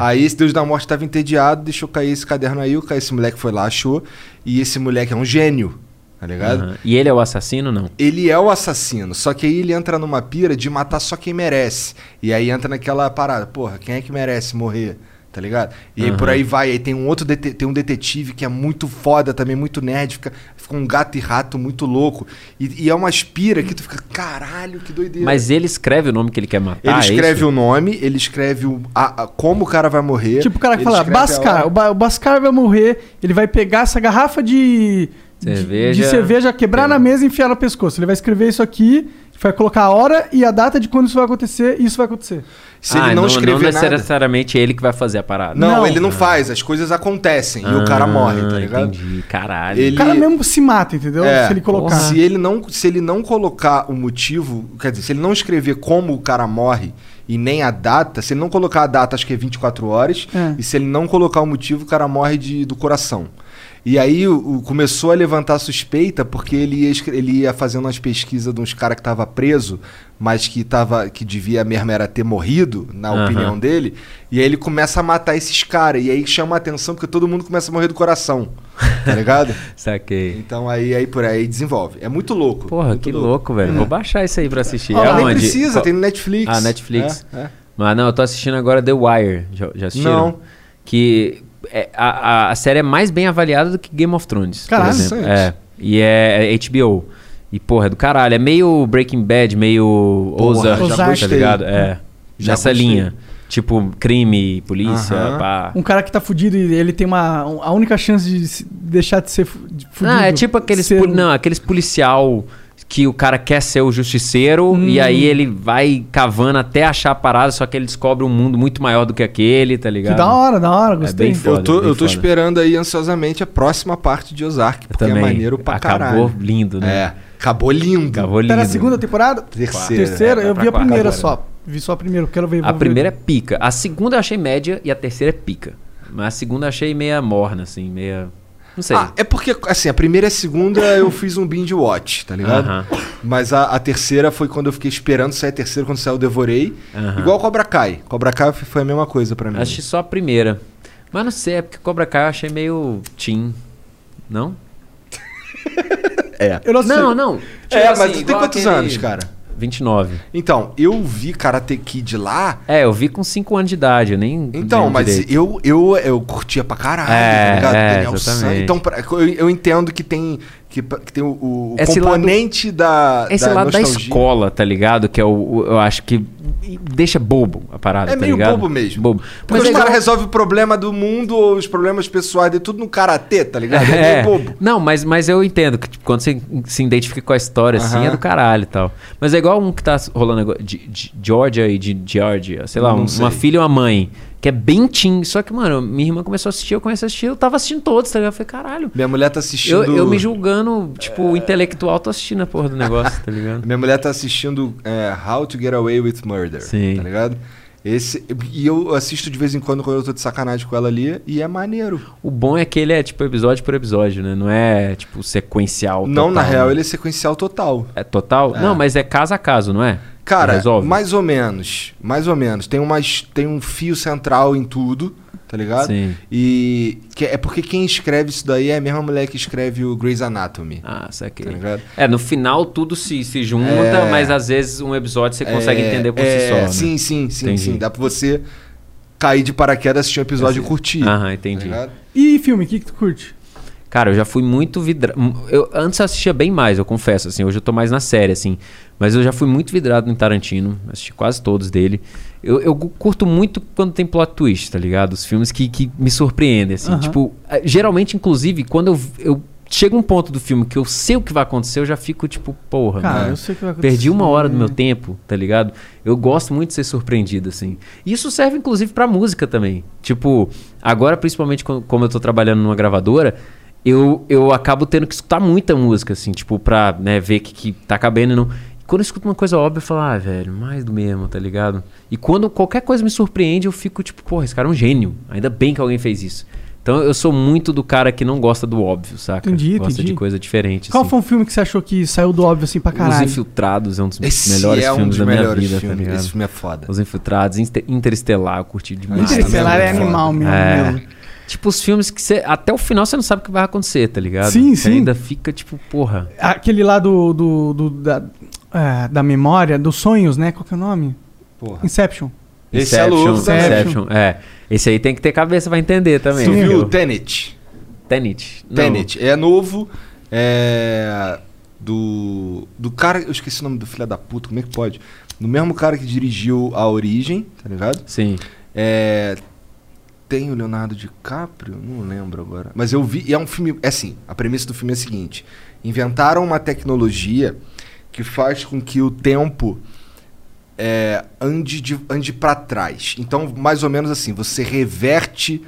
B: Aí esse deus da morte estava entediado, deixou cair esse caderno aí, esse moleque foi lá, achou. E esse moleque é um gênio, tá ligado?
C: Aham. E ele é o assassino, não?
B: Ele é o assassino, só que aí ele entra numa pira de matar só quem merece. E aí entra naquela parada, porra, quem é que merece morrer? Tá ligado? E aí
C: Aham.
B: por aí vai, aí tem um outro tem um detetive que é muito foda também, muito nerd, fica, fica um gato e rato muito louco. E, e é uma aspira que tu fica, caralho, que doideira.
C: Mas ele escreve o nome que ele quer matar.
B: ele
C: é
B: escreve
C: isso?
B: o nome, ele escreve o, a- a- como o cara vai morrer.
A: Tipo o cara que fala, Bascar, o, Ba- o Bascar vai morrer, ele vai pegar essa garrafa de-
C: Cerveja.
A: de, cerveja, quebrar na mesa e enfiar no pescoço. Ele vai escrever isso aqui, vai colocar a hora e a data de quando isso vai acontecer, e isso vai acontecer.
B: Se
C: Ah,
B: ele não, escrever nada.
C: necessariamente ele que vai fazer a parada.
B: Não,
A: Não.
B: ele não faz, as coisas acontecem e o cara
C: Ah,
B: morre, tá ligado?
C: Entendi. Caralho.
B: Ele-
A: O cara mesmo se mata, entendeu?
B: É,
A: se ele colocar.
B: Se ele, não, se ele não colocar o motivo, quer dizer, se ele não escrever como o cara morre e nem a data, se ele não colocar a data, acho que é 24 horas,
A: É.
B: e se ele não colocar o motivo, o cara morre de, do coração. E aí o, o- começou a levantar suspeita porque ele ia, ele ia fazendo umas pesquisas de uns caras que tava preso, mas que tava que devia mesmo era ter morrido, na
C: Aham.
B: opinião dele. E aí ele começa a matar esses caras e aí chama a atenção porque todo mundo começa a morrer do coração. Tá ligado?
C: Saquei.
B: Então aí, aí por aí desenvolve. É muito louco.
C: Porra,
B: muito
C: que louco, velho. Vou baixar isso aí pra assistir.
B: Ó,
C: é
B: nem
C: onde?
B: precisa,
C: Qual-
B: tem no Netflix.
C: Ah, Netflix.
B: É, é.
C: Mas não, eu tô assistindo agora The Wire. Já, já assistiram?
B: Não.
C: Que é, a, a, série é mais bem avaliada do que Game of Thrones.
A: Caralho.
C: por exemplo. É. E é, é HBO. E, porra, é do caralho. É meio Breaking Bad, meio
B: Porra,
C: Ozark,
A: já
C: tá ligado? É.
B: Já
C: Nessa
B: gostei.
C: linha. Tipo, crime, polícia,
B: Aham.
C: pá.
A: Um cara que tá fudido e ele tem uma. um- A única chance de se- deixar de ser fudido.
C: Não, é tipo aqueles,
A: ser
C: não, aqueles policial que o cara quer ser o justiceiro
A: Hum.
C: e aí ele vai cavando até achar a parada, só que ele descobre um mundo muito maior do que aquele, tá
A: Que
C: ligado?
A: da hora, da hora,
C: É
A: gostei.
C: bem foda.
B: Eu tô,
C: bem
B: eu tô
C: foda.
B: esperando aí ansiosamente a próxima parte de Ozark, porque
C: também.
B: é maneiro pra
C: Acabou
B: caralho.
C: lindo, né?
B: É, acabou lindo.
C: Acabou lindo.
A: Tá na segunda temporada?
B: Terceira.
A: Terceira?
C: É,
A: eu vi a primeira
C: agora.
A: só. Vi só a primeira, quero ver.
C: A primeira é
A: ver.
C: pica. A segunda eu achei média e a terceira é pica. Mas a segunda eu achei meia morna, assim, meia. Não sei.
B: Ah, é porque, assim, a primeira e a segunda eu fiz um binge watch, tá ligado?
C: Aham.
B: Mas a, a terceira foi quando eu fiquei esperando sair a terceira, quando saiu eu devorei.
C: Aham.
B: Igual Cobra Kai. Cobra Kai foi a mesma coisa pra mim.
C: Achei só a primeira. Mas não sei, é porque Cobra Kai eu achei meio teen. Não?
B: É.
A: Eu não sei.
C: Não, não.
B: É,
C: Tipo
B: mas
C: assim,
B: tu tem quantos
C: aquele-
B: anos, cara?
C: 29.
B: Então, eu vi Karate Kid lá.
C: É, eu vi com 5 anos de idade, eu nem.
B: Então, mas
C: direito.
B: eu, eu, eu curtia pra caralho,
C: É,
B: tá ligado?
C: é,
B: Daniel San. Então, pra- eu, eu entendo que tem, que, que tem o, o
C: Esse
B: componente da.
C: Esse
B: da
C: lado da
B: nostalgia.
C: escola, tá ligado? Que é o, o- eu acho que deixa bobo a parada,
B: É
C: tá
B: meio
C: ligado?
B: bobo mesmo.
C: Bobo.
B: Porque
C: Mas
B: os
C: é
B: caras resolvem o problema do mundo ou os problemas pessoais de tudo no karatê, tá ligado? É,
C: É.
B: meio bobo.
C: Não, mas, mas eu entendo que tipo, quando você se identifica com a história, assim,
B: Aham.
C: é do caralho e tal. Mas é igual um que tá rolando agora, de, de Georgia e de Georgia, sei lá,
B: Não
C: um-
B: sei.
C: uma filha e uma mãe, que é bem teen. Só que, mano, minha irmã começou a assistir, eu comecei a assistir, eu tava assistindo todos, tá ligado? Eu falei, caralho.
B: Minha mulher tá assistindo.
C: Eu, eu me julgando, tipo, intelectual, tô assistindo a porra do negócio, tá ligado?
B: Minha mulher tá assistindo é, How to Get Away with Murder.
C: Sim.
B: Tá ligado? Esse, e eu assisto de vez em quando quando eu tô de sacanagem com ela ali, e é maneiro.
C: O bom é que ele é, tipo, episódio por episódio, né? Não é, tipo, sequencial.
B: Não, na
C: total,
B: real,
C: né?
B: ele é sequencial total.
C: É total?
B: É.
C: Não, mas é caso a caso, não é?
B: Cara,
C: Resolve?
B: mais ou menos. Mais ou menos. Tem, umas, tem um fio central em tudo, tá ligado?
C: Sim.
B: E que é porque quem escreve isso daí é a mesma mulher que escreve o Grey's Anatomy.
C: Ah, saquei.
B: Tá ligado?
C: É, no final tudo se, se junta,
B: É.
C: mas às vezes um episódio você consegue
B: É,
C: entender por
B: é,
C: si só. né?
B: Sim, sim, sim,
C: Entendi.
B: sim. Dá pra você cair de paraquedas, assistir um episódio e curtir.
C: Aham,
B: tá
C: entendi.
B: ligado?
A: E filme, o que, que tu curte?
C: Cara, eu já fui muito vidrado. Eu, antes eu assistia bem mais, eu confesso, assim. Hoje eu tô mais na série, assim. Mas eu já fui muito vidrado no Tarantino. Assisti quase todos dele. Eu, eu curto muito quando tem plot twist, tá ligado? Os filmes que, que me surpreendem, assim.
A: Aham.
C: Tipo, eh, geralmente, inclusive, quando eu, eu chega um ponto do filme que eu sei o que vai acontecer, eu já fico tipo, porra,
A: Cara,
C: mano,
A: eu sei o que vai acontecer.
C: Perdi uma hora do meu tempo, tá ligado? Eu gosto muito de ser surpreendido, assim. E Isso serve, inclusive, pra música também. Tipo, agora, principalmente como eu tô trabalhando numa gravadora, eu, eu acabo tendo que escutar muita música, assim, tipo, pra né, ver que, que tá cabendo e não. E quando eu escuto uma coisa óbvia, eu falo, ah, velho, mais do mesmo, tá ligado? E quando qualquer coisa me surpreende, eu fico tipo, porra, esse cara é um gênio. Ainda bem que alguém fez isso. Então eu sou muito do cara que não gosta do óbvio, saca?
A: Entendi,
C: gosta
A: entendi.
C: de coisa diferente.
A: Qual
C: assim.
A: foi um filme que você achou que saiu do óbvio assim pra
C: Os
A: caralho?
C: Infiltrados é um dos
B: Esse
C: melhores
B: é um
C: filmes
B: dos
C: da minha vida,
B: filmes.
C: tá ligado?
B: Esse filme é foda.
C: Os Infiltrados, Inter- Interestelar, eu curti demais.
A: Interestelar é
B: Foda.
A: animal mesmo.
C: É.
A: mesmo.
C: Tipo, os filmes que você. Até o final você não sabe o que vai acontecer, tá ligado?
A: Sim,
C: Você
A: sim.
C: ainda fica tipo, porra.
A: Aquele lá do. do, do- da, é, da memória, dos sonhos, né? Qual que é o nome?
B: Porra.
A: Inception.
B: Esse é louco
C: Inception,
A: também.
C: Inception, É. Esse aí tem que ter cabeça pra entender também.
B: Viu
C: viu?
B: o Tenet?
C: Tenet. Não.
B: Tenet. É novo. É. Do. Do cara. Eu esqueci o nome do filho da puta, como é que pode? Do mesmo cara que dirigiu A Origem, tá ligado?
C: Sim.
B: É. Tem o Leonardo DiCaprio? Não lembro agora. Mas eu vi. E é um filme. É assim, a premissa do filme é a seguinte: inventaram uma tecnologia que faz com que o tempo é, ande, de, ande para trás. Então, mais ou menos assim, você reverte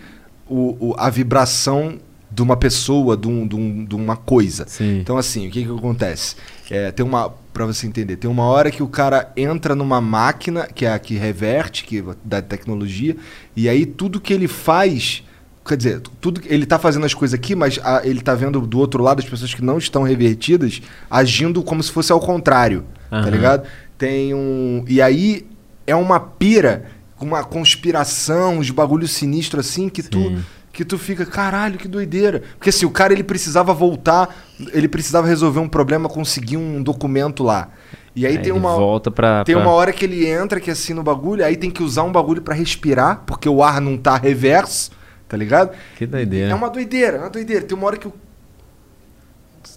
B: o, o- a vibração de uma pessoa, de, um- de um- de uma coisa.
C: Sim.
B: Então, assim, o que que acontece? É, tem uma, para você entender, tem uma hora que o cara entra numa máquina, que é a que reverte, que da tecnologia, e aí tudo que ele faz, quer dizer, tudo ele tá fazendo as coisas aqui, mas a- ele tá vendo do outro lado as pessoas que não estão revertidas agindo como se fosse ao contrário, tá
C: Aham.
B: ligado? Tem um, e aí é uma pira, uma conspiração, uns bagulho sinistro assim que tu
C: Sim.
B: Que tu fica, caralho, que doideira. Porque assim, o cara ele precisava voltar, ele precisava resolver um problema, conseguir um documento lá. E aí
C: Aí
B: tem uma
C: volta pra.
B: tem
C: pra-
B: uma hora que ele entra que assim no bagulho, aí tem que usar um bagulho pra respirar, porque o ar não tá reverso, tá ligado?
C: Que doideira.
B: É uma doideira, é uma doideira. Tem uma hora que o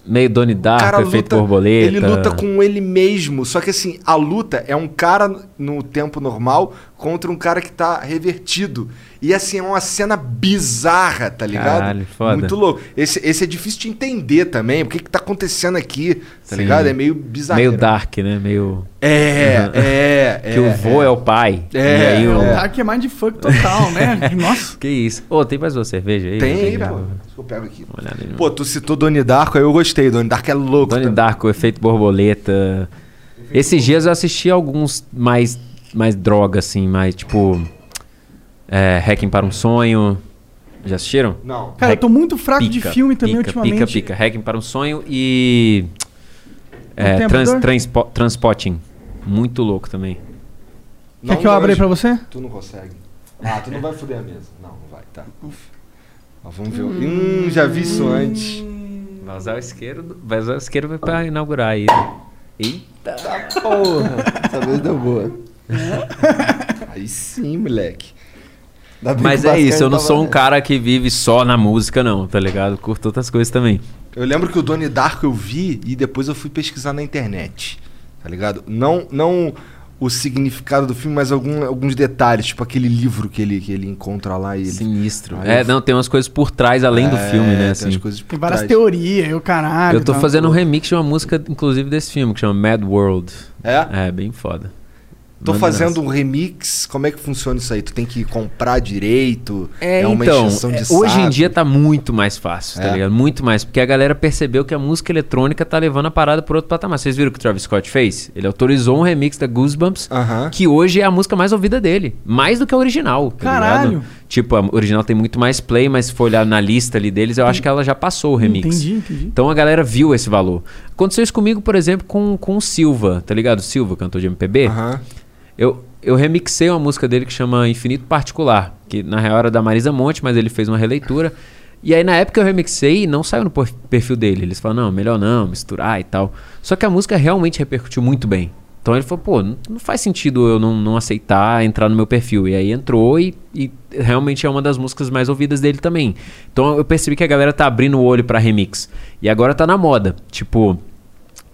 C: Meio Donnie Darko, efeito
B: luta,
C: borboleta.
B: ele luta com ele mesmo. Só que assim, a luta é um cara no tempo normal contra um cara que tá revertido. E assim, é uma cena bizarra, tá ligado?
C: Caralho, foda.
B: Muito louco. Esse, esse é difícil de entender também. O que que tá acontecendo aqui, tá
C: Sim.
B: ligado? É meio bizarro.
C: Meio Dark, né? Meio.
B: É,
C: Uhum.
B: é, é.
C: que o vô é, o pai.
B: É,
C: e aí o.
A: O Dark é mindfuck total, né? Nossa.
C: Que isso? Ô, tem mais uma cerveja aí?
B: Tem aí, pô. Eu pego aqui.
C: no-
B: Pô, tu citou Donnie Darko, aí eu gostei. Donnie Darko é louco.
C: Donnie
B: também.
C: Darko, efeito borboleta. Esses dias eu assisti alguns mais, mais droga, assim, mais tipo. É, Hacking para um Sonho. Já assistiram?
B: Não.
A: Cara, eu tô muito fraco de
C: Pica,
A: filme também
C: pica,
A: ultimamente.
C: Pica, pica. Hacking para um Sonho e. É, trans, transpo, Transpotting. Muito louco também.
A: Quer que eu abra aí pra você?
B: Tu não consegue. Ah, tu não vai foder a mesa. Não, não vai, tá. Ó, vamos ver. o- Hum, já vi isso antes.
C: Vai usar o isqueiro, vai usar o isqueiro pra inaugurar aí. Eita.
D: Porra, essa vez deu boa.
B: Aí sim, moleque.
C: Mas é isso, eu não sou um cara que vive só na música, não, tá ligado? Curto outras coisas também.
B: Eu lembro que o Donnie Darko eu vi e depois eu fui pesquisar na internet. Tá ligado? Não, não o significado do filme, mas algum- alguns detalhes, tipo aquele livro que ele, que ele encontra lá e ele.
C: Sinistro.
B: Aí
C: É,
B: eu-
C: não, tem umas coisas por trás, além do
B: É,
C: filme, né?
B: Tem
C: Assim.
B: por
A: Tem várias
B: trás.
A: teorias, eu caralho.
C: Eu tô
A: tá?
C: fazendo um remix de uma música, inclusive, desse filme, que chama Mad World.
B: É?
C: É, bem foda.
B: Tô
C: Manda
B: fazendo um remix. Como é que funciona isso aí? Tu tem que comprar direito?
C: É,
B: uma
C: então,
B: encheção de
C: é, hoje em dia tá muito mais fácil, tá
B: É.
C: ligado? Muito mais, porque a galera percebeu que a música eletrônica tá levando a parada por outro patamar. Vocês viram o que o Travis Scott fez? Ele autorizou um remix da Goosebumps,
B: Aham.
C: que hoje é a música mais ouvida dele, mais do que a original, tá
A: Caralho.
C: ligado? Tipo, a original tem muito mais play, mas se for olhar na lista ali deles, eu acho que ela já passou o remix.
A: Entendi, entendi.
C: Então a galera viu esse valor. Aconteceu isso comigo, por exemplo, com, com o Silva, tá ligado? Silva, cantor de MPB.
B: Aham.
C: Eu, eu remixei uma música dele que chama Infinito Particular, que na real era da Marisa Monte, mas ele fez uma releitura. E aí na época eu remixei, não saiu no perfil dele. Eles falaram, não, melhor não, misturar e tal. Só que a música realmente repercutiu muito bem. Então ele falou, pô, não, faz sentido eu não, não aceitar entrar no meu perfil. E aí entrou e, e realmente é uma das músicas mais ouvidas dele também. Então eu percebi que a galera tá abrindo o olho pra remix. E agora tá na moda. Tipo,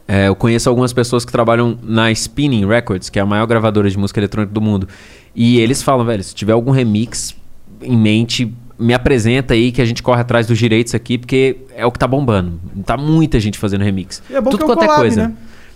C: é, eu conheço algumas pessoas que trabalham na Spinning Records, que é a maior gravadora de música eletrônica do mundo. E eles falam, velho, se tiver algum remix em mente, me apresenta aí que a gente corre atrás dos direitos aqui, porque é o que tá bombando. Tá muita gente fazendo remix.
A: E é bom
C: Tudo
A: que é
C: quanto é
A: collab,
C: coisa.
A: né?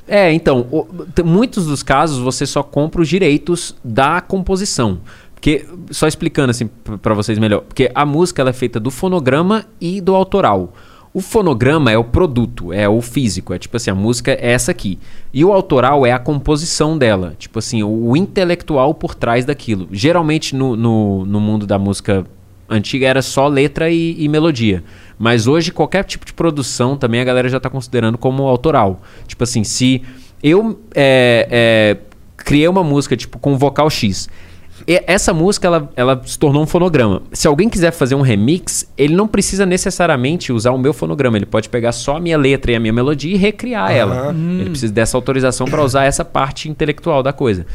C: É, então, o- muitos dos casos você só compra os direitos da composição. Porque, só explicando assim p- pra vocês melhor, porque a música ela é feita do fonograma e do autoral. O fonograma é o produto, é o físico, é tipo assim, a música é essa aqui. E o autoral é a composição dela, tipo assim, o intelectual por trás daquilo. Geralmente no, no, no mundo da música antiga era só letra e, e melodia. Mas hoje qualquer tipo de produção também a galera já está considerando como autoral. Tipo assim, se eu é, é, criei uma música tipo com vocal X. Essa música ela, ela se tornou um fonograma. Se alguém quiser fazer um remix, ele não precisa necessariamente usar o meu fonograma. Ele pode pegar só a minha letra e a minha melodia e recriar ela. Ele precisa dessa autorização para usar essa parte intelectual da coisa.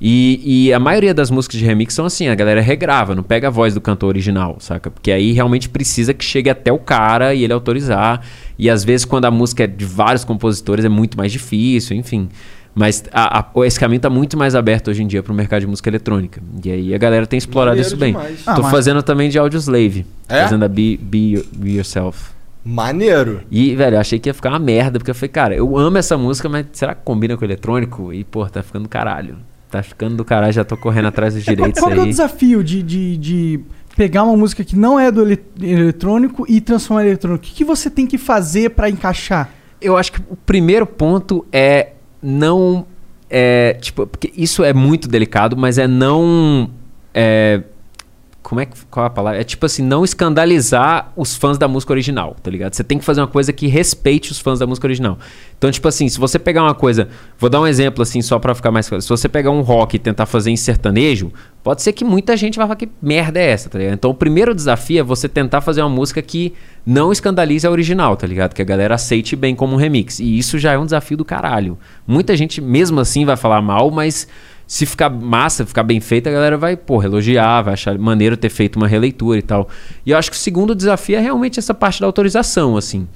C: E, e a maioria das músicas de remix são assim, a galera regrava, não pega a voz do cantor original, saca? Porque aí realmente precisa que chegue até o cara e ele autorizar. E às vezes quando a música é de vários compositores é muito mais difícil, enfim. Mas a- a- esse caminho tá muito mais aberto hoje em dia pro mercado de música eletrônica. E aí a galera tem explorado
B: Maneiro
C: isso bem.
B: demais.
A: Ah,
C: Tô
A: mas-
C: fazendo também de Audioslave.
B: É?
C: Fazendo a Be, Be, Be Yourself.
B: Maneiro.
C: E, velho, eu achei que ia ficar uma merda, porque eu falei, cara, eu amo essa música, mas será que combina com o eletrônico? E, pô, tá ficando do caralho. Tá ficando do caralho, já tô correndo atrás dos
A: Qual,
C: direitos
A: qual que é o
C: aí.
A: desafio de, de, de pegar uma música que não é do ele- eletrônico e transformar em eletrônico? O que, que você tem que fazer pra encaixar?
C: Eu acho que o primeiro ponto é não. É, tipo, porque isso é muito delicado, mas é não. É, como é que. Qual é a palavra? É tipo assim, não escandalizar os fãs da música original, tá ligado? Você tem que fazer uma coisa que respeite os fãs da música original. Então, tipo assim, se você pegar uma coisa. Vou dar um exemplo assim, só pra ficar mais claro. Se você pegar um rock e tentar fazer em sertanejo, pode ser que muita gente vai falar que merda é essa, tá ligado? Então, o primeiro desafio é você tentar fazer uma música que não escandalize a original, tá ligado? Que a galera aceite bem como um remix. E isso já é um desafio do caralho. Muita gente, mesmo assim, vai falar mal, mas se ficar massa, ficar bem feita, a galera vai, porra, elogiar, vai achar maneiro ter feito uma releitura e tal. E eu acho que o segundo desafio é realmente essa parte da autorização, assim.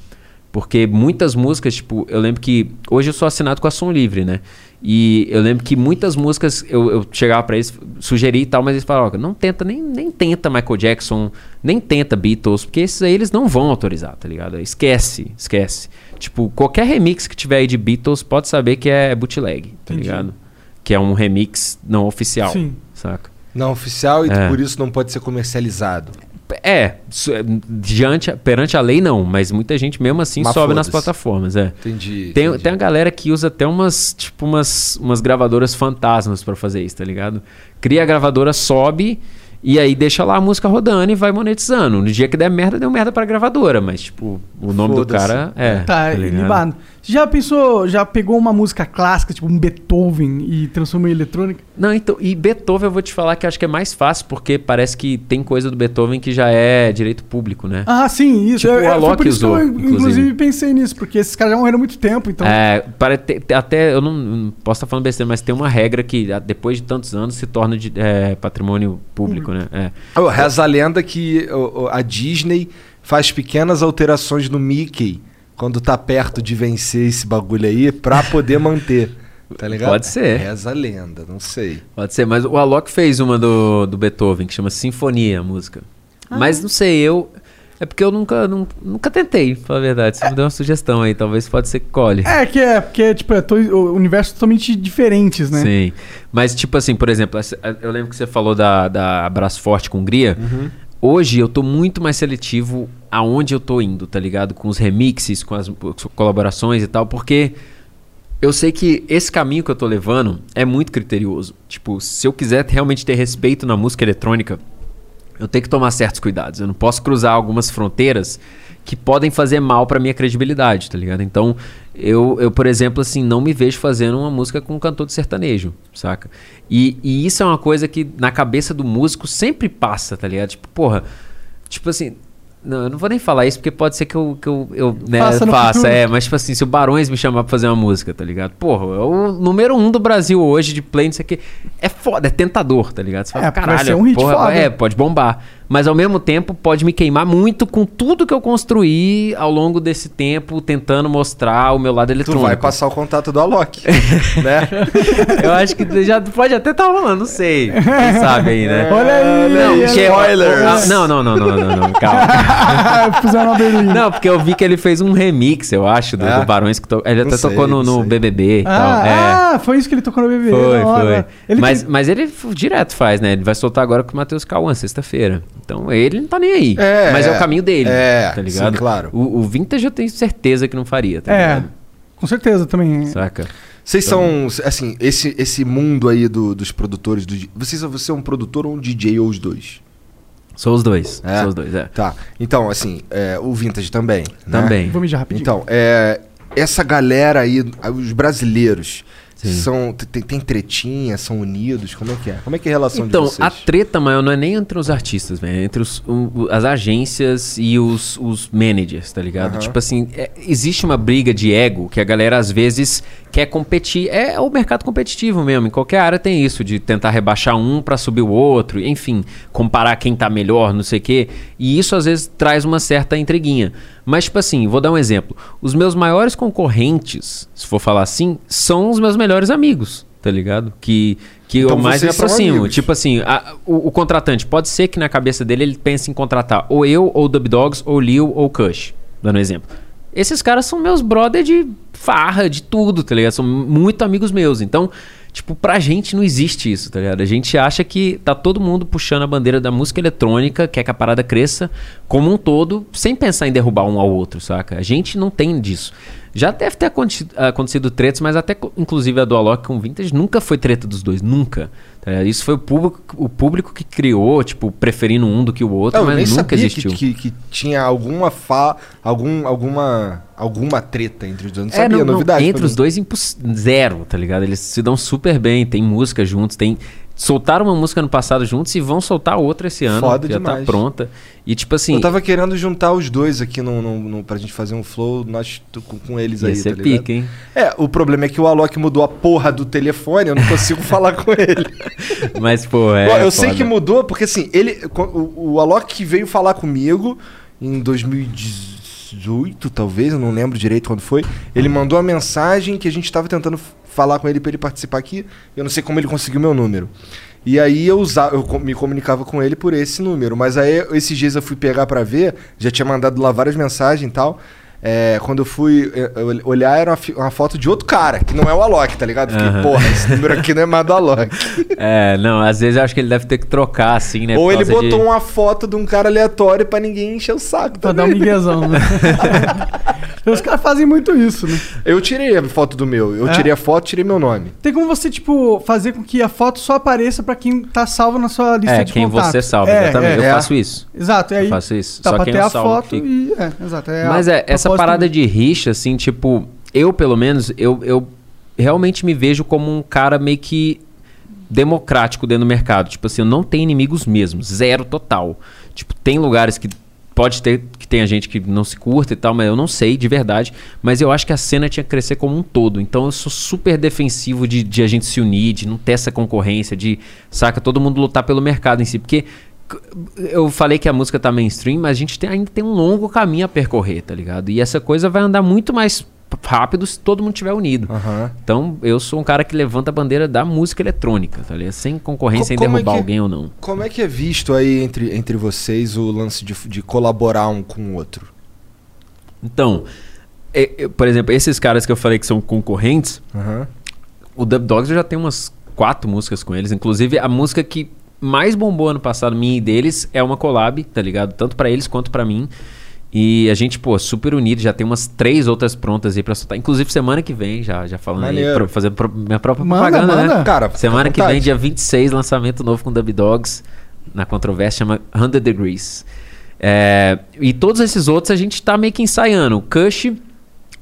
C: Porque muitas músicas, tipo, eu lembro que. Hoje eu sou assinado com a Som Livre, né? E eu lembro que muitas músicas eu, eu chegava pra eles, sugeri e tal, mas eles falavam, não tenta, nem, nem tenta Michael Jackson, nem tenta Beatles, porque esses aí eles não vão autorizar, tá ligado? Esquece, esquece. Tipo, qualquer remix que tiver aí de Beatles, pode saber que é bootleg, tá
A: Entendi.
C: ligado? Que é um remix não oficial,
A: Sim.
C: saca?
B: Não oficial e
C: É.
B: por isso não pode ser comercializado.
C: É, diante, perante a lei não, mas muita gente mesmo assim
B: Mas
C: sobe nas plataformas, é.
B: Entendi.
C: Tem,
B: entendi.
C: tem a galera que usa até umas, tipo, umas, umas gravadoras fantasmas pra fazer isso, tá ligado? Cria a gravadora, sobe e aí deixa lá a música rodando e vai monetizando. No dia que der merda, deu merda pra gravadora, mas, tipo, o nome do cara é.
A: Tá,
C: ligado?
A: Já pensou, já pegou uma música clássica, tipo um Beethoven, e transformou em eletrônica?
C: Não, então, e Beethoven eu vou te falar que acho que é mais fácil, porque parece que tem coisa do Beethoven que já é direito público, né?
A: Ah, sim, isso.
C: Tipo,
A: é,
C: o
A: é, foi
C: Alok
A: por isso
C: usou,
A: que eu, inclusive,
C: inclusive.
A: pensei nisso, porque esses caras já morreram há muito tempo, então...
C: É, para até eu não, não posso estar falando besteira, mas tem uma regra que depois de tantos anos se torna de, é, patrimônio público, né? É.
B: Oh, reza a lenda que oh, oh, a Disney faz pequenas alterações no Mickey quando tá perto de vencer esse bagulho aí pra poder manter. Tá ligado?
C: Pode ser.
B: Reza a lenda, não sei.
C: Pode ser, mas o Alok fez uma do, do Beethoven, que chama Sinfonia, a música. Mas não sei, eu. É porque eu nunca, nun- nunca tentei, pra falar a verdade. Você me deu uma sugestão aí, talvez pode ser que colhe.
A: É, que é, porque, tipo, é to- o universo totalmente diferentes, né?
C: Sim. Mas, tipo assim, por exemplo, eu lembro que você falou da, da Abraço Forte com Hungria. Hoje eu tô muito mais seletivo aonde eu tô indo, tá ligado? Com os remixes, com as colaborações e tal, porque eu sei que esse caminho que eu tô levando é muito criterioso. Tipo, se eu quiser realmente ter respeito na música eletrônica, eu tenho que tomar certos cuidados. Eu não posso cruzar algumas fronteiras que podem fazer mal pra minha credibilidade, tá ligado? Então, eu, eu, por exemplo, assim, não me vejo fazendo uma música com um cantor de sertanejo, saca? E, e isso é uma coisa que na cabeça do músico sempre passa, tá ligado? Tipo, porra, tipo assim. Não, eu não vou nem falar isso porque pode ser que eu, que eu, eu né,
A: Faça
C: é, mas tipo assim, se o Barões me chamar pra fazer uma música, tá ligado? Porra, é o número um do Brasil hoje de play, não sei o que. É foda, é tentador, tá ligado? Você fala,
A: É, porque vai
C: caralho,
A: ser um hit
C: porra,
A: foda.
C: é, pode bombar. Mas ao mesmo tempo pode me queimar muito com tudo que eu construí ao longo desse tempo, tentando mostrar o meu lado
B: Tu
C: eletrônico.
B: vai passar o contato do Alok, né?
C: Eu acho que já pode até estar rolando, não sei. Quem sabe aí, né?
A: Olha aí,
C: Não,
B: Spoilers.
C: Não, não, não, não, não, não, calma.
A: Fizeram uma.
C: Não, porque eu vi que ele fez um remix, eu acho, do,
B: É?
C: do Barões que to... Ele até
B: sei,
C: tocou no, no. BBB e
A: Ah,
C: tal. É.
A: ah, foi isso que ele tocou no BBB.
C: Foi, foi.
A: Ele
C: mas,
A: tem-
C: mas ele direto faz, né? Ele vai soltar agora com o Matheus Cauã, sexta-feira. Então ele não tá nem aí.
B: É,
C: mas é,
B: é.
C: o caminho dele.
B: É,
C: tá ligado?
B: sim, claro.
C: O, o Vintage eu tenho certeza que não faria, tá
A: É,
C: ligado?
A: com certeza também.
C: Saca?
B: Vocês são, assim, esse, esse mundo aí do- dos produtores. Do, vocês, você é um produtor ou um DJ ou os dois?
C: Sou os dois.
B: É?
C: Sou os dois, é.
B: Tá. Então, assim, é, o Vintage também. né?
C: Também.
A: Vou mijar rapidinho.
B: Então, é, essa galera aí, os brasileiros,
C: Sim.
B: são tem, tem tretinha, são unidos? Como é que é? Como é que é a relação
C: Então,
B: de vocês?
C: a treta maior não é nem entre os artistas, velho. É entre os, o- as agências e os, os managers, tá ligado?
B: Aham.
C: Tipo assim, é- existe uma briga de ego que a galera às vezes quer competir. É o mercado competitivo mesmo. Em qualquer área tem isso, de tentar rebaixar um pra subir o outro. Enfim, comparar quem tá melhor, não sei o quê. E isso às vezes traz uma certa intriguinha. Mas, tipo assim, vou dar um exemplo. Os meus maiores concorrentes, se for falar assim, são os meus melhores amigos, tá ligado? Que, que
B: Então
C: eu mais me aproximo. Tipo assim, a- o, o contratante, pode ser que na cabeça dele ele pense em contratar ou eu, ou Dub Dogs, ou Lil, ou Kush, dando um exemplo. Esses caras são meus brother de farra, de tudo, tá ligado? São muito amigos meus. Então, tipo, pra gente não existe isso, tá ligado? A gente acha que tá todo mundo puxando a bandeira da música eletrônica, quer que a parada cresça como um todo, sem pensar em derrubar um ao outro, saca? A gente não tem disso. Já deve ter aconte- acontecido tretas, mas até inclusive a do Alok com o Vintage nunca foi treta dos dois, nunca. tá? Isso foi o público, o público que criou, tipo, preferindo um do que o outro,
B: Não, nem
C: mas nunca
B: sabia
C: existiu.
B: que, que, que tinha alguma fa, algum, alguma, alguma treta entre os dois. Não sabia,
C: É, não, não,
B: novidade.
C: entre
B: pra
C: os dois, zero, tá ligado? Eles se dão super bem, tem música juntos, tem. Soltaram uma música no passado juntos e vão soltar outra esse ano.
B: Foda
C: que já
B: demais.
C: tá pronta. E tipo assim.
B: Eu tava querendo juntar os dois aqui no, no, no- pra gente fazer um flow nós, com, com eles aí,
C: ser
B: tá ligado?
C: pica, hein?
B: É, o problema é que o Alok mudou a porra do telefone, eu não consigo falar com ele.
C: Mas, pô, é.
B: Eu sei que mudou, porque assim, ele, o, o Alok veio falar comigo em 2018, talvez, eu não lembro direito quando foi. Ele mandou uma mensagem que a gente tava tentando falar com ele pra ele participar aqui. Eu não sei como ele conseguiu meu número. E aí eu, usava, eu me comunicava com ele por esse número. Mas aí esses dias eu fui pegar pra ver, já tinha mandado lá várias mensagens e tal. É, quando eu fui eu olhar, era uma, uma foto de outro cara, que não é o Alok, tá ligado? Fiquei,
C: Aham.
B: porra, esse número aqui não é mais do Alok.
C: É, não, às vezes eu acho que ele deve ter que trocar, assim, né?
B: Ou ele botou
C: de...
B: uma foto de um cara aleatório pra ninguém encher o saco.
A: Pra dar um
B: também.
A: miguezão, né? Os caras fazem muito isso, né?
B: Eu tirei a foto do meu. Eu
A: É?
B: tirei a foto, tirei meu nome.
A: Tem como você, tipo, fazer com que a foto só apareça pra quem tá salvo na sua lista
C: É,
A: de
C: quem
A: contatos.
C: você salva,
A: É,
C: exatamente.
A: é.
C: Eu faço isso.
A: Exato, é aí.
C: Eu faço isso.
A: Tá
C: Só
A: pra
C: quem
A: ter
C: eu
A: a
C: salvo
A: foto
C: fica.
A: e. É, exato. É
C: Mas
A: a
C: é, essa parada
A: do-
C: de rixa, assim, tipo, eu, pelo menos, eu, eu realmente me vejo como um cara meio que democrático dentro do mercado. Tipo assim, eu não tenho inimigos mesmo, zero total. Tipo, tem lugares que pode ter que tenha gente que não se curta e tal, mas eu não sei de verdade. Mas eu acho que a cena tinha que crescer como um todo. Então eu sou super defensivo de, de a gente se unir, de não ter essa concorrência, de, saca, todo mundo lutar pelo mercado em si. Porque eu falei que a música tá mainstream, mas a gente tem- ainda tem um longo caminho a percorrer, tá ligado? E essa coisa vai andar muito mais rápido se todo mundo estiver unido.
B: Aham.
C: Então, eu sou um cara que levanta a bandeira da música eletrônica, tá ligado? Sem concorrência,
B: Co-
C: sem
B: é
C: derrubar
B: que-
C: alguém ou não.
B: Como é que é visto aí entre, entre vocês o lance de, de colaborar um com o outro?
C: Então, é- é, por exemplo, esses caras que eu falei que são concorrentes,
B: Aham.
C: o Dub Dogs eu já tenho umas quatro músicas com eles. Inclusive, a música que mais bombou ano passado, minha e deles, é uma collab, tá ligado? Tanto pra eles quanto pra mim. E a gente, pô, super unido, já tem umas três outras prontas aí pra soltar. Inclusive, semana que vem, já, já falando aí,
B: Maneiro.
C: pra fazer pro- minha própria
A: Manda,
C: propaganda, né?
A: manda.
B: Cara, fica
C: Semana que vem, dia 26, lançamento novo com Dub Dogs, na controvérsia, chama 100 Degrees. É, e todos esses outros a gente tá meio que ensaiando. O Kush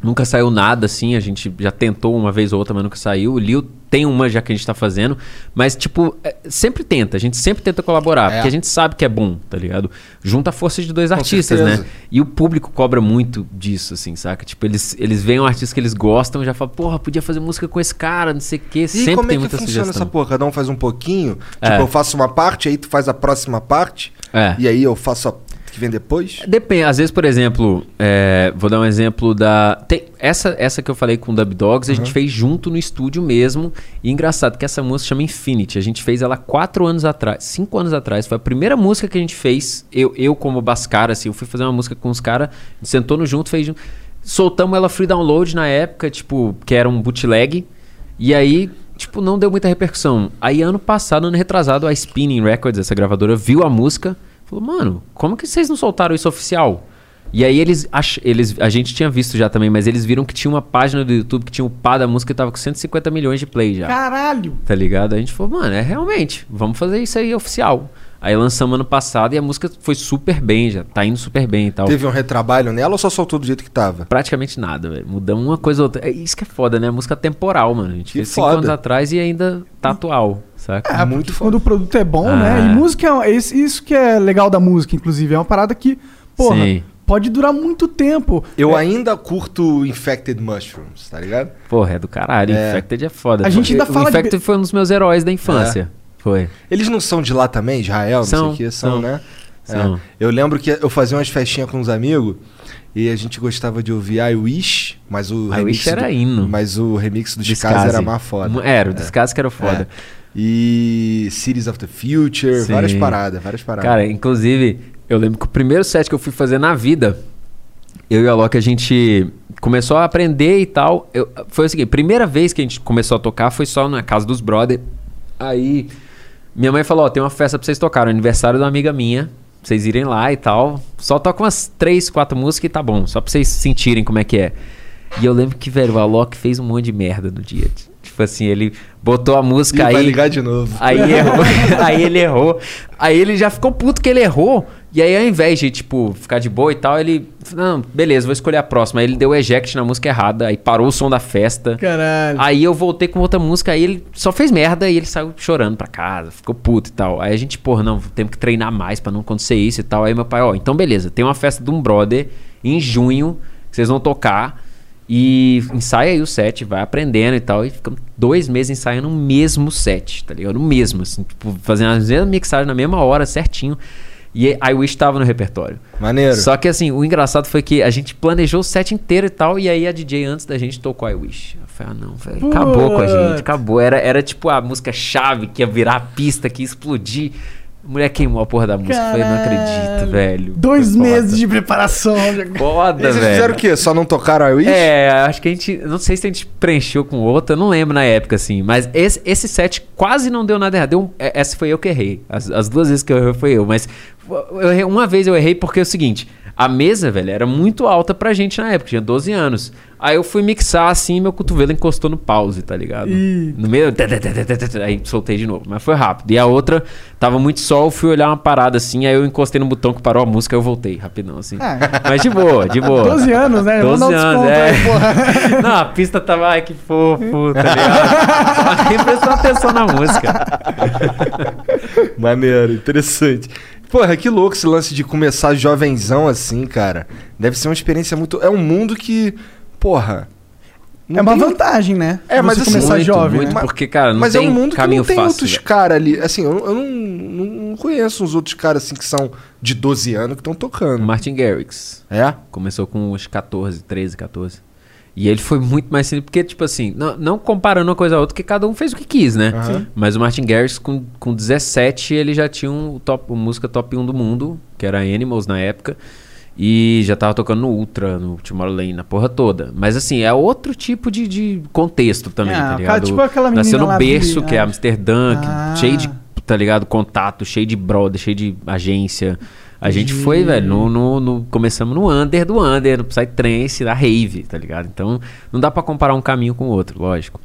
C: nunca saiu nada assim, a gente já tentou uma vez ou outra, mas nunca saiu. O Lil tem uma já que a gente tá fazendo, mas tipo, é, sempre tenta, a gente sempre tenta colaborar,
B: É.
C: porque a gente sabe que é bom, tá ligado? Junta a força de dois
B: Com
C: artistas,
B: certeza.
C: né? E o público cobra muito disso, assim, saca? Tipo, eles, eles veem um artista que eles gostam e já falam, porra, podia fazer música com esse cara, não sei o quê.
B: E
C: sempre
B: como
C: tem
B: é que
C: muita
B: funciona
C: sugestão.
B: essa porra? Cada um faz um pouquinho?
C: É.
B: Tipo, eu faço uma parte, aí tu faz a próxima parte,
C: É.
B: e aí eu faço a que vem depois?
C: Depende, às vezes, por exemplo, é, vou dar um exemplo da. tem- essa, essa que eu falei com o Dub Dogs, a gente fez junto no estúdio mesmo. E engraçado que essa música chama Infinity. A gente fez ela quatro anos atrás, cinco anos atrás. Foi a primeira música que a gente fez. Eu, eu como Bascara, assim, eu fui fazer uma música com os caras, sentou no junto, fez junto. Soltamos ela free download na época, tipo, que era um bootleg. E aí, tipo, não deu muita repercussão. Aí, ano passado, ano retrasado, a Spinning Records, essa gravadora, viu a música. Falou, mano, como que vocês não soltaram isso oficial? E aí eles, ach... eles, a gente tinha visto já também, mas eles viram que tinha uma página do YouTube que tinha o pá da música e tava com 150 milhões de play já.
A: Caralho!
C: Tá ligado? A gente falou, mano, é realmente, vamos fazer isso aí oficial. Aí lançamos ano passado e a música foi super bem já, tá indo super bem e tal.
B: Teve um retrabalho nela ou só soltou do jeito que tava?
C: Praticamente nada, velho. Mudamos uma coisa ou outra. É isso que é foda, né? Música temporal, mano. A gente
B: Que
C: fez cinco
B: foda.
C: anos atrás e ainda tá atual, saca?
A: É,
B: Muito
A: porque
B: foda.
A: quando o produto é bom,
C: Ah.
A: né? E música, é esse- isso que é legal da música, inclusive. É uma parada que, porra,
C: Sim.
A: pode durar muito tempo.
B: Eu
A: É,
B: ainda curto Infected Mushrooms, tá ligado?
C: Porra, é do caralho.
B: É.
C: Infected é foda.
A: A gente ainda
C: o
A: fala de
C: Infected foi um dos meus heróis da infância. Foi.
B: Eles não são de lá também, Israel, não
C: São,
B: sei o que, são,
C: são.
B: né?
C: São.
B: É. Eu lembro que eu fazia umas festinhas com uns amigos e a gente gostava de ouvir I Wish, mas o
C: I
B: remix
C: Wish era
B: do,
C: hino.
B: Mas o remix do Descase era mais foda.
C: Era, o Descase que era foda.
B: É. E Cities of the Future,
C: Sim.
B: várias paradas, várias paradas.
C: Cara, inclusive, eu lembro que o primeiro set que eu fui fazer na vida, eu e a Loki, a gente começou a aprender e tal. Eu- foi o seguinte, primeira vez que a gente começou a tocar foi só na casa dos brother. Aí, minha mãe falou, ó, tem uma festa pra vocês tocarem, aniversário de uma amiga minha, pra vocês irem lá e tal. Só toca umas três, quatro músicas e tá bom, só pra vocês sentirem como é que é. E eu lembro que, velho, o Alok fez um monte de merda no dia. Tipo assim, ele botou a música
B: vai
C: aí...
B: ligar de novo.
C: Aí errou. aí ele errou. Aí ele já ficou puto que ele errou. E aí, ao invés de, tipo, ficar de boa e tal, ele. Não, beleza, vou escolher a próxima. Aí ele deu eject na música errada, aí parou o som da festa.
A: Caralho.
C: Aí eu voltei com outra música, aí ele só fez merda e ele saiu chorando pra casa, ficou puto e tal. Aí a gente, porra, não, temos que treinar mais pra não acontecer isso e tal. Aí meu pai, ó, então beleza, tem uma festa de um brother em junho, que vocês vão tocar. E ensaia aí o set, vai aprendendo e tal. E ficamos dois meses ensaiando o mesmo set, tá ligado? O mesmo, assim, tipo, fazendo as mesmas mixagens na mesma hora, certinho. E I Wish tava no repertório.
B: Maneiro.
C: Só que assim, o engraçado foi que a gente planejou o set inteiro e tal, e aí a DJ antes da gente tocou I Wish. Eu falei, ah não, velho, acabou com a gente, acabou. Era, era tipo a música chave que ia virar a pista, que ia explodir. A mulher queimou a porra da música. Eu falei, não acredito,
A: Caralho.
C: velho.
A: Dois
C: Foi foda.
A: meses de preparação.
C: Foda,
B: E vocês
C: velho.
B: fizeram o quê? Só não tocaram I Wish?
C: É, acho que a gente. Não sei se a gente preencheu com outra, eu não lembro na época, assim. Mas esse, esse set quase não deu nada errado. Deu um- é- essa foi eu que errei. As, as duas vezes que eu errei foi eu. Mas eu errei- uma vez eu errei porque é o seguinte: A mesa, velho, era muito alta pra gente na época, tinha 12 anos. Aí eu fui mixar assim, meu cotovelo encostou no pause, tá ligado?
A: Ih.
C: No meio, aí soltei de novo, mas foi rápido. E a outra, tava muito sol, fui olhar uma parada assim, aí eu encostei no botão que parou a música, eu voltei rapidão assim.
A: Ah.
C: Mas de boa, de boa.
A: 12 anos, né?
C: 12
A: Vamos dar um
C: anos,
A: desconto
C: é.
A: aí, porra.
C: Não, a pista tava, ai que fofo, tá ligado? Nem prestou atenção na música.
B: Maneiro, interessante. Porra, que louco esse lance de começar jovenzão assim, cara. Deve ser uma experiência muito. É um mundo que. Porra. não
A: É uma
B: tem-
A: vantagem, né?
B: É, mas
A: Você
B: assim,
A: começar
C: muito,
A: jovem,
C: muito,
A: né?
C: porque, cara, não
B: Mas é
C: tem
B: um mundo que não tem
C: fácil.
B: outros
C: velho.
B: caras ali. Assim, eu, eu não, não, não conheço uns outros caras assim que são de 12 anos que estão tocando.
C: Martin Garrix.
B: É?
C: Começou com uns 14, 13, 14. E ele foi muito mais simples, porque, tipo assim, não, não comparando uma coisa a outra, que cada um fez o que quis, né?
B: Aham.
C: Mas o Martin Garrix, com, com 17, ele já tinha um top, uma música top 1 do mundo, que era Animals na época. E já tava tocando no Ultra, no Tomorrowland, na porra toda. Mas assim, é outro tipo de, de contexto também,
A: Ah,
C: tá
A: cara,
C: ligado?
A: tipo aquela
C: Nasceu
A: menina
C: no
A: lá,
C: berço, que é
A: ah.
C: Amsterdã, que-
A: Ah.
C: cheio de, tá ligado? Contato, cheio de brother, cheio de agência. A gente foi, velho, no, no, no- começamos no under do under, no Psytrance, da rave, tá ligado? Então, não dá pra comparar um caminho com o outro, lógico.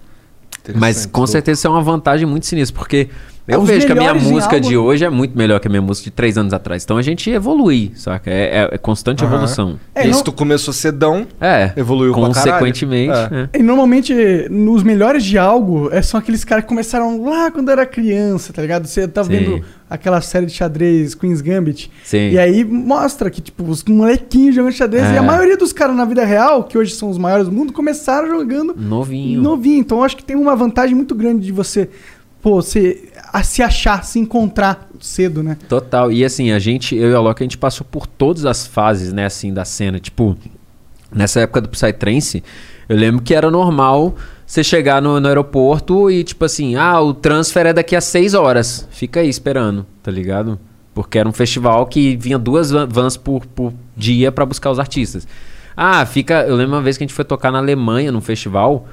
C: Mas com
B: louco.
C: certeza isso é uma vantagem muito sinistra, porque eu
A: os
C: vejo que a minha música
A: algo-
C: de hoje é muito melhor que a minha música de três anos atrás. Então a gente evolui, saca? É, é- é constante evolução.
A: É,
B: e
A: não-
B: tu começou cedão,
C: É,
B: Evoluiu
C: consequentemente.
B: É.
C: né?
A: E normalmente, nos melhores de algo, é, são aqueles caras que começaram lá quando era criança, tá ligado? Você tá
C: Sim.
A: vendo aquela série de xadrez, Queen's Gambit.
C: Sim.
A: E aí mostra que, tipo, os molequinhos jogando xadrez.
C: É.
A: E a maioria dos caras na vida real, que hoje são os maiores do mundo, começaram jogando
C: Novinho.
A: novinho. Então eu acho que tem uma vantagem muito grande de você, pô, você a se achar, se encontrar cedo, né?
C: Total. E assim, a gente, eu e a Loki, a gente passou por todas as fases, né, assim, da cena. Tipo, nessa época do Psytrance, eu lembro que era normal você chegar no, no aeroporto e, tipo assim, ah, o transfer é daqui a seis horas. Fica aí esperando, tá ligado? Porque era um festival que vinha duas van- vans por, por dia pra buscar os artistas. Ah, fica. Eu lembro uma vez que a gente foi tocar na Alemanha num festival.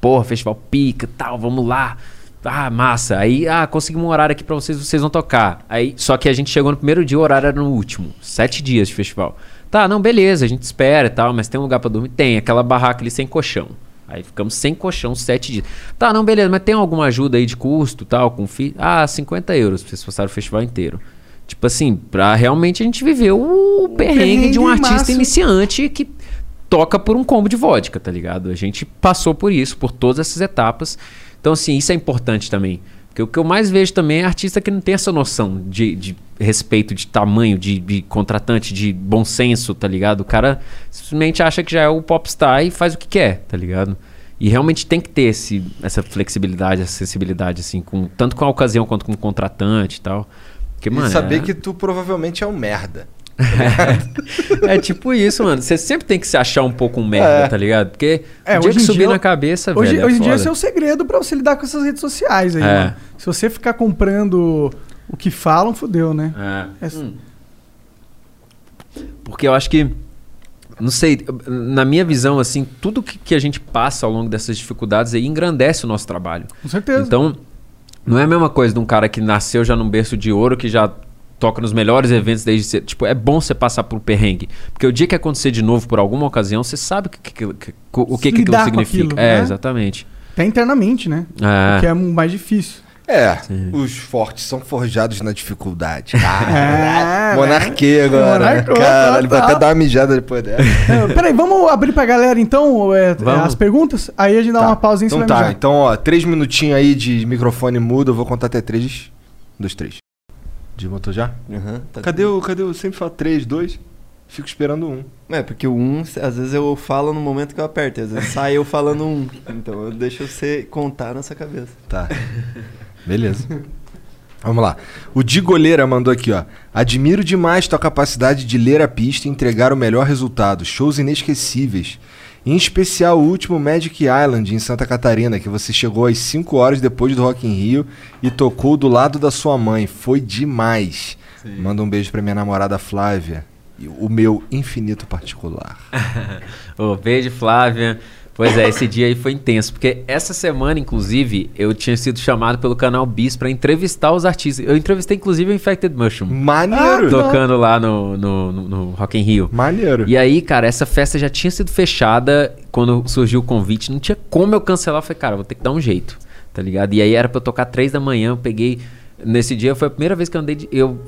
C: Porra, festival pica tal, vamos lá. Ah, massa. Aí, ah, conseguimos um horário aqui pra vocês, vocês vão tocar. Aí, só que a gente chegou no primeiro dia, o horário era no último. Sete dias de festival. Tá, não, beleza, a gente espera e tal, mas tem um lugar pra dormir? Tem, aquela barraca ali sem colchão. Aí ficamos sem colchão sete dias. Tá, não, beleza, mas tem alguma ajuda aí de custo tal, com fi? Ah, 50 euros pra vocês passaram o festival inteiro. Tipo assim, pra realmente a gente viver o perrengue de um
A: perrengue
C: artista
A: máximo.
C: iniciante que toca por um combo de vodka, tá ligado? A gente passou por isso, por todas essas etapas. Então, assim, isso é importante também. Porque o que eu mais vejo também é artista que não tem essa noção de, de respeito, de tamanho, de, de contratante, de bom senso, tá ligado? O cara simplesmente acha que já é o popstar e faz o que quer, tá ligado? E realmente tem que ter esse, essa flexibilidade, essa sensibilidade, assim, com, tanto com a ocasião quanto com o contratante e tal. Porque,
B: e
C: mano,
B: saber
C: é-
B: que tu provavelmente é um merda.
C: é tipo isso, mano. Você sempre tem que se achar um pouco um merda,
B: É.
C: tá ligado? Porque
A: É,
C: o dia que subir
A: dia-
C: na cabeça,
A: Hoje,
C: velho, é
A: hoje em dia
C: foda.
A: esse é o segredo pra você lidar com essas redes sociais aí,
C: É.
A: mano. Se você ficar comprando o que falam, fodeu, né?
C: É.
A: É-
C: Hum. Porque eu acho que. Não sei, na minha visão, assim, tudo que, que a gente passa ao longo dessas dificuldades aí engrandece o nosso trabalho.
A: Com certeza.
C: Então, não é a mesma coisa de um cara que nasceu já num berço de ouro, que já toca nos melhores eventos desde cedo. Tipo, é bom você passar por um perrengue. Porque o dia que acontecer de novo por alguma ocasião, você sabe o que, que, que- o que, que aquilo significa.
A: aquilo,
C: é,
A: né?
C: exatamente.
A: Até internamente, né?
C: É.
A: Que é mais difícil.
B: É,
C: Sim.
B: os fortes são forjados na dificuldade.
A: É,
B: Monarquia agora.
A: Monarcou,
B: Caralho, vou
A: total.
B: até dar uma mijada depois dela.
A: É, peraí, vamos abrir pra galera então é,
C: Vamos.
A: as perguntas? Aí a gente dá uma pausinha
B: Então tá,
A: mijar.
B: então ó, três minutinhos aí de microfone mudo, eu vou contar até três. Um, dois, três. Desmontou já?
D: Aham, tá
B: Cadê o. Cadê o. eu Sempre falo três, dois. Fico esperando um.
D: É, porque o 1, às vezes eu falo no momento que eu aperto, às vezes sai eu falando um. Então eu deixo você contar na sua cabeça.
B: Tá. Beleza. Vamos lá. O Di Goleira mandou aqui, ó. Admiro demais tua capacidade de ler a pista e entregar o melhor resultado. Shows inesquecíveis. Em especial o último Magic Island em Santa Catarina, que você chegou às 5 horas depois do Rock in Rio e tocou do lado da sua mãe. Foi demais. Manda um beijo pra minha namorada Flávia. O meu infinito particular.
C: Ô, beijo, Flávia. Pois é, esse dia aí foi intenso, porque essa semana, inclusive, eu tinha sido chamado pelo canal Bis pra entrevistar os artistas. Eu entrevistei, inclusive, o Infected Mushroom,
B: Maneiro.
C: tocando lá no, no, no, no Rock in Rio.
B: Maneiro.
C: E aí, cara, essa festa já tinha sido fechada quando surgiu o convite. Não tinha como eu cancelar. Eu falei, cara, vou ter que dar um jeito, tá ligado? E aí era pra eu tocar três da manhã. Eu peguei. Nesse dia foi a primeira vez que eu andei de, eu,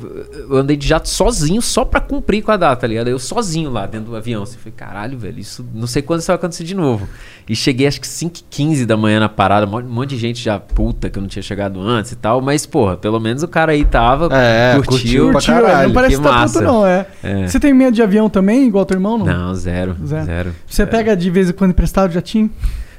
C: eu andei de jato sozinho, só pra cumprir com a data, tá ligado? Eu sozinho lá dentro do avião. Assim, falei, caralho, velho, isso não sei quando isso vai acontecer de novo. E cheguei acho que 5 h 15 da manhã na parada, um monte- de gente já puta que eu não tinha chegado antes e tal. Mas, porra, pelo menos o cara aí tava,
B: É,
C: curtiu.
B: curtiu pra caralho,
A: não parece
C: que
A: que tá tanto, não, é.
C: É.
A: Você tem medo de avião também, igual teu irmão, não?
C: Não, zero,
A: Zero.
C: zero.
A: Você pega de vez em quando emprestado jatinho?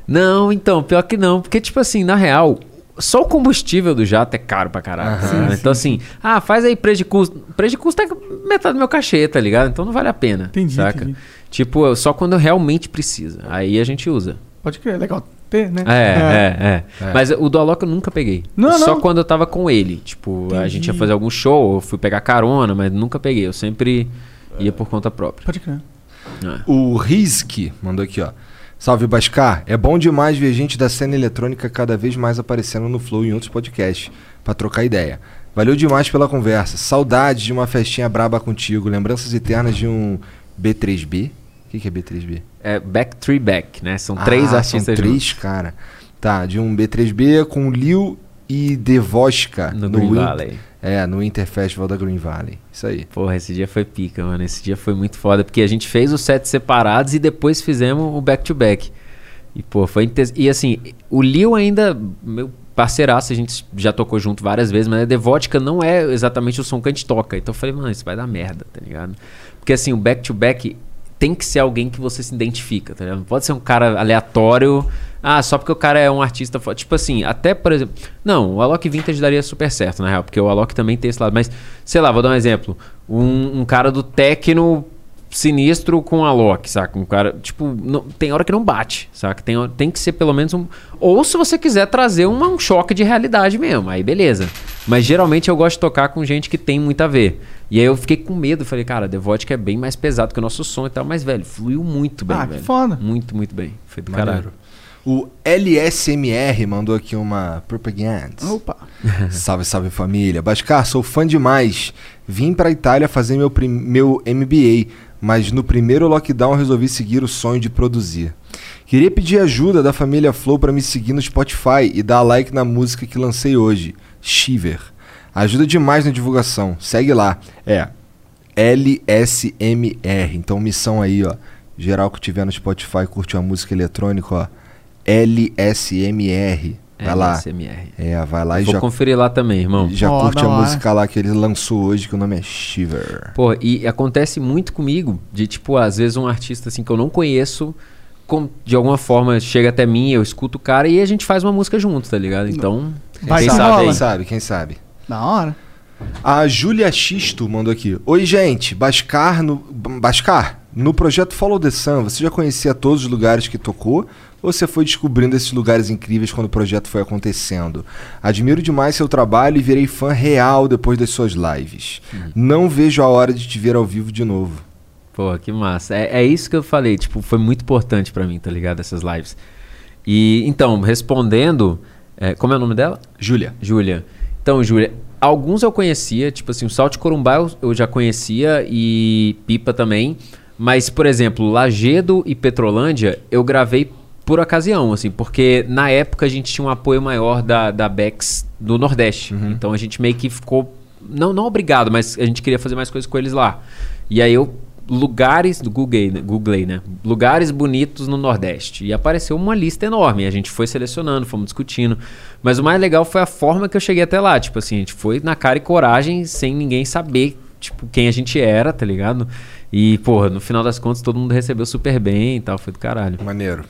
C: Não, então, pior que não. Porque, tipo assim, na real, só o combustível do jato é caro pra caralho.
A: Sim,
C: então, assim, ah, faz aí preço de custo. Preço de custo é metade do meu cachê, tá ligado? Então não vale a pena.
A: Entendi,
C: saca?
A: entendi.
C: Tipo, só quando realmente precisa. Aí a gente usa.
A: Pode crer, legal ter, né?
C: É, é, é.
B: É.
C: Mas o do Alok eu nunca peguei.
A: Não,
C: Só
A: não.
C: quando eu tava com ele. Tipo, a
A: Entendi.
C: gente ia fazer algum show, eu fui pegar carona, mas nunca peguei. Eu sempre ia por conta própria.
A: Pode crer.
C: É.
B: O Rizk mandou aqui, ó. Salve Bascar, é bom demais ver gente da cena eletrônica cada vez mais aparecendo no Flow e em outros podcasts, pra trocar ideia. Valeu demais pela conversa. Saudades de uma festinha braba contigo. Lembranças eternas de um B3B. O que, que é B3B?
C: É Back Three Back, né? São três
B: Ah,
C: artistas
B: São três,
C: juntos.
B: cara. Tá, de um B3B com Lil e Devoshka
C: No Green
B: Win-
C: Valley.
B: É, no Winter Festival da Green Valley. Isso aí.
C: Porra, esse dia foi pica, mano. Esse dia foi muito foda, porque a gente fez os sets separados e depois fizemos o back-to-back. E, pô, foi intenso. E assim, o Lil ainda, meu parceiraço, a gente já tocou junto várias vezes, mas a Devotica não é exatamente o som que a gente toca. Então eu falei, mano, isso vai dar merda, tá ligado? Porque assim, o back-to-back tem que ser alguém que você se identifica, tá ligado? Não pode ser um cara aleatório. Ah, só porque o cara é um artista foda. Tipo assim, até, por exemplo. Não, o Alok Vintage daria super certo, na real, porque o Alok também tem esse lado. Mas, sei lá, vou dar um exemplo. Um, um cara do techno sinistro com a Alok, saca? Um cara, tipo, não- tem hora que não bate, saca? Tem, tem que ser pelo menos um. Ou se você quiser trazer uma- um choque de realidade mesmo, aí beleza. Mas geralmente eu gosto de tocar com gente que tem muito a ver. E aí eu fiquei com medo, falei, cara, The Vodka é bem mais pesado que o nosso som e tal, mas, velho, fluiu muito bem,
A: Ah, que
C: velho.
A: foda.
C: Muito, muito bem. Foi do
B: Maneiro.
C: caralho.
B: O LSMR mandou aqui uma propaganda.
A: Opa.
B: salve, salve família. Bascar, sou fã demais. Vim pra Itália fazer meu, meu MBA, mas no primeiro lockdown resolvi seguir o sonho de produzir. Queria pedir ajuda da família Flow pra me seguir no Spotify e dar like na música que lancei hoje, Shiver. Ajuda demais na divulgação. Segue lá. É LSMR. Então missão aí, ó. Geral que tiver no Spotify curte uma música eletrônica, ó. LSMR. Vai lá.
C: LSMR.
B: É, vai lá e
C: Vou
B: já,
C: conferir lá também, irmão.
B: já curte a
A: hora.
B: música lá que ele lançou hoje, que o nome é Shiver.
C: Pô, e acontece muito comigo, de tipo, às vezes um artista assim que eu não conheço, com- de alguma forma chega até mim, eu escuto o cara e a gente faz uma música junto, tá ligado? Então,
A: Vai
C: quem
A: que
C: sabe
A: rola.
B: Quem sabe, quem sabe.
A: Da hora.
B: A Júlia Xisto mandou aqui. Oi, gente. Bascar no, Bascar, no projeto Follow the Sun, você já conhecia todos os lugares que tocou? Ou você foi descobrindo esses lugares incríveis quando o projeto foi acontecendo? Admiro demais seu trabalho e virei fã real depois das suas lives. Não vejo a hora de te ver ao vivo de novo.
C: Pô, que massa. É, é isso que eu falei, tipo, foi muito importante pra mim, tá ligado? Essas lives. E, então, respondendo, é, como é o nome dela?
B: Júlia.
C: Júlia. Então, Júlia, alguns eu conhecia, tipo assim, o Salto Corumbá eu, eu já conhecia e Pipa também. Mas, por exemplo, Lagedo e Petrolândia eu gravei por ocasião, assim, porque na época a gente tinha um apoio maior da, da Bex do Nordeste. Então a gente meio que ficou. Não, não obrigado, mas a gente queria fazer mais coisas com eles lá. E aí eu. Lugares. Googlei, né? Googlei, né? Lugares bonitos no Nordeste. E apareceu uma lista enorme. A gente foi selecionando, fomos discutindo. Mas o mais legal foi a forma que eu cheguei até lá. Tipo assim, a gente foi na cara e coragem, sem ninguém saber, tipo, quem a gente era, tá ligado? E, porra, no final das contas todo mundo recebeu super bem e tal. Foi do caralho.
B: Maneiro.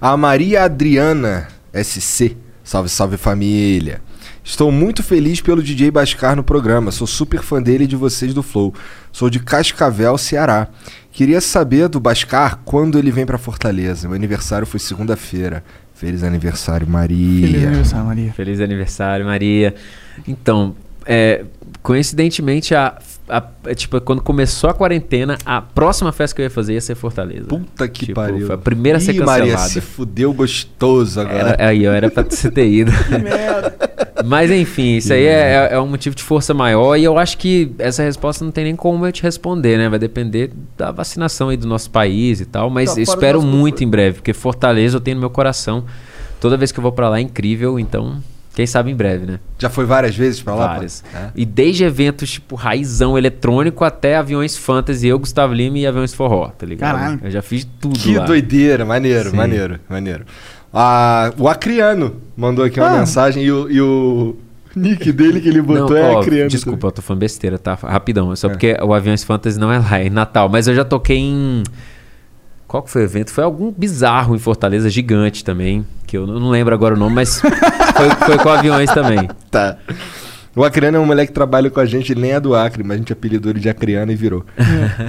B: A Maria Adriana SC. Salve, salve família. Estou muito feliz pelo DJ Bascar no programa. Sou super fã dele e de vocês do Flow. Sou de Cascavel, Ceará. Queria saber do Bascar quando ele vem pra Fortaleza. Meu aniversário foi segunda-feira. Feliz aniversário, Maria.
A: Feliz aniversário, Maria.
C: Feliz aniversário, Maria. Então, é, coincidentemente, a a- é, tipo, quando começou a quarentena, a próxima festa que eu ia fazer ia ser Fortaleza.
B: Puta que
C: Tipo,
B: pariu.
C: foi a primeira a ser
B: Ih, Maria,
C: cancelada.
B: se fudeu gostoso agora.
C: Era, aí, eu era pra você ter ido. Mas enfim, isso aí é, é um motivo de força maior e eu acho que essa resposta não tem nem como eu te responder, né? Vai depender da vacinação aí do nosso país e tal, mas
A: Tá
C: espero muito
A: cultura.
C: em breve, porque Fortaleza eu tenho no meu coração. Toda vez que eu vou pra lá é incrível, então quem sabe em breve, né?
B: Já foi várias vezes pra lá?
C: Várias.
B: É.
C: E desde eventos tipo raizão eletrônico até aviões fantasy, eu, Gustavo Lima e aviões forró, tá ligado?
A: Caralho.
C: Eu já fiz tudo
B: Que
C: lá.
B: doideira, maneiro,
C: Sim.
B: maneiro, maneiro. Ah, o Acriano mandou aqui uma
A: Ah.
B: mensagem e o, e o nick dele que ele botou
C: Não,
B: é
C: ó,
B: Acriano.
C: Desculpa, eu tô falando besteira, tá? Rapidão. É só
B: É.
C: porque o Aviões Fantasy não é lá, é em Natal. Mas eu já toquei em. Qual que foi o evento? Foi algum bizarro em Fortaleza, gigante também. Que eu não lembro agora o nome, mas foi, foi com aviões também.
B: Tá. O Acriano é um moleque que trabalha com a gente, ele nem é do Acre, mas a gente apelidou ele de Acriano e virou.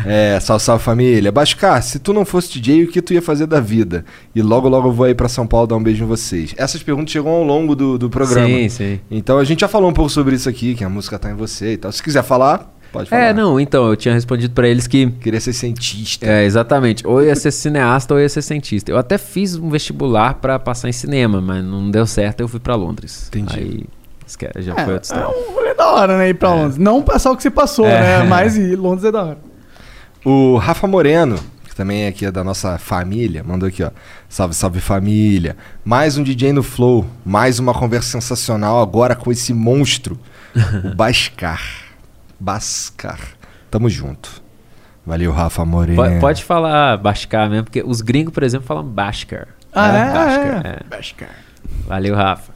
B: é, salve, salve família. Bascar, se tu não fosse DJ, o que tu ia fazer da vida? E logo, logo eu vou aí pra São Paulo dar um beijo em vocês. Essas perguntas chegam ao longo do, do programa.
C: Sim, sim.
B: Então a gente já falou um pouco sobre isso aqui, que a música tá em você e tal. Se quiser falar, pode falar.
C: É, não, então, eu tinha respondido pra eles que.
B: Queria ser cientista.
C: É, exatamente. Ou ia ser cineasta ou ia ser cientista. Eu até fiz um vestibular pra passar em cinema, mas não deu certo, eu fui pra Londres.
B: Entendi.
C: Aí, já
A: É,
C: foi outra
A: é
C: história.
A: um rolê da hora, né? Ir pra Londres. Não passar o que você passou,
C: É.
A: né? Mas ir Londres é da hora.
B: O Rafa Moreno, que também é aqui da nossa família, mandou aqui, ó. Salve, salve família. Mais um DJ no Flow, mais uma conversa sensacional agora com esse monstro, o Bascar. Bascar. Tamo junto. Valeu, Rafa Moreno.
C: Pode, pode falar Bascar mesmo, porque os gringos, por exemplo, falam Bascar.
A: Ah, é?
C: Bascar,
A: É.
C: é. Valeu, Rafa.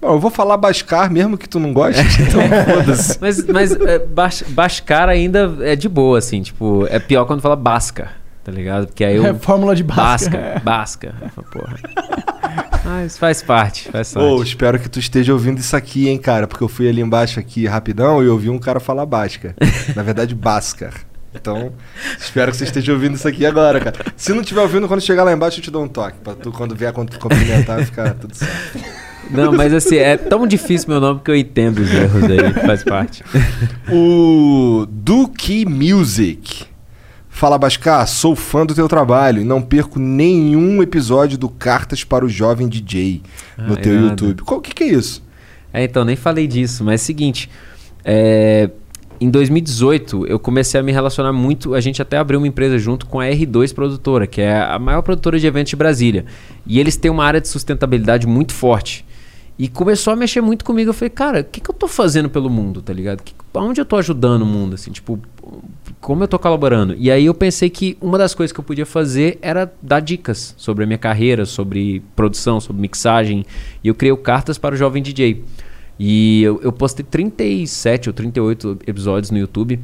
B: Bom, eu vou falar Bascar mesmo que tu não goste, então foda-se.
C: Mas, mas é, Bas- Bascar ainda é de boa, assim, tipo, é pior quando fala Basca, tá ligado? Porque aí eu.
A: É fórmula de Basca.
C: Basca, Basca. Eu falo, Porra. Mas faz parte, faz parte.
B: Ô, espero que tu esteja ouvindo isso aqui, hein, cara, porque eu fui ali embaixo aqui rapidão e ouvi um cara falar Basca. Na verdade, Bascar. Então, espero que você esteja ouvindo isso aqui agora, cara. Se não estiver ouvindo, quando chegar lá embaixo, eu te dou um toque. Pra tu, quando vier com- cumprimentar, ficar tudo certo.
C: Não, mas assim, é tão difícil meu nome que eu entendo os erros aí, faz parte.
B: O Duke Music. Fala, Bascar, sou fã do teu trabalho e não perco nenhum episódio do Cartas para o Jovem DJ no
C: Ah,
B: teu
C: irado.
B: YouTube. O que, que é isso?
C: É, então, nem falei disso, mas é o seguinte. é, em 2018, eu comecei a me relacionar muito. A gente até abriu uma empresa junto com a R2 Produtora, que é a maior produtora de eventos de Brasília. E eles têm uma área de sustentabilidade muito forte. E começou a mexer muito comigo. Eu falei, cara, o que, que eu tô fazendo pelo mundo, tá ligado? Que, aonde eu tô ajudando o mundo, assim, tipo, como eu tô colaborando? E aí eu pensei que uma das coisas que eu podia fazer era dar dicas sobre a minha carreira, sobre produção, sobre mixagem. E eu criei Cartas para o Jovem DJ. E eu, eu postei 37 ou 38 episódios no YouTube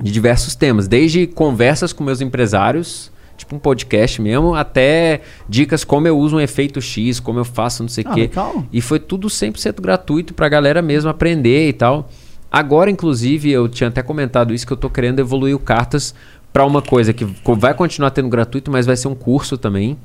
C: de diversos temas, desde conversas com meus empresários, tipo um podcast mesmo, até dicas como eu uso um efeito X, como eu faço não sei o
A: Ah,
C: quê.
A: legal.
C: E foi tudo 100% gratuito pra galera mesmo aprender e tal. Agora, inclusive, eu tinha até comentado isso que eu tô querendo evoluir o Cartas pra uma coisa que vai continuar tendo gratuito, mas vai ser um curso também.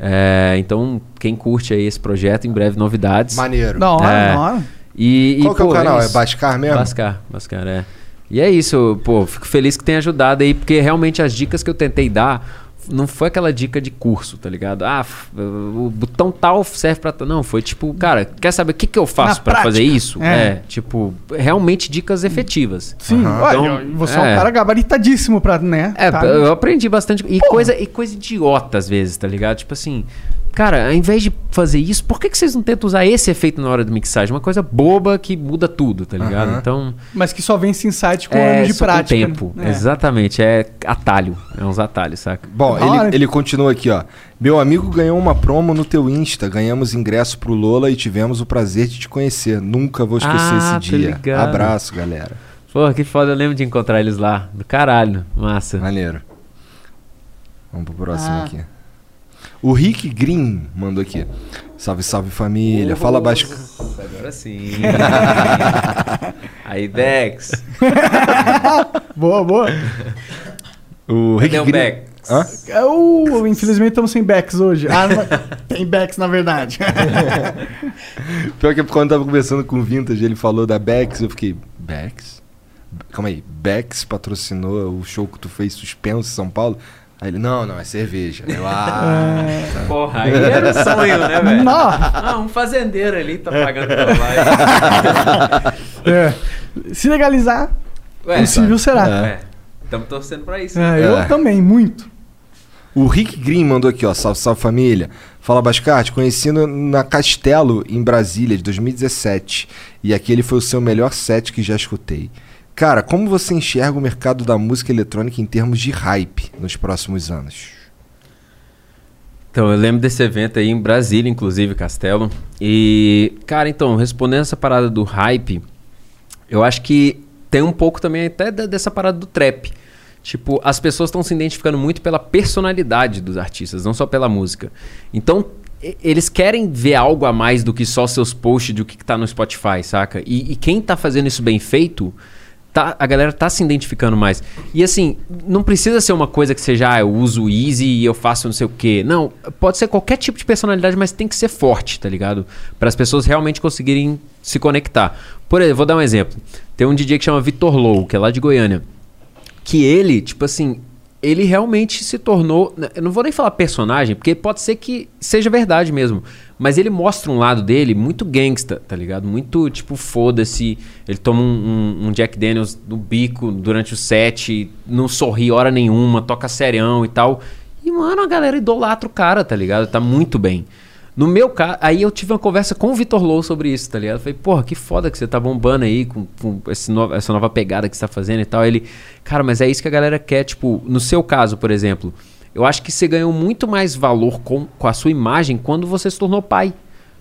C: É, então, quem curte aí esse projeto, em breve novidades.
B: Maneiro.
A: Da hora,
C: É.
A: da hora.
C: E, e,
B: Qual que é o
C: pô,
B: canal? É
C: isso.
B: Bascar mesmo?
C: Bascar, Bascar, é. E é isso, pô, fico feliz que tenha ajudado aí, porque realmente as dicas que eu tentei dar não foi aquela dica de curso, tá ligado? Ah, o botão tal serve pra. tal. Não, foi tipo, cara, quer saber o que, que eu faço
A: prática,
C: fazer isso?
A: é.
C: É. tipo, realmente dicas efetivas.
A: Sim, olha,
C: Então,
A: você é. um
C: é.
A: cara gabaritadíssimo pra, né?
C: É,
A: tá?
C: eu aprendi bastante. E
A: Porra.
C: coisa, e coisa idiota às vezes, tá ligado? Tipo assim, cara, ao invés de fazer isso, por que, que vocês não tentam usar esse efeito na hora do mixagem? Uma coisa boba que muda tudo, tá ligado?
B: Aham.
C: Então.
A: Mas que só vem esse insight com
C: é
A: anos de
C: só com
A: prática.
C: tempo.
A: né? É.
C: Exatamente. É atalho. É uns atalhos, saca?
B: Bom,
A: hora.
B: ele, ele continua aqui, ó. Meu amigo ganhou uma promo no teu Insta, ganhamos ingresso pro Lola e tivemos o prazer de te conhecer. Nunca vou esquecer
C: Ah,
B: esse dia.
C: ligado.
B: Abraço, galera.
C: Pô, que foda. Eu lembro de encontrar eles lá. Do caralho. Massa.
B: Maneiro. Vamos pro próximo
A: Ah.
B: aqui. O Rick Green mandou aqui. Salve, salve família. Fala baixo.
C: Agora sim. Aí, Dex.
A: Boa, boa.
B: O Rick
C: Cadê
B: Green.
C: Bex?
B: Hã?
A: É, uh, infelizmente estamos sem backs hoje. Ah, não, tem backs na verdade.
B: Pior que quando eu tava conversando com o Vintage, ele falou da Bex, eu fiquei, Bex? Calma aí, Bex patrocinou o show que tu fez suspenso em São Paulo? Aí ele, não, não, é cerveja. Eu, ah,
C: Porra, aí era um sonho, né, velho?
A: Não.
C: Ah, um fazendeiro ali tá pagando pela live.
A: É. Se legalizar,
C: Ué,
A: possível será.
C: É. Estamos torcendo pra isso.
A: É, eu
B: É.
A: também, muito.
B: O Rick Green mandou aqui, ó. Salve, salve família. Fala Bascarte, conheci no- na Castelo, em Brasília, de 2017. E aquele foi o seu melhor set que já escutei. Cara, como você enxerga o mercado da música eletrônica em termos de hype nos próximos anos?
C: Então, eu lembro desse evento aí em Brasília, inclusive, Castelo. E, cara, então, respondendo essa parada do hype, eu acho que tem um pouco também até dessa parada do trap. Tipo, as pessoas estão se identificando muito pela personalidade dos artistas, não só pela música. Então, eles querem ver algo a mais do que só seus posts do que que tá no Spotify, saca? E, e quem tá fazendo isso bem feito, tá, a galera tá se identificando mais. E assim, não precisa ser uma coisa que seja, ah, eu uso Easy e eu faço não sei o quê. Não, pode ser qualquer tipo de personalidade, mas tem que ser forte, tá ligado? Para as pessoas realmente conseguirem se conectar. Por exemplo, vou dar um exemplo. Tem um DJ que chama Vitor Low, que é lá de Goiânia que ele, tipo assim, ele realmente se tornou. Eu não vou nem falar personagem, porque pode ser que seja verdade mesmo. Mas ele mostra um lado dele muito gangsta, tá ligado? Muito tipo, foda-se. Ele toma um, um- um Jack Daniels no bico durante o set, não sorri hora nenhuma, toca serião e tal. E, mano, a galera idolatra o cara, tá ligado? Tá muito bem. No meu caso, aí eu tive uma conversa com o Vitor Low sobre isso, tá ligado? Eu falei, porra, que foda que você tá bombando aí com, com no- essa nova pegada que você tá fazendo e tal. Ele, cara, mas é isso que a galera quer, tipo, no seu caso, por exemplo, eu acho que você ganhou muito mais valor com, com a sua imagem quando você se tornou pai.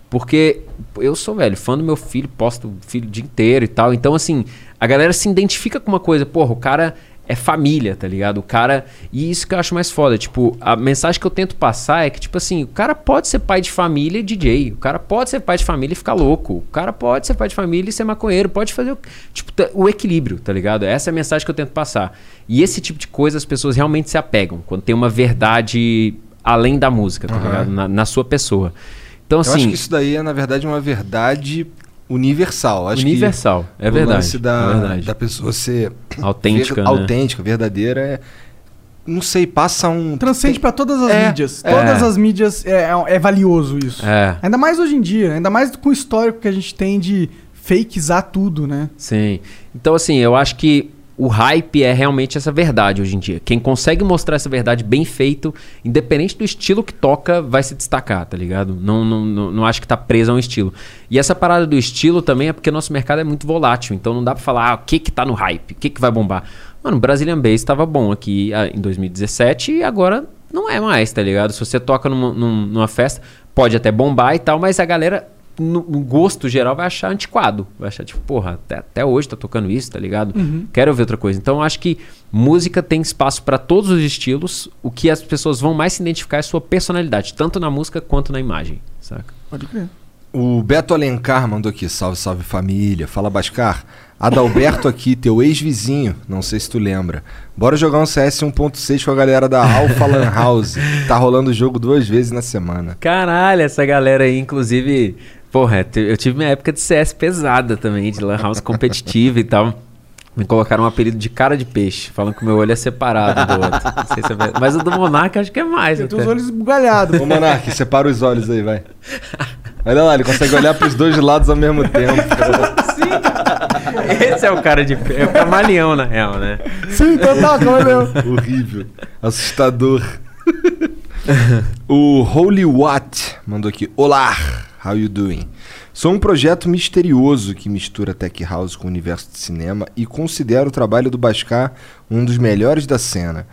C: Porque eu sou, velho, fã do meu filho, posto o filho o dia inteiro e tal. Então, assim, a galera se identifica com uma coisa, porra, o cara é família, tá ligado? O cara. E isso que eu acho mais foda. Tipo, a mensagem que eu tento passar é que, tipo assim, o cara pode ser pai de família e DJ. O cara pode ser pai de família e ficar louco. O cara pode ser pai de família e ser maconheiro. Pode fazer o. Tipo, o equilíbrio, tá ligado? Essa é a mensagem que eu tento passar. E esse tipo de coisa as pessoas realmente se apegam. Quando tem uma verdade além da música, tá ligado? Na, na sua pessoa. Então,
B: Eu
C: assim.
B: acho que isso daí é, na verdade, uma verdade universal. Acho
C: universal.
B: que
C: É
B: o
C: verdade.
B: lance da,
C: é verdade.
B: da pessoa ser
C: Autêntica,
B: ver-
C: né?
B: autêntica, verdadeira, é. Não sei, passa um.
A: Transcende
B: tem-
A: pra todas as
B: É,
A: mídias.
C: é.
A: Todas as mídias é, é valioso isso.
C: É.
A: Ainda mais hoje em dia, ainda mais com o histórico que a gente tem de fakezar tudo, né?
C: Sim. Então, assim, eu acho que o hype é realmente essa verdade hoje em dia. Quem consegue mostrar essa verdade bem feito, independente do estilo que toca, vai se destacar, tá ligado? Não, não, não, não acho que tá preso a um estilo. E essa parada do estilo também é porque nosso mercado é muito volátil. Então não dá pra falar ah, o que que tá no hype, o que que vai bombar. Mano, Brazilian Bass tava bom aqui ah, em 2017 e agora não é mais, tá ligado? Se você toca numa, num- numa festa, pode até bombar e tal, mas a galera no, no gosto geral vai achar antiquado. Vai achar, tipo, porra, até, até hoje tá tocando isso, tá ligado? Quero ouvir outra coisa. Então, eu acho que música tem espaço para todos os estilos. O que as pessoas vão mais se identificar é a sua personalidade, tanto na música quanto na imagem, saca?
A: Pode crer.
B: O Beto Alencar mandou aqui, salve, salve família. Fala Bascar. Adalberto aqui, teu ex-vizinho, não sei se tu lembra. Bora jogar um CS 1.6 com a galera da Alpha Lan House. Tá rolando o jogo duas vezes na semana.
C: Caralho, essa galera aí, inclusive, porra, eu tive minha época de CS pesada também, de Lan House competitiva e tal. Me colocaram um apelido de cara de peixe, falando que o meu olho é separado do outro. Não sei se é verdade. Mas o do Monarca acho que é mais.
A: Tenho os olhos esbugalhados.
B: Ô Monark, separa os olhos aí, vai. Olha lá, ele consegue olhar pros dois lados ao mesmo tempo.
C: Esse é o cara de peixe. É o camaleão, na real, né?
A: Sim, total, camaleão.
B: Horrível. Assustador. o Holy Watt mandou aqui. Olá, how you doing? Sou um projeto misterioso que mistura tech house com o universo de cinema e considero o trabalho do Bascar um dos melhores da cena.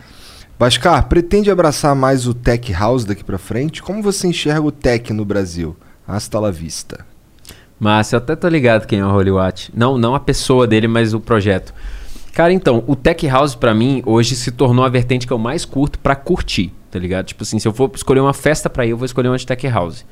B: Bascar, pretende abraçar mais o tech house daqui pra frente? Como você enxerga o tech no Brasil? Hasta la vista.
C: Mas eu até tô ligado quem é o Holy Watt. Não, não a pessoa dele, mas o projeto. Cara, então, o Tech House pra mim hoje se tornou a vertente que eu mais curto pra curtir, tá ligado? Tipo assim, se eu for escolher uma festa pra ir, eu vou escolher uma de Tech House.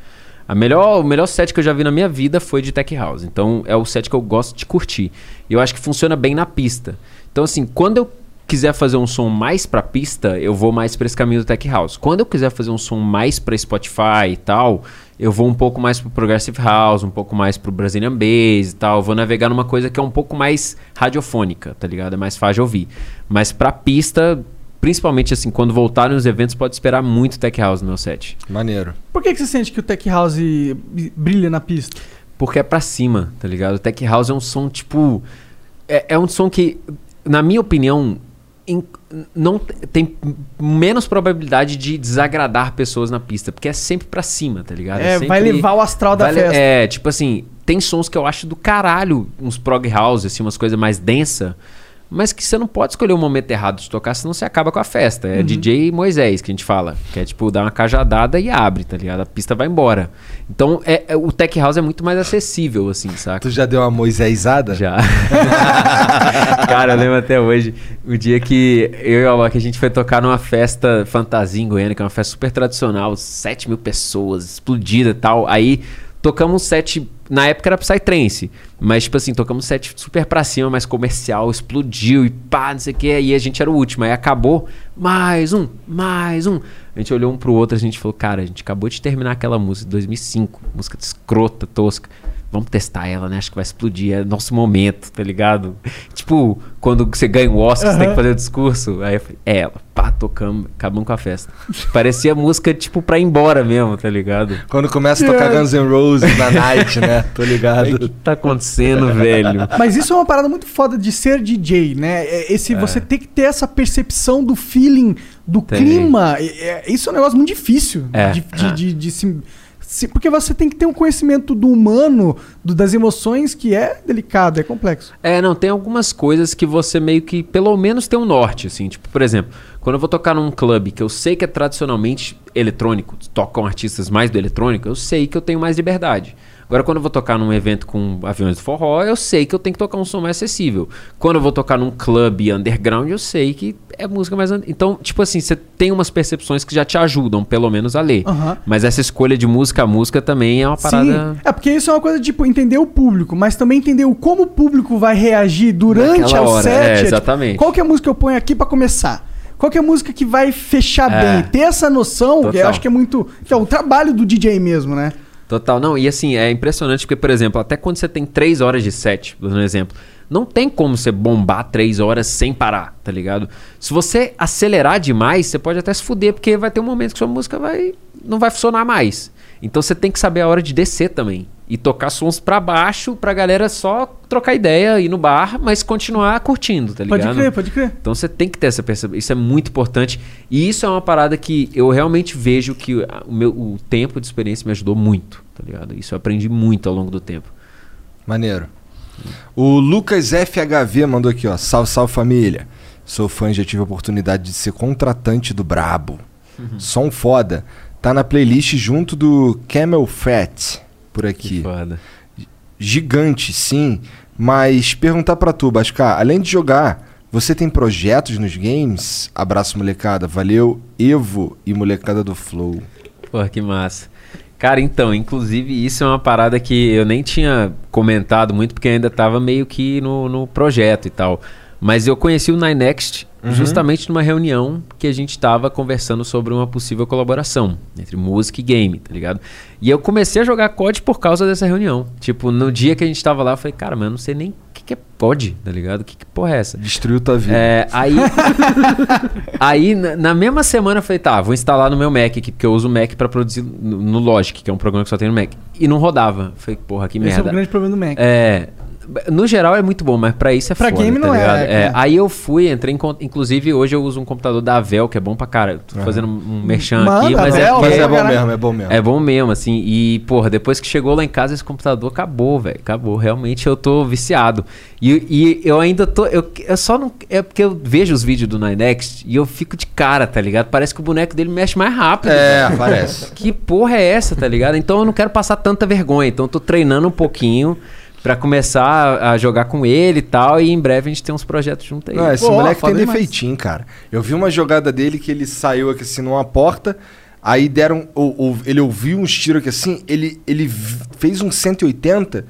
C: A melhor, o melhor set que eu já vi na minha vida foi de Tech House. Então, é o set que eu gosto de curtir. E eu acho que funciona bem na pista. Então, assim, quando eu quiser fazer um som mais pra pista, eu vou mais pra esse caminho do Tech House. Quando eu quiser fazer um som mais pra Spotify e tal, eu vou um pouco mais pro Progressive House, um pouco mais pro Brazilian Bass e tal. Eu vou navegar numa coisa que é um pouco mais radiofônica, tá ligado? É mais fácil de ouvir. Mas pra pista, principalmente assim, quando voltarem os eventos, pode esperar muito Tech House no meu set.
B: Maneiro.
A: Por que, que você sente que o Tech House brilha na pista?
C: Porque é pra cima, tá ligado? O Tech House é um som, tipo. É, é um som que, na minha opinião, em- não tem menos probabilidade de desagradar pessoas na pista. Porque é sempre pra cima, tá ligado?
A: É,
C: sempre-
A: vai levar o astral da festa.
C: É, tipo assim, tem sons que eu acho do caralho, uns prog house, assim, umas coisas mais densa, mas que você não pode escolher o momento errado de tocar, senão você acaba com a festa.
A: Uhum.
C: É DJ Moisés que a gente fala, que é tipo dar uma cajadada e abre, tá ligado? A pista vai embora. Então, é, é- o tech house é muito mais acessível, assim, saca?
B: Tu já deu uma moisésada?
C: Já. Cara, eu lembro até hoje o dia que eu e o Alok, a gente foi tocar numa festa fantasia em Goiânia, que é uma festa super tradicional, 7 mil pessoas, explodida e tal. Aí tocamos um set, na época era Psytrance, mas tipo assim, tocamos set super pra cima, mais comercial, explodiu e pá, não sei o que, aí a gente era o último, aí acabou, mais um, mais um. A gente olhou um pro outro, a gente falou, cara, a gente acabou de terminar aquela música de 2005, música escrota, tosca. Vamos testar ela, né? Acho que vai explodir. É nosso momento, tá ligado? Tipo, quando você ganha o Oscar, você tem que fazer o discurso. Aí eu falei, é ela. Pá, tocamos, acabamos com a festa. Parecia música, tipo, pra ir embora mesmo, tá ligado?
B: Quando começa a tocar Guns N' Roses na night, né? Tô
C: O que
B: ligado.
C: tá acontecendo, velho?
A: Mas isso é uma parada muito foda de ser DJ, né? É Esse, Você tem que ter essa percepção do feeling, do
C: Tem.
A: clima. É- é- isso é um negócio muito difícil.
C: É,
A: de, de-
C: é.
A: de- de se- porque você tem que ter um conhecimento do humano, do- das emoções, que é delicado, é complexo.
C: É, não, tem algumas coisas que você meio que, pelo menos, tem um norte, assim. Tipo, por exemplo, quando eu vou tocar num clube que eu sei que é tradicionalmente eletrônico, tocam artistas mais do eletrônico, eu sei que eu tenho mais liberdade. Agora, quando eu vou tocar num evento com aviões do forró, eu sei que eu tenho que tocar um som mais acessível. Quando eu vou tocar num clube underground, eu sei que é música mais... Então, tipo assim, você tem umas percepções que já te ajudam, pelo menos, a ler.
A: Aham.
C: Mas essa escolha de música a música também é uma parada...
A: Sim, é porque isso é uma coisa de tipo, entender o público, mas também entender o como o público vai reagir durante
C: Naquela
A: o
C: hora,
A: set.
C: é,
A: tipo,
C: exatamente.
A: qual que é a música que eu ponho aqui pra começar? Qual que é a música que vai fechar
C: É.
A: bem? Ter essa noção, eu acho que é muito. Que é o trabalho do DJ mesmo, né?
C: Total, não, e assim, é impressionante porque, por exemplo, até quando você tem três horas de set, dando um exemplo, não tem como você bombar três horas sem parar, tá ligado? Se você acelerar demais, você pode até se fuder, porque vai ter um momento que sua música vai não vai funcionar mais. Então você tem que saber a hora de descer também. E tocar sons pra baixo pra galera só trocar ideia, ir no bar, mas continuar curtindo, tá ligado?
A: Pode crer, pode crer.
C: Então você tem que ter essa percepção. Isso é muito importante. E isso é uma parada que eu realmente vejo que o, meu, o tempo de experiência me ajudou muito, tá ligado? Isso eu aprendi muito ao longo do tempo.
B: Maneiro. O Lucas FHV mandou aqui, ó. Salve, salve família. Sou fã e já tive a oportunidade de ser contratante do Brabo. Som foda. Tá na playlist junto do Camel Fat por
C: Que
B: aqui.
C: foda.
B: Gigante, sim. Mas perguntar pra tu, Bascar, além de jogar, você tem projetos nos games? Abraço, molecada. Valeu, Evo e molecada do Flow.
C: Porra, que massa. Cara, então, inclusive isso é uma parada que eu nem tinha comentado muito, porque ainda tava meio que no, no projeto e tal. Mas eu conheci o Ninext justamente numa reunião que a gente tava conversando sobre uma possível colaboração entre música e game, tá ligado? E eu comecei a jogar COD por causa dessa reunião. Tipo, no dia que a gente tava lá, eu falei, cara, mas eu não sei nem o que, que é COD, tá ligado? Que, que porra é essa?
B: Destruiu tua vida.
C: É, aí, aí na, na mesma semana eu falei, tá, vou instalar no meu Mac aqui, porque eu uso o Mac pra produzir no, no Logic, que é um programa que só tem no Mac. E não rodava. Eu Falei, porra, que
A: Esse é o
C: merda.
A: grande problema do Mac.
C: É, no geral é muito bom, mas pra isso é
A: Pra
C: foda,
A: game
C: tá
A: não é,
C: ligado?
A: é,
C: É,
A: é.
C: Aí eu fui, entrei em... Inclusive, hoje eu uso um computador da Avel, que é bom pra cara. Tô fazendo um merchan
A: Manda,
C: aqui, mas é,
A: Avel,
C: porque-
B: Mas é
A: pra
B: bom
A: caralho.
B: mesmo, é bom mesmo.
C: é bom mesmo, assim. E, porra, depois que chegou lá em casa, esse computador acabou, velho. Acabou. Realmente eu tô viciado. E, e eu ainda tô. Eu, eu só não. É porque eu vejo os vídeos do Ninext e eu fico de cara, tá ligado? Parece que o boneco dele mexe mais rápido.
B: É, parece.
C: Que porra é essa, tá ligado? Então eu não quero passar tanta vergonha. Então eu tô treinando um pouquinho pra começar a jogar com ele e tal. E em breve a gente tem uns projetos junto aí.
B: Não, esse
A: Pô,
B: moleque tem defeitinho, cara. Eu vi uma jogada dele que ele saiu aqui assim numa porta, aí deram. ou- ou- ele ouviu uns tiros aqui assim, ele, ele fez um 180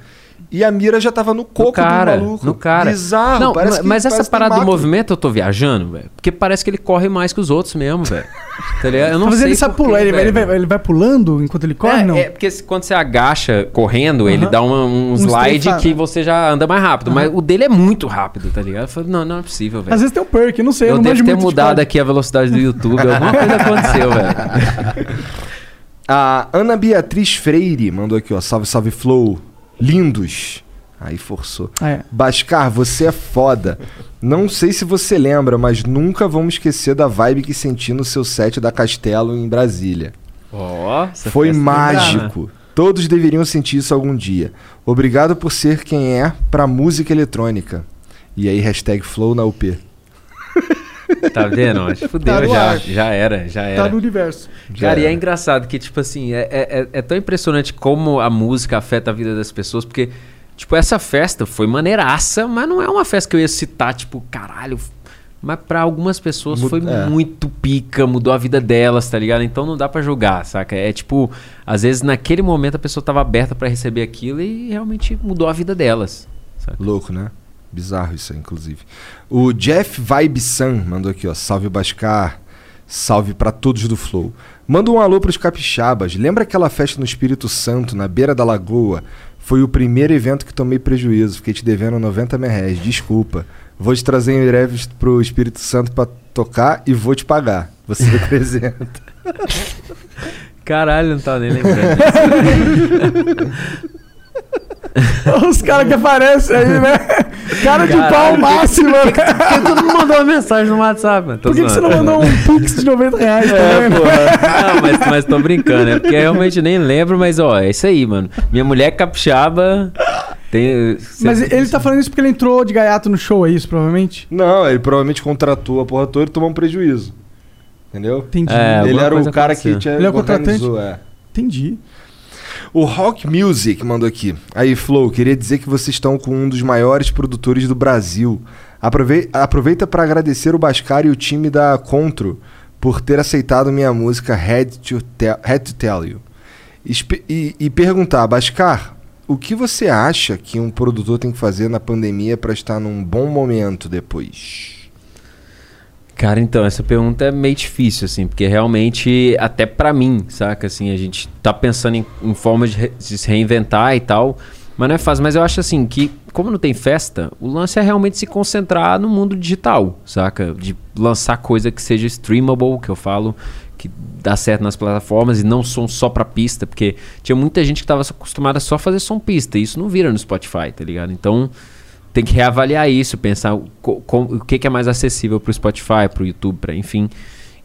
B: E a mira já tava no coco
C: no cara,
B: do maluco.
C: no cara.
B: Bizarro.
C: Não,
B: parece que-
C: mas essa
B: parece que tem
C: parada do movimento eu tô viajando, velho. Porque parece que ele corre mais que os outros mesmo, velho. Tá ligado? Eu não
A: Mas
C: sei
A: ele sabe pular, ele, vai- ele, vai, ele vai pulando enquanto ele corre,
C: é,
A: não?
C: é porque se- quando você agacha correndo, ele
A: Aham.
C: dá uma- um
A: Um
C: slide que você já anda mais rápido. Mas o dele é muito rápido, tá ligado? Eu falei, não, não é possível, velho.
A: Às vezes tem um perk, eu não sei, eu,
C: Eu
A: não
C: devo ter
A: de
C: mudado
A: código.
C: aqui a velocidade do YouTube. Alguma coisa aconteceu, velho.
B: A Ana Beatriz Freire mandou aqui, ó. Salve, salve, Flow. Lindos. Aí forçou.
A: Ah, é.
B: Bascar, você é foda. Não sei se você lembra, mas nunca vamos esquecer da vibe que senti no seu set da Castelo em Brasília.
C: Ó, essa
B: Foi
C: festa
B: mágico. Todos deveriam sentir isso algum dia. Obrigado por ser quem é pra música eletrônica. E aí, hashtag Flow na UP.
C: Tá vendo? Acho que Fudeu,
A: Tá
C: já,
A: ar.
C: já era, já era.
A: Tá no universo.
B: Já
C: Cara, e é
B: era.
C: engraçado que, tipo assim, é, é, é- é tão impressionante como a música afeta a vida das pessoas, porque, tipo, essa festa foi maneiraça, mas não é uma festa que eu ia citar, tipo, caralho. Mas pra algumas pessoas foi
B: é.
C: muito pica, mudou a vida delas, tá ligado? Então não dá pra julgar, saca? É tipo, às vezes naquele momento a pessoa tava aberta pra receber aquilo e realmente mudou a vida delas. Saca?
B: Louco, né? Bizarro isso aí, inclusive. O Jeff Vibe Sun mandou aqui, ó. Salve Bascar. Salve pra todos do Flow. Manda um alô pros capixabas. Lembra aquela festa no Espírito Santo, na beira da lagoa? Foi o primeiro evento que tomei prejuízo. Fiquei te devendo 90 mil reais. Desculpa. Vou te trazer em breve pro Espírito Santo pra tocar e vou te pagar. Você representa.
C: Caralho, não tava nem lembrando.
A: Os caras que aparecem aí, né? Cara de
C: Caralho,
A: pau
C: que-
A: máximo.
C: Por que todo mundo mandou uma mensagem no WhatsApp? mano?
A: Por que, que você não mandou um pix de 90 reais
C: É,
A: também?
C: porra. Não, mas, mas tô brincando, é porque eu realmente nem lembro, mas ó, é isso aí, mano. Minha mulher capixaba tem.
A: Mas ele tá falando isso porque ele entrou de gaiato no show, é isso, provavelmente?
B: Não, ele provavelmente contratou a porra toda e tomou um prejuízo. Entendeu?
A: Entendi.
C: É,
B: ele era o cara
C: aconteceu.
B: que tinha
A: Ele é o contratante?
B: é.
A: Entendi.
B: O Rock Music mandou aqui. Aí, Flow, queria dizer que vocês estão com um dos maiores produtores do Brasil. Aprove- aproveita para agradecer o Bascar e o time da Contro por ter aceitado minha música Head to, Te- Head to Tell You. Espe- e, e perguntar, Bascar, o que você acha que um produtor tem que fazer na pandemia para estar num bom momento depois?
C: Cara, então, essa pergunta é meio difícil, assim, porque realmente, até pra mim, saca, assim, a gente tá pensando em, em formas de, de se reinventar e tal, mas não é fácil. Mas eu acho, assim, que como não tem festa, o lance é realmente se concentrar no mundo digital, saca? De lançar coisa que seja streamable, que eu falo, que dá certo nas plataformas e não som só pra pista, porque tinha muita gente que tava acostumada só a fazer som pista, e isso não vira no Spotify, tá ligado? Então tem que reavaliar isso, pensar o, o que, que é mais acessível para o Spotify, para o YouTube, para enfim.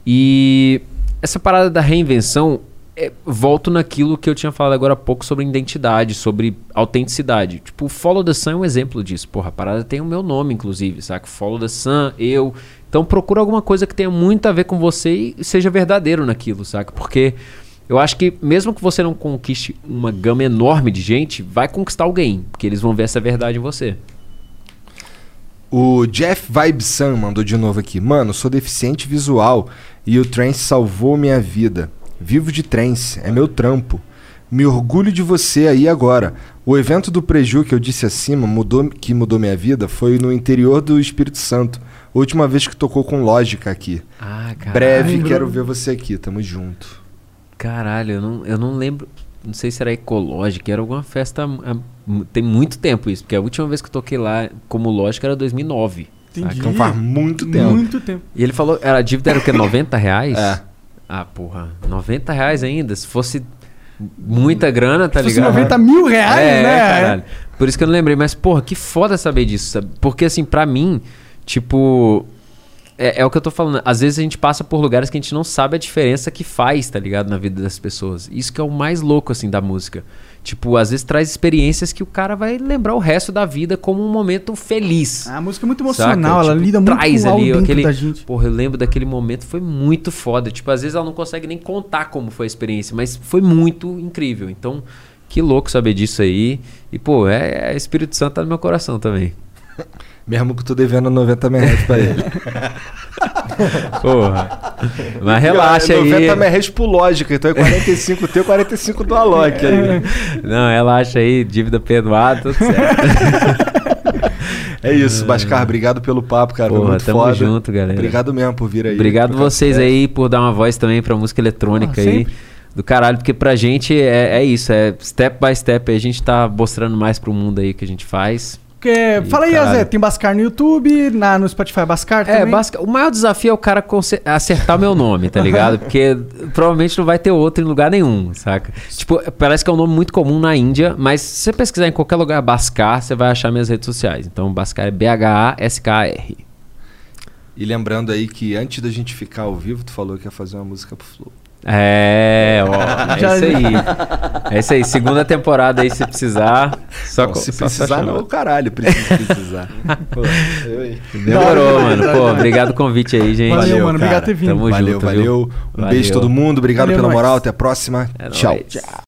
C: E essa parada da reinvenção, é, volto naquilo que eu tinha falado agora há pouco sobre identidade, sobre autenticidade. Tipo, o Follow the Sun é um exemplo disso. Porra, a parada tem o meu nome, inclusive, saca? Follow the Sun, eu. Então procura alguma coisa que tenha muito a ver com você e seja verdadeiro naquilo, saca? Porque eu acho que mesmo que você não conquiste uma gama enorme de gente, vai conquistar alguém, porque eles vão ver essa verdade em você.
B: O Jeff Vibe Sun mandou de novo aqui. Mano, sou deficiente visual e o trance salvou minha vida. Vivo de trance, é meu trampo. Me orgulho de você aí agora. O evento do Preju que eu disse acima, mudou, que mudou minha vida, foi no interior do Espírito Santo. Última vez que tocou com lógica aqui.
C: Ah, caralho.
B: Breve, quero ver você aqui. Tamo junto.
C: Caralho, eu não, eu não lembro. Não sei se era ecológica, era alguma festa. tem muito tempo isso, porque a última vez que eu toquei lá como lógica era 2009.
A: Entendi.
B: Então faz muito tempo.
A: Muito tempo.
C: E ele falou, era, a dívida era o quê? 90 reais?
B: É.
C: Ah, porra, 90 reais ainda. Se fosse muita grana, tá
A: Se fosse
C: ligado?
A: 90 mil reais,
C: é,
A: né?
C: caralho. Por isso que eu não lembrei. Mas, porra, que foda saber disso, sabe? Porque, assim, pra mim, tipo... É, é o que eu tô falando. Às vezes a gente passa por lugares que a gente não sabe a diferença que faz, tá ligado? Na vida das pessoas. Isso que é o mais louco, assim, da música. Tipo, às vezes traz experiências que o cara vai lembrar o resto da vida como um momento feliz.
A: A música é muito
C: Saca?
A: emocional, ela
C: Tipo,
A: lida muito
C: traz
A: com
C: ali
A: dentro
C: aquele,
A: da gente.
C: Porra, eu lembro daquele momento, foi muito foda. Tipo, às vezes ela não consegue nem contar como foi a experiência, mas foi muito incrível. Então, que louco saber disso aí. E, pô, é, é Espírito Santo tá no meu coração também.
B: Mesmo que eu tô devendo 90 MHz pra ele.
C: Porra. Mas relaxa
B: ó,
C: aí.
B: 90 MHz por lógica, então é 45 teu, 45 do Alok aí.
C: Não, relaxa aí, dívida perdoada, tudo certo.
B: É isso, Bascar, obrigado pelo papo, cara.
C: Porra,
B: muito
C: tamo
B: foda.
C: junto, galera.
B: Obrigado mesmo por vir aí.
C: Obrigado vocês aí por dar uma voz também pra música eletrônica
A: Ah,
C: aí.
A: sempre.
C: Do caralho, porque pra gente é, é isso, é step by step. A gente tá mostrando mais pro mundo aí que a gente faz.
A: Porque-
C: Ih,
A: fala aí,
C: caralho.
A: Zé, tem Bascar no YouTube, na, no Spotify Bascar
C: É,
A: também?
C: basic- o maior desafio é o cara acertar meu nome, tá ligado? Porque provavelmente não vai ter outro em lugar nenhum, saca? Tipo, parece que é um nome muito comum na Índia, mas se você pesquisar em qualquer lugar Bascar, você vai achar minhas redes sociais. Então, Bascar é B-H-A-S-K-R.
B: E lembrando aí que antes da gente ficar ao vivo, tu falou que ia fazer uma música pro Flow.
C: É, ó, é
A: Já-
C: isso aí. É isso aí, segunda temporada aí se precisar. Só
B: Não, se
C: só
B: precisar, não, caralho, precisa precisar. Pô.
C: Demorou, mano. Pô, obrigado o convite aí, gente.
A: Valeu,
B: Valeu,
A: mano.
B: cara.
A: Obrigado por ter vindo.
C: Tamo
B: valeu,
C: junto,
B: valeu.
C: viu?
B: Um
C: Valeu.
B: beijo a todo mundo. Obrigado
A: Valeu,
B: pela moral. Até a próxima.
C: É
B: Tchau.
C: nóis.